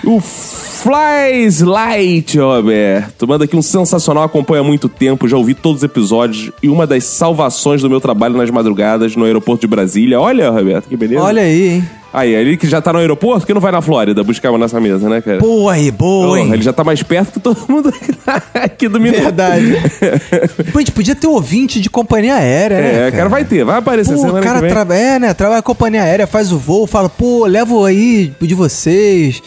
O Flies Light, Roberto. Manda aqui um sensacional, acompanha há muito tempo, já ouvi todos os episódios e uma das salvações do meu trabalho nas madrugadas no aeroporto de Brasília. Olha, Roberto, que beleza. Olha aí, hein? Aí, ele que já tá no aeroporto, que não vai na Flórida buscar uma nessa mesa, né, cara? Boa aí, boa, hein? ele já tá mais perto que todo mundo aqui do Minuto. Verdade. Pô, a gente podia ter ouvinte de companhia aérea, né? É, cara, vai ter, vai aparecer Pô, semana o cara que vem. tra- é, né? Trabalha com companhia aérea, faz o voo, fala, pô, levo aí de vocês.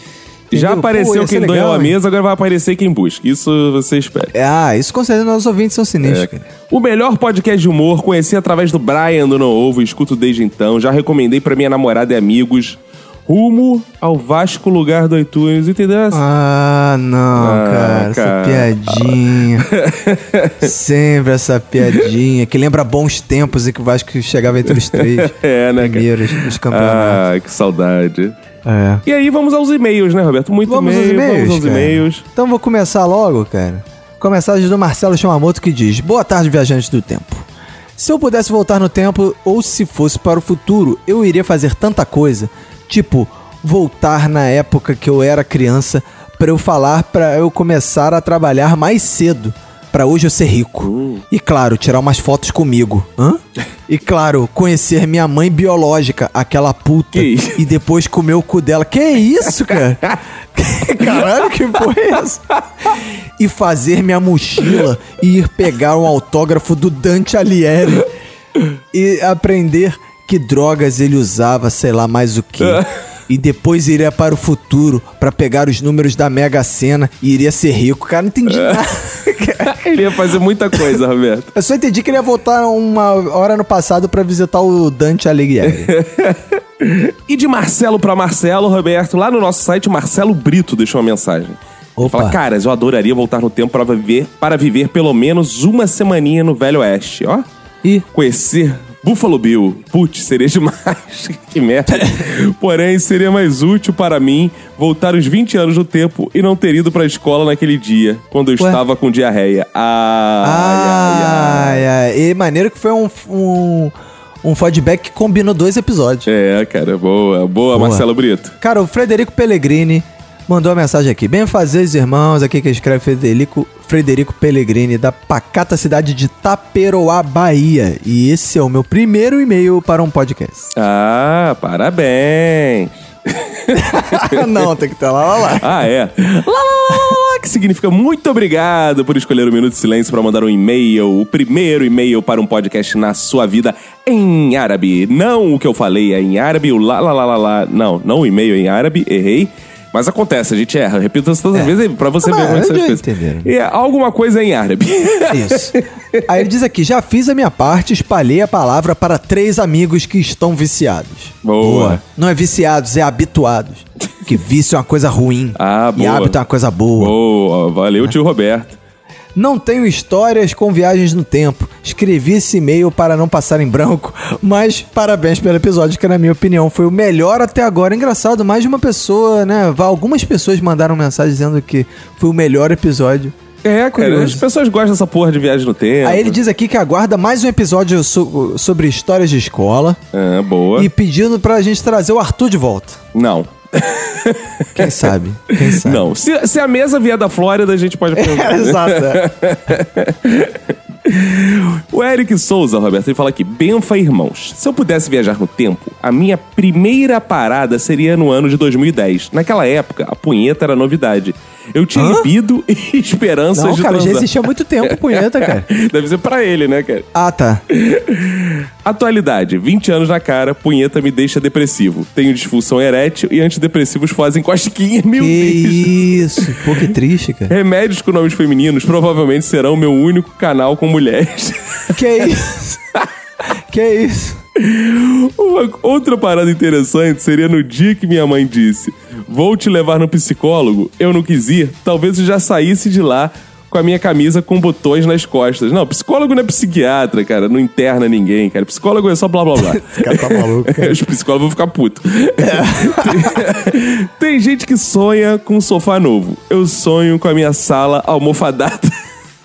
Já Entendeu? Pô, apareceu ser quem doeu legal, a hein? mesa, agora vai aparecer quem busca. Isso você espera. Ah, isso com certeza nossos ouvintes são sinistros. É. cara. O melhor podcast de humor conheci através do Brian do Não Ovo, escuto desde então. Já recomendei pra minha namorada e amigos. Rumo ao Vasco lugar do iTunes, entendeu? Ah, não, Ah, cara, cara. essa piadinha. Sempre essa piadinha que lembra bons tempos em que o Vasco chegava entre os três É, né, cara? primeiros dos campeonatos. Ah, que saudade. É. E aí vamos aos e-mails, né, Roberto? Muito Vamos aos e-mail, e-mails. Vamos aos e-mails. Então vou começar logo, cara. Com a mensagem do Marcelo Chamamoto que diz: Boa tarde, viajantes do tempo. Se eu pudesse voltar no tempo, ou se fosse para o futuro, eu iria fazer tanta coisa. Tipo, voltar na época que eu era criança para eu falar para eu começar a trabalhar mais cedo. Pra hoje eu ser rico. E claro, tirar umas fotos comigo. Hã? E claro, conhecer minha mãe biológica, aquela puta. E depois comer o cu dela. Que isso, cara? Caralho, que porra é essa? E fazer minha mochila e ir pegar um autógrafo do Dante Alighieri. E aprender que drogas ele usava, sei lá mais o que. E depois iria para o futuro pra pegar os números da Mega Sena e iria ser rico. Cara, não entendi nada. Ele ia fazer muita coisa, Roberto. Eu só entendi que ele ia voltar uma hora no passado pra visitar o Dante Alighieri. E de Marcelo pra Marcelo, Roberto, lá no nosso site, Marcelo Brito deixou uma mensagem. Opa. Fala, caras, eu adoraria voltar no tempo para viver, para viver pelo menos uma semaninha no Velho Oeste, ó. Ih. Conhecer Buffalo Bill. Putz, seria demais. que merda. Porém, seria mais útil para mim voltar uns 20 anos no tempo e não ter ido pra escola naquele dia, quando eu Ué? estava com diarreia. Ah, Ai, ai. E maneiro que foi um, um, um feedback que combinou dois episódios. É, cara, boa, boa, Boa. Marcelo Brito. Cara, o Frederico Pellegrini mandou uma mensagem aqui. Bem fazer, irmãos. Aqui que escreve Frederico, Frederico Pellegrini, da pacata cidade de Taperoá, Bahia. E esse é o meu primeiro e-mail para um podcast. Ah, parabéns. Não, tem que ter lá, lá, lá. Ah, é. Lá, lá, lá, lá, lá, que significa muito obrigado por escolher o Minuto de Silêncio para mandar um e-mail, o primeiro e-mail para um podcast na sua vida em árabe. Não o que eu falei é em árabe, o lá, lá, lá, lá, lá. Não, não o e-mail em árabe, errei. Mas acontece, a gente erra. Repito isso todas as vezes pra você ver como mas essas já coisas. entenderam. E é alguma coisa em árabe. Isso. Aí ele diz aqui: já fiz a minha parte, espalhei a palavra para três amigos que estão viciados. Boa. Não é viciados, é habituados. Que vício é uma coisa ruim. Ah, E boa. hábito é uma coisa boa. Boa, valeu, tio Roberto. Não tenho histórias com viagens no tempo. Escrevi esse e-mail para não passar em branco, mas parabéns pelo episódio, que na minha opinião foi o melhor até agora. Engraçado, mais de uma pessoa, né? Algumas pessoas mandaram mensagem dizendo que foi o melhor episódio. É, cara, Curioso. as pessoas gostam dessa porra de viagem no tempo. Aí ele diz aqui que aguarda mais um episódio so- sobre histórias de escola Ah, boa. e pedindo pra gente trazer o Arthur de volta. Não. Quem sabe? Quem sabe? Não. Se, se a mesa vier da Flórida, a gente pode perguntar. Exato. é. O Eric Souza, Roberto, ele fala aqui: Benfa Irmãos. Se eu pudesse viajar no tempo, a minha primeira parada seria no ano de 2010. Naquela época, a punheta era novidade. Eu tinha Hã? libido e esperanças Não, de cara, já transar. existia há muito tempo, punheta, cara. Deve ser pra ele, né, cara? Ah, tá. Atualidade, 20 anos na cara, punheta me deixa depressivo. Tenho disfunção erétil e antidepressivos fazem cosquinha. Meu Que Deus. isso. Pô, que triste, cara. Remédios com nomes femininos provavelmente serão meu único canal com mulheres. Que isso? que isso? Uma outra parada interessante seria no dia que minha mãe disse: Vou te levar no psicólogo. Eu não quis ir, talvez eu já saísse de lá com a minha camisa com botões nas costas. Não, psicólogo não é psiquiatra, cara. Não interna ninguém, cara. Psicólogo é só blá blá blá. Esse cara tá maluco, cara. Os psicólogos vão ficar putos. Tem, tem gente que sonha com um sofá novo. Eu sonho com a minha sala almofadada.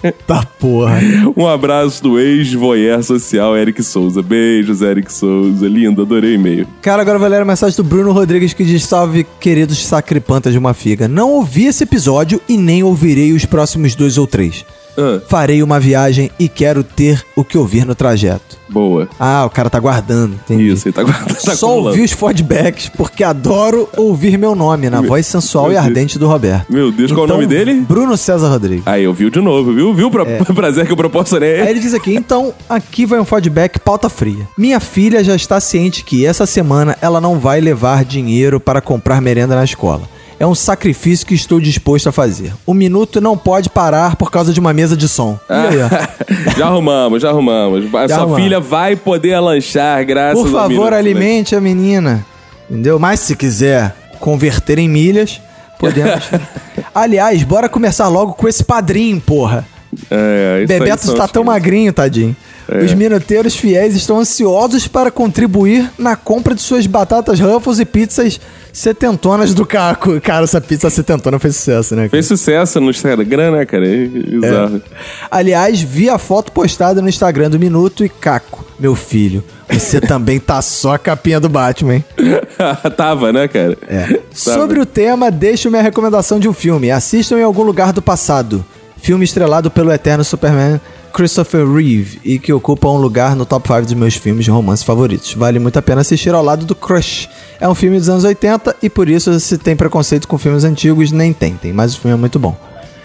Tá porra. Um abraço do ex-voyeur social Eric Souza. Beijos, Eric Souza. Lindo, adorei o e-mail. Cara, agora vai ler a mensagem do Bruno Rodrigues que diz: Salve, queridos sacripantas de uma figa. Não ouvi esse episódio e nem ouvirei os próximos dois ou três. Ah, Farei uma viagem e quero ter o que ouvir no trajeto. boa. Ah, o cara tá guardando. Entendi. Isso, ele tá guardando. Tá Só acumulando. ouvi os feedbacks porque adoro ouvir meu nome na voz sensual meu e ardente do Roberto. Meu Deus, qual é o nome dele? Bruno César Rodrigues. Aí, eu vi de novo, viu? Viu o pra- prazer que eu proporcionei? Aí ele diz aqui, então, aqui vai um feedback pauta fria. Minha filha já está ciente que essa semana ela não vai levar dinheiro para comprar merenda na escola. É um sacrifício que estou disposto a fazer. O minuto não pode parar por causa de uma mesa de som. Ó? já arrumamos, já arrumamos. A Já sua arrumamos. filha vai poder lanchar, graças Por favor, Minuto alimente a menina. Entendeu? Mas se quiser converter em milhas, podemos. Aliás, bora começar logo com esse padrinho, porra. É, Bebeto está tão magrinho, tadinho. É. Os minuteiros fiéis estão ansiosos para contribuir na compra de suas batatas Ruffles e pizzas setentonas do Caco. Cara, essa pizza setentona fez sucesso, né? cara? Fez sucesso no Instagram, né, cara? É bizarro. Aliás, vi a foto postada no Instagram do Minuto e Caco, meu filho. Você também tá só a capinha do Batman, hein? Tava, né, cara? É. Sobre o tema, deixo minha recomendação de um filme. Assistam em algum lugar do passado. Filme estrelado pelo eterno Superman Christopher Reeve e que ocupa um lugar no top 5 dos meus filmes de romance favoritos. Vale muito a pena assistir ao lado do Crush. É um filme dos anos 80 e por isso se tem preconceito com filmes antigos, nem tentem, mas o filme é muito bom.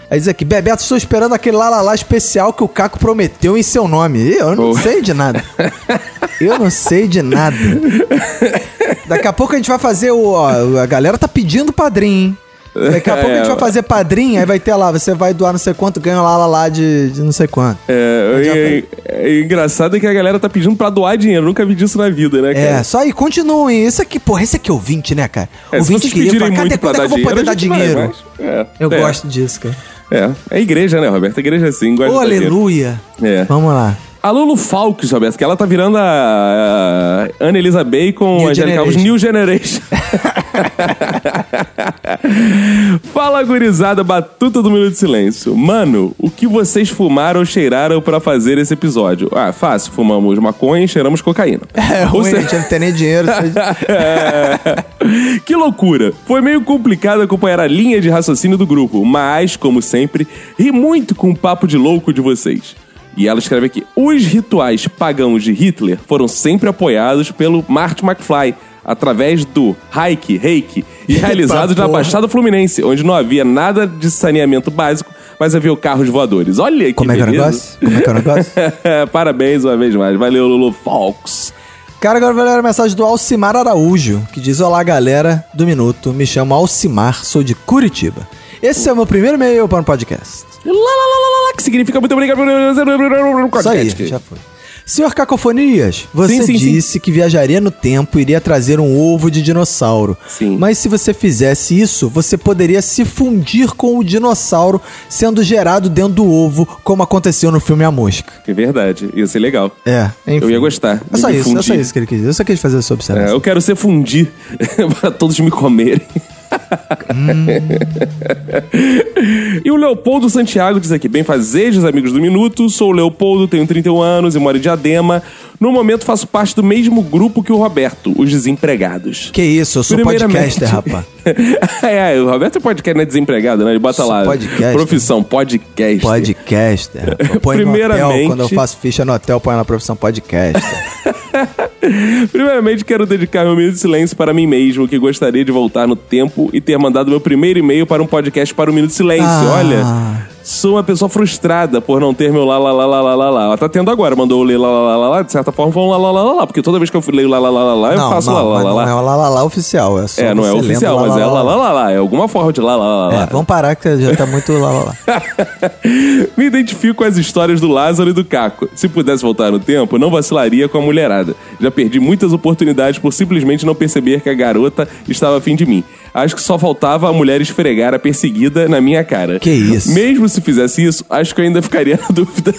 Aí diz aqui, Bebeto, estou esperando aquele lá, lá, lá especial que o Caco prometeu em seu nome. Eu não sei de nada. Eu não sei de nada. Daqui a pouco a gente vai fazer o. ó, a galera tá pedindo padrinho, hein? Daqui a pouco a gente vai fazer padrinho, aí vai ter lá, você vai doar não sei quanto, ganha lá, lá, lá de, de não sei quanto. É, é, é engraçado que a galera tá pedindo pra doar dinheiro. Nunca vi disso na vida, né, cara? É, só aí, continuem. Esse aqui, porra, esse aqui é ouvinte, né, cara? É, ouvinte vocês queria falar, cadê quando é que eu vou poder dar a vai, dinheiro? é, Eu é, gosto disso, cara. É, é igreja, né, Roberto? Igreja é assim, gosta Ô, aleluia. É. Vamos lá. A Lulu Falks, Roberto, que ela tá virando a, a Ana Elisa Bacon, New Angélica Alves. New Generation. Fala, gurizada, batuta do Minuto de Silêncio. Mano, o que vocês fumaram ou cheiraram pra fazer esse episódio? Ah, fácil. Fumamos maconha e cheiramos cocaína. É Ou ruim, seja- não tem nem dinheiro. É. que loucura! Foi meio complicado acompanhar a linha de raciocínio do grupo, mas, como sempre, ri muito com o papo de louco de vocês. E ela escreve aqui: os rituais pagãos de Hitler foram sempre apoiados pelo Marty McFly. Através do Reiki, Reiki, e realizados na. Baixada Fluminense, onde não havia nada de saneamento básico, mas havia carros voadores. Olha que Como é que é o negócio? Como é que é o negócio? Parabéns uma vez mais. Valeu, Lulu Fox. Cara, agora vai ler a mensagem do Alcimar Araújo, que diz: Olá, galera do Minuto. Me chamo Alcimar, sou de Curitiba. Esse é o meu primeiro e-mail para o podcast. Lá, lá, lá, lá, lá, que significa muito obrigado. Isso aí, já foi. Senhor Cacofonias, você Sim, sim, sim. disse que viajaria no tempo e iria trazer um ovo de dinossauro. Sim. Mas se você fizesse isso, você poderia se fundir com o dinossauro sendo gerado dentro do ovo, como aconteceu no filme A Mosca. É verdade, ia ser legal. É, enfim. Eu ia gostar. É só isso, é só isso que ele quis dizer. Eu só quis fazer essa É, observação. eu quero ser fundir pra todos me comerem. e o Leopoldo Santiago diz aqui: Bem fazejos, amigos do Minuto. Sou o Leopoldo, tenho 31 anos e moro em Diadema. No momento faço parte do mesmo grupo que o Roberto, os desempregados. Que isso, eu sou Primeiramente- podcaster, rapaz. é, o Roberto é podcast, não é desempregado, né? Ele bota Sou lá. podcaster. Profissão, podcast. Podcaster. Eu ponho no hotel, Primeiramente- quando eu faço ficha no hotel, põe na profissão podcaster. Primeiramente, quero dedicar meu minuto de silêncio para mim mesmo, que gostaria de voltar no tempo e ter mandado meu primeiro e-mail para um podcast para o Minuto de Silêncio. Ah. Olha, sou uma pessoa frustrada por não ter meu lá, lá, lá, lá, lá, lá, lá. Ela tá tendo agora, mandou eu ler lá, lá, lá, lá, lá. De certa forma, foi um lá, lá, lá, lá, lá. Porque toda vez que eu leio lá, lá, lá, lá, lá, eu não, faço não, lá, lá, mas lá, não lá. é o lá, lá, lá oficial. É, só É, não é oficial, mas é lá, lá, lá, lá. É alguma forma de lá, lá, lá, lá. É, vamos parar que já tá muito lá, lá, lá. Me identifico com as histórias do Lázaro e do Caco. Se pudesse voltar no tempo, não vacilaria com a mulherada. Já perdi muitas oportunidades por simplesmente não perceber que a garota estava afim de mim. Acho que só faltava a mulher esfregar a perseguida na minha cara. Que isso? Mesmo se fizesse isso, acho que eu ainda ficaria na dúvida.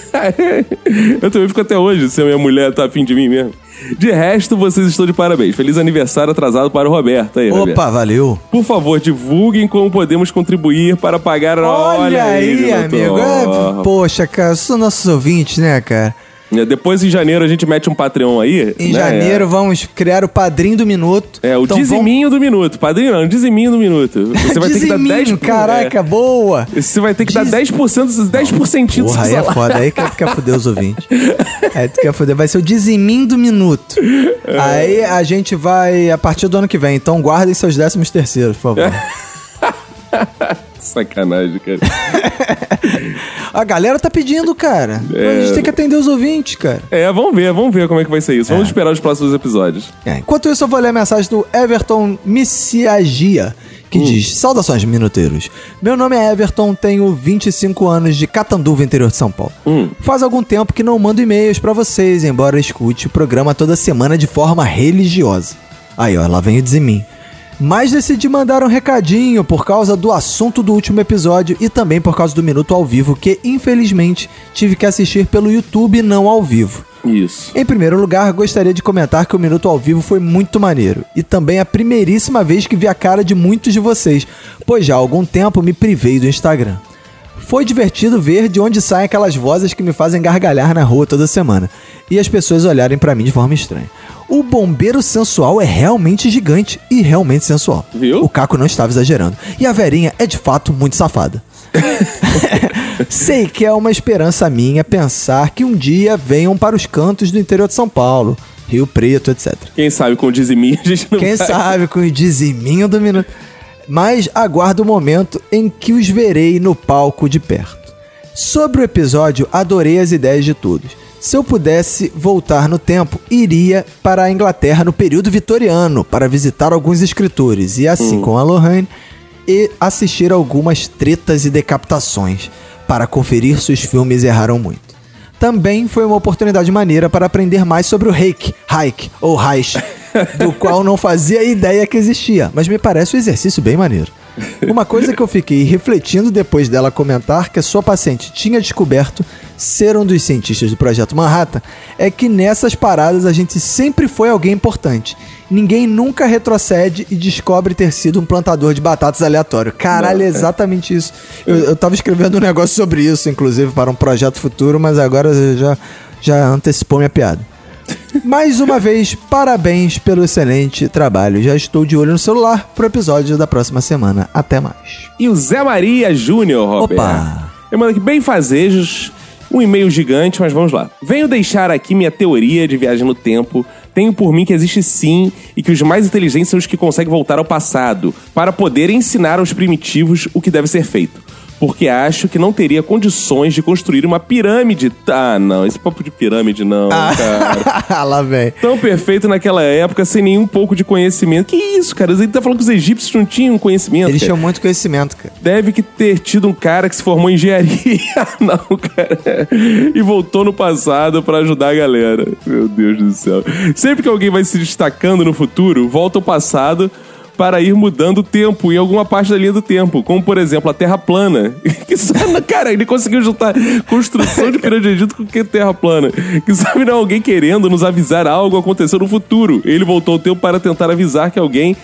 eu também fico até hoje se a minha mulher tá afim de mim mesmo. De resto, vocês estão de parabéns. Feliz aniversário atrasado para o Roberto. Aí, Roberto. Opa, valeu. Por favor, divulguem como podemos contribuir para pagar a... Olha, aí, doutor. amigo. É, poxa, cara, são nossos ouvintes, né, cara? É, Depois, em janeiro, a gente mete um Patreon aí. Em né? janeiro vamos criar o padrinho do minuto. É, o Então diziminho do minuto. Padrinho não, diziminho do minuto. Você vai ter que dar Diziminho, 10%. caraca, boa. é. Você vai ter que dar Diz- 10%, 10% do Porra, aí é foda. Aí que tu quer foder os ouvintes. Aí tu quer foder. Vai ser o diziminho do minuto. É. Aí a gente vai a partir do ano que vem. Então guardem seus décimos terceiros, por favor. Sacanagem, cara. A galera tá pedindo, cara. A gente tem que atender os ouvintes, cara. É, vamos ver, vamos ver como é que vai ser isso. Vamos esperar os próximos episódios. É, Enquanto isso, eu vou ler a mensagem do Everton Missiagia, que diz: Saudações, minuteiros. Meu nome é Everton, tenho 25 anos de Catanduva, interior de São Paulo. Faz algum tempo que não mando e-mails pra vocês, embora escute o programa toda semana de forma religiosa. Aí, ó, lá vem o Dizimim. Mas decidi mandar um recadinho por causa do assunto do último episódio e também por causa do minuto ao vivo, que infelizmente tive que assistir pelo YouTube não ao vivo. Isso. Em primeiro lugar, gostaria de comentar que o Minuto ao Vivo foi muito maneiro. E também a primeiríssima vez que vi a cara de muitos de vocês, pois já há algum tempo me privei do Instagram. Foi divertido ver de onde saem aquelas vozes que me fazem gargalhar na rua toda semana. E as pessoas olharem pra mim de forma estranha. O bombeiro sensual é realmente gigante e realmente sensual. Viu? O Caco não estava exagerando. E a Verinha é de fato muito safada. Sei que é uma esperança minha pensar que um dia venham para os cantos do interior de São Paulo, Rio Preto, etc. Quem sabe com o diziminho a gente não Quem vai... sabe com o diziminho do minuto. Mas aguardo o momento em que os verei no palco de perto. Sobre o episódio, adorei as ideias de todos. Se eu pudesse voltar no tempo, iria para a Inglaterra no período vitoriano para visitar alguns escritores e, assim como a Lohane, e assistir algumas tretas e decapitações para conferir se os filmes erraram muito. Também foi uma oportunidade maneira para aprender mais sobre o Reik, Haik ou Reich, do qual não fazia ideia que existia, mas me parece um exercício bem maneiro. Uma coisa que eu fiquei refletindo depois dela comentar que a sua paciente tinha descoberto ser um dos cientistas do Projeto Manhattan é que nessas paradas a gente sempre foi alguém importante. Ninguém nunca retrocede e descobre ter sido um plantador de batatas aleatório. Caralho, é exatamente isso. Eu, eu tava escrevendo um negócio sobre isso, inclusive, para um projeto futuro, mas agora já, já antecipou minha piada. Mais uma vez, parabéns pelo excelente trabalho. Já estou de olho no celular pro episódio da próxima semana. Até mais. E o Zé Maria Júnior, Roberto. Opa! Eu mando aqui bem fazejos, um e-mail gigante, mas vamos lá. Venho deixar aqui minha teoria de viagem no tempo. Tenho por mim que existe sim e que os mais inteligentes são os que conseguem voltar ao passado para poder ensinar aos primitivos o que deve ser feito. Porque acho que não teria condições de construir uma pirâmide. Ah, não, esse papo de pirâmide não, cara. Lá vem. Tão perfeito naquela época, sem nenhum pouco de conhecimento. Que isso, cara? Ele tá falando que os egípcios não tinham conhecimento. Eles cara. tinham muito conhecimento, cara. Deve que ter tido um cara que se formou em engenharia. Não, cara. E voltou no passado pra ajudar a galera. Meu Deus do céu. Sempre que alguém vai se destacando no futuro, volta ao passado para ir mudando o tempo em alguma parte da linha do tempo. Como, por exemplo, a Terra plana. Que só, cara, ele conseguiu juntar construção de pirâmide de Egito com que Terra plana. Que sabe não alguém querendo nos avisar algo aconteceu no futuro. Ele voltou ao tempo para tentar avisar que alguém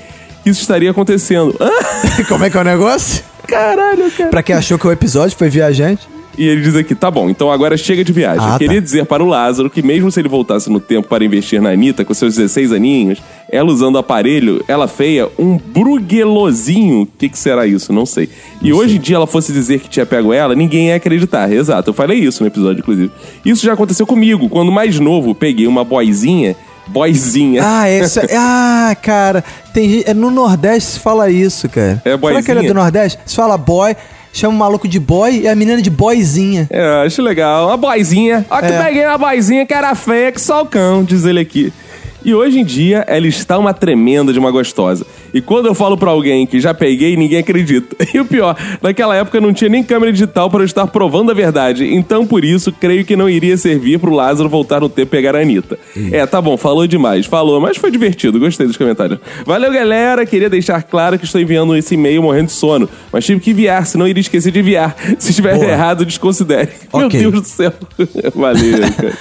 que isso estaria acontecendo. Como é que é o negócio? caralho, cara. Pra quem achou que o episódio foi viajante. E ele diz aqui, tá bom, então agora chega de viagem. Ah, Eu queria tá. dizer para o Lázaro que mesmo se ele voltasse no tempo para investir na Anitta com seus 16 aninhos, ela usando aparelho, ela feia, um bruguelozinho. O que, que será isso? Não sei. E hoje em dia ela fosse dizer que tinha pego ela, ninguém ia acreditar. Exato, eu falei isso no episódio, inclusive. Isso já aconteceu comigo. Quando mais novo, peguei uma boizinha. Boizinha. Ah, essa. ah, cara. Tem, é no Nordeste se fala isso, cara. É Será que ele é do Nordeste? Se fala boy, chama o maluco de boy e a menina de boyzinha. É, acho legal. Uma boizinha. Ó que É. peguei uma boizinha que era feia que só o cão, diz ele aqui. E hoje em dia, ela está uma tremenda de uma gostosa. E quando eu falo pra alguém que já peguei, ninguém acredita. E o pior, naquela época não tinha nem câmera digital para eu estar provando a verdade. Então, por isso, creio que não iria servir pro Lázaro voltar no tempo e pegar a Anitta. É, tá bom, falou demais. Falou, mas foi divertido. Gostei dos comentários. Valeu, galera. Queria deixar claro que estou enviando esse e-mail morrendo de sono. Mas tive que enviar, senão iria esquecer de enviar. Se estiver Boa. errado, desconsidere. Meu Ok. Deus do céu. Valeu, cara.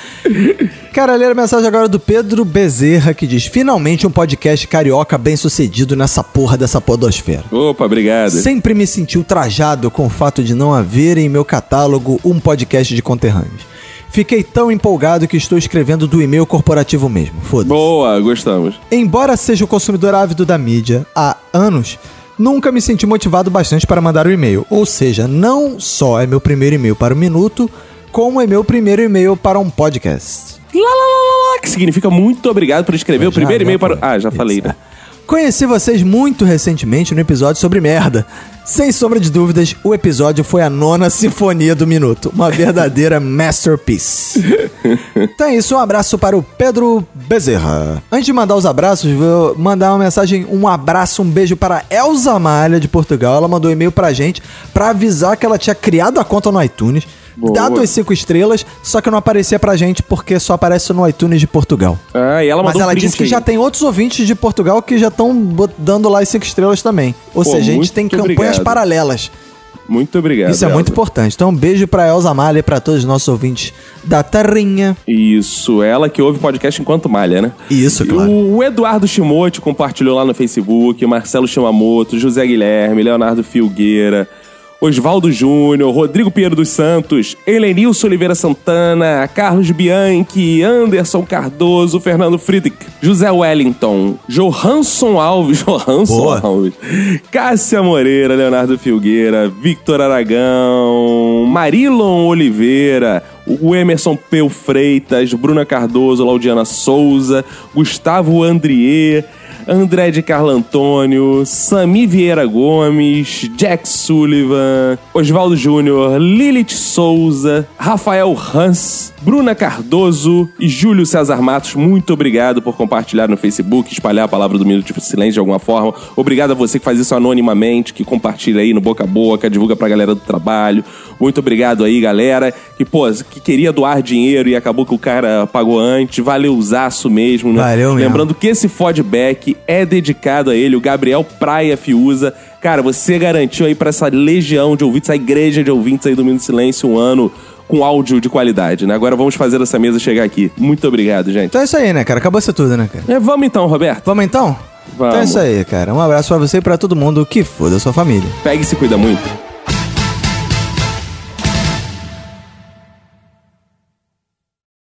Cara, ler a mensagem agora do Pedro Bezerra que diz: Finalmente um podcast carioca bem sucedido nessa porra dessa podosfera. Opa, obrigado. Sempre me senti ultrajado com o fato de não haver em meu catálogo um podcast de conterrâneos. Fiquei tão empolgado que estou escrevendo do e-mail corporativo mesmo. Foda-se. Boa, gostamos. Embora seja o consumidor ávido da mídia há anos, nunca me senti motivado bastante para mandar o e-mail. Ou seja, não só é meu primeiro e-mail para o Minuto, como é meu primeiro e-mail para um podcast. Lá, lá, lá, lá, lá, que significa muito obrigado por escrever o primeiro e-mail para. falei. Ah, já falei, Isso, né? Conheci vocês muito recentemente no episódio sobre merda. Sem sombra de dúvidas, o episódio foi a nona sinfonia do minuto. Uma verdadeira masterpiece. Então é isso, um abraço para o Pedro Bezerra. Antes de mandar os abraços, vou mandar uma mensagem, um abraço, um beijo para a Elza Malha de Portugal. Ela mandou um e-mail pra gente pra avisar que ela tinha criado a conta no iTunes, Boa. dado as cinco estrelas, só que não aparecia pra gente porque só aparece no iTunes de Portugal. Ah, e ela Mas ela um disse que aí. já tem outros ouvintes de Portugal que já estão dando lá as cinco estrelas também. Ou Pô, seja, a gente tem campanhas obrigado. paralelas. Muito obrigado. Isso é Elza. muito importante. Então, um beijo pra Elza Malha e pra todos os nossos ouvintes da Terrinha. Isso, ela que ouve podcast enquanto malha, né? Isso, claro. O Eduardo Shimote compartilhou lá no Facebook, Marcelo Shimamoto, José Guilherme, Leonardo Filgueira, Oswaldo Júnior, Rodrigo Pinheiro dos Santos, Helenilson Oliveira Santana, Carlos Bianchi, Anderson Cardoso, Fernando Friedrich, José Wellington, Johansson Alves, Johansson Boa. Alves, Cássia Moreira, Leonardo Filgueira, Victor Aragão, Marilon Oliveira, o Emerson Peu Freitas, Bruna Cardoso, Laudiana Souza, Gustavo Andrier, André de Carlo Antônio, Sami Vieira Gomes, Jack Sullivan, Oswaldo Júnior, Lilith Souza, Rafael Hans, Bruna Cardoso e Júlio César Matos. Muito obrigado por compartilhar no Facebook, espalhar a palavra do Minuto de Silêncio de alguma forma. Obrigado a você que faz isso anonimamente, que compartilha aí no boca a boca, divulga pra galera do trabalho. Muito obrigado aí, galera, que, pô, que queria doar dinheiro e acabou que o cara pagou antes. Valeuzaço mesmo, né? Valeu mesmo. Lembrando que esse feedback é dedicado a ele, o Gabriel Praia Fiuza. Cara, você garantiu aí pra essa legião de ouvintes, essa igreja de ouvintes aí do Minuto Silêncio, um ano com áudio de qualidade, né? Agora vamos fazer essa mesa chegar aqui. Muito obrigado, gente. Então é isso aí, né, cara? Acabou ser tudo, né, cara? É, vamos então, Roberto. Vamos então? Vamos. Então é isso aí, cara. Um abraço pra você e pra todo mundo que foda a sua família. Pegue e se cuida muito.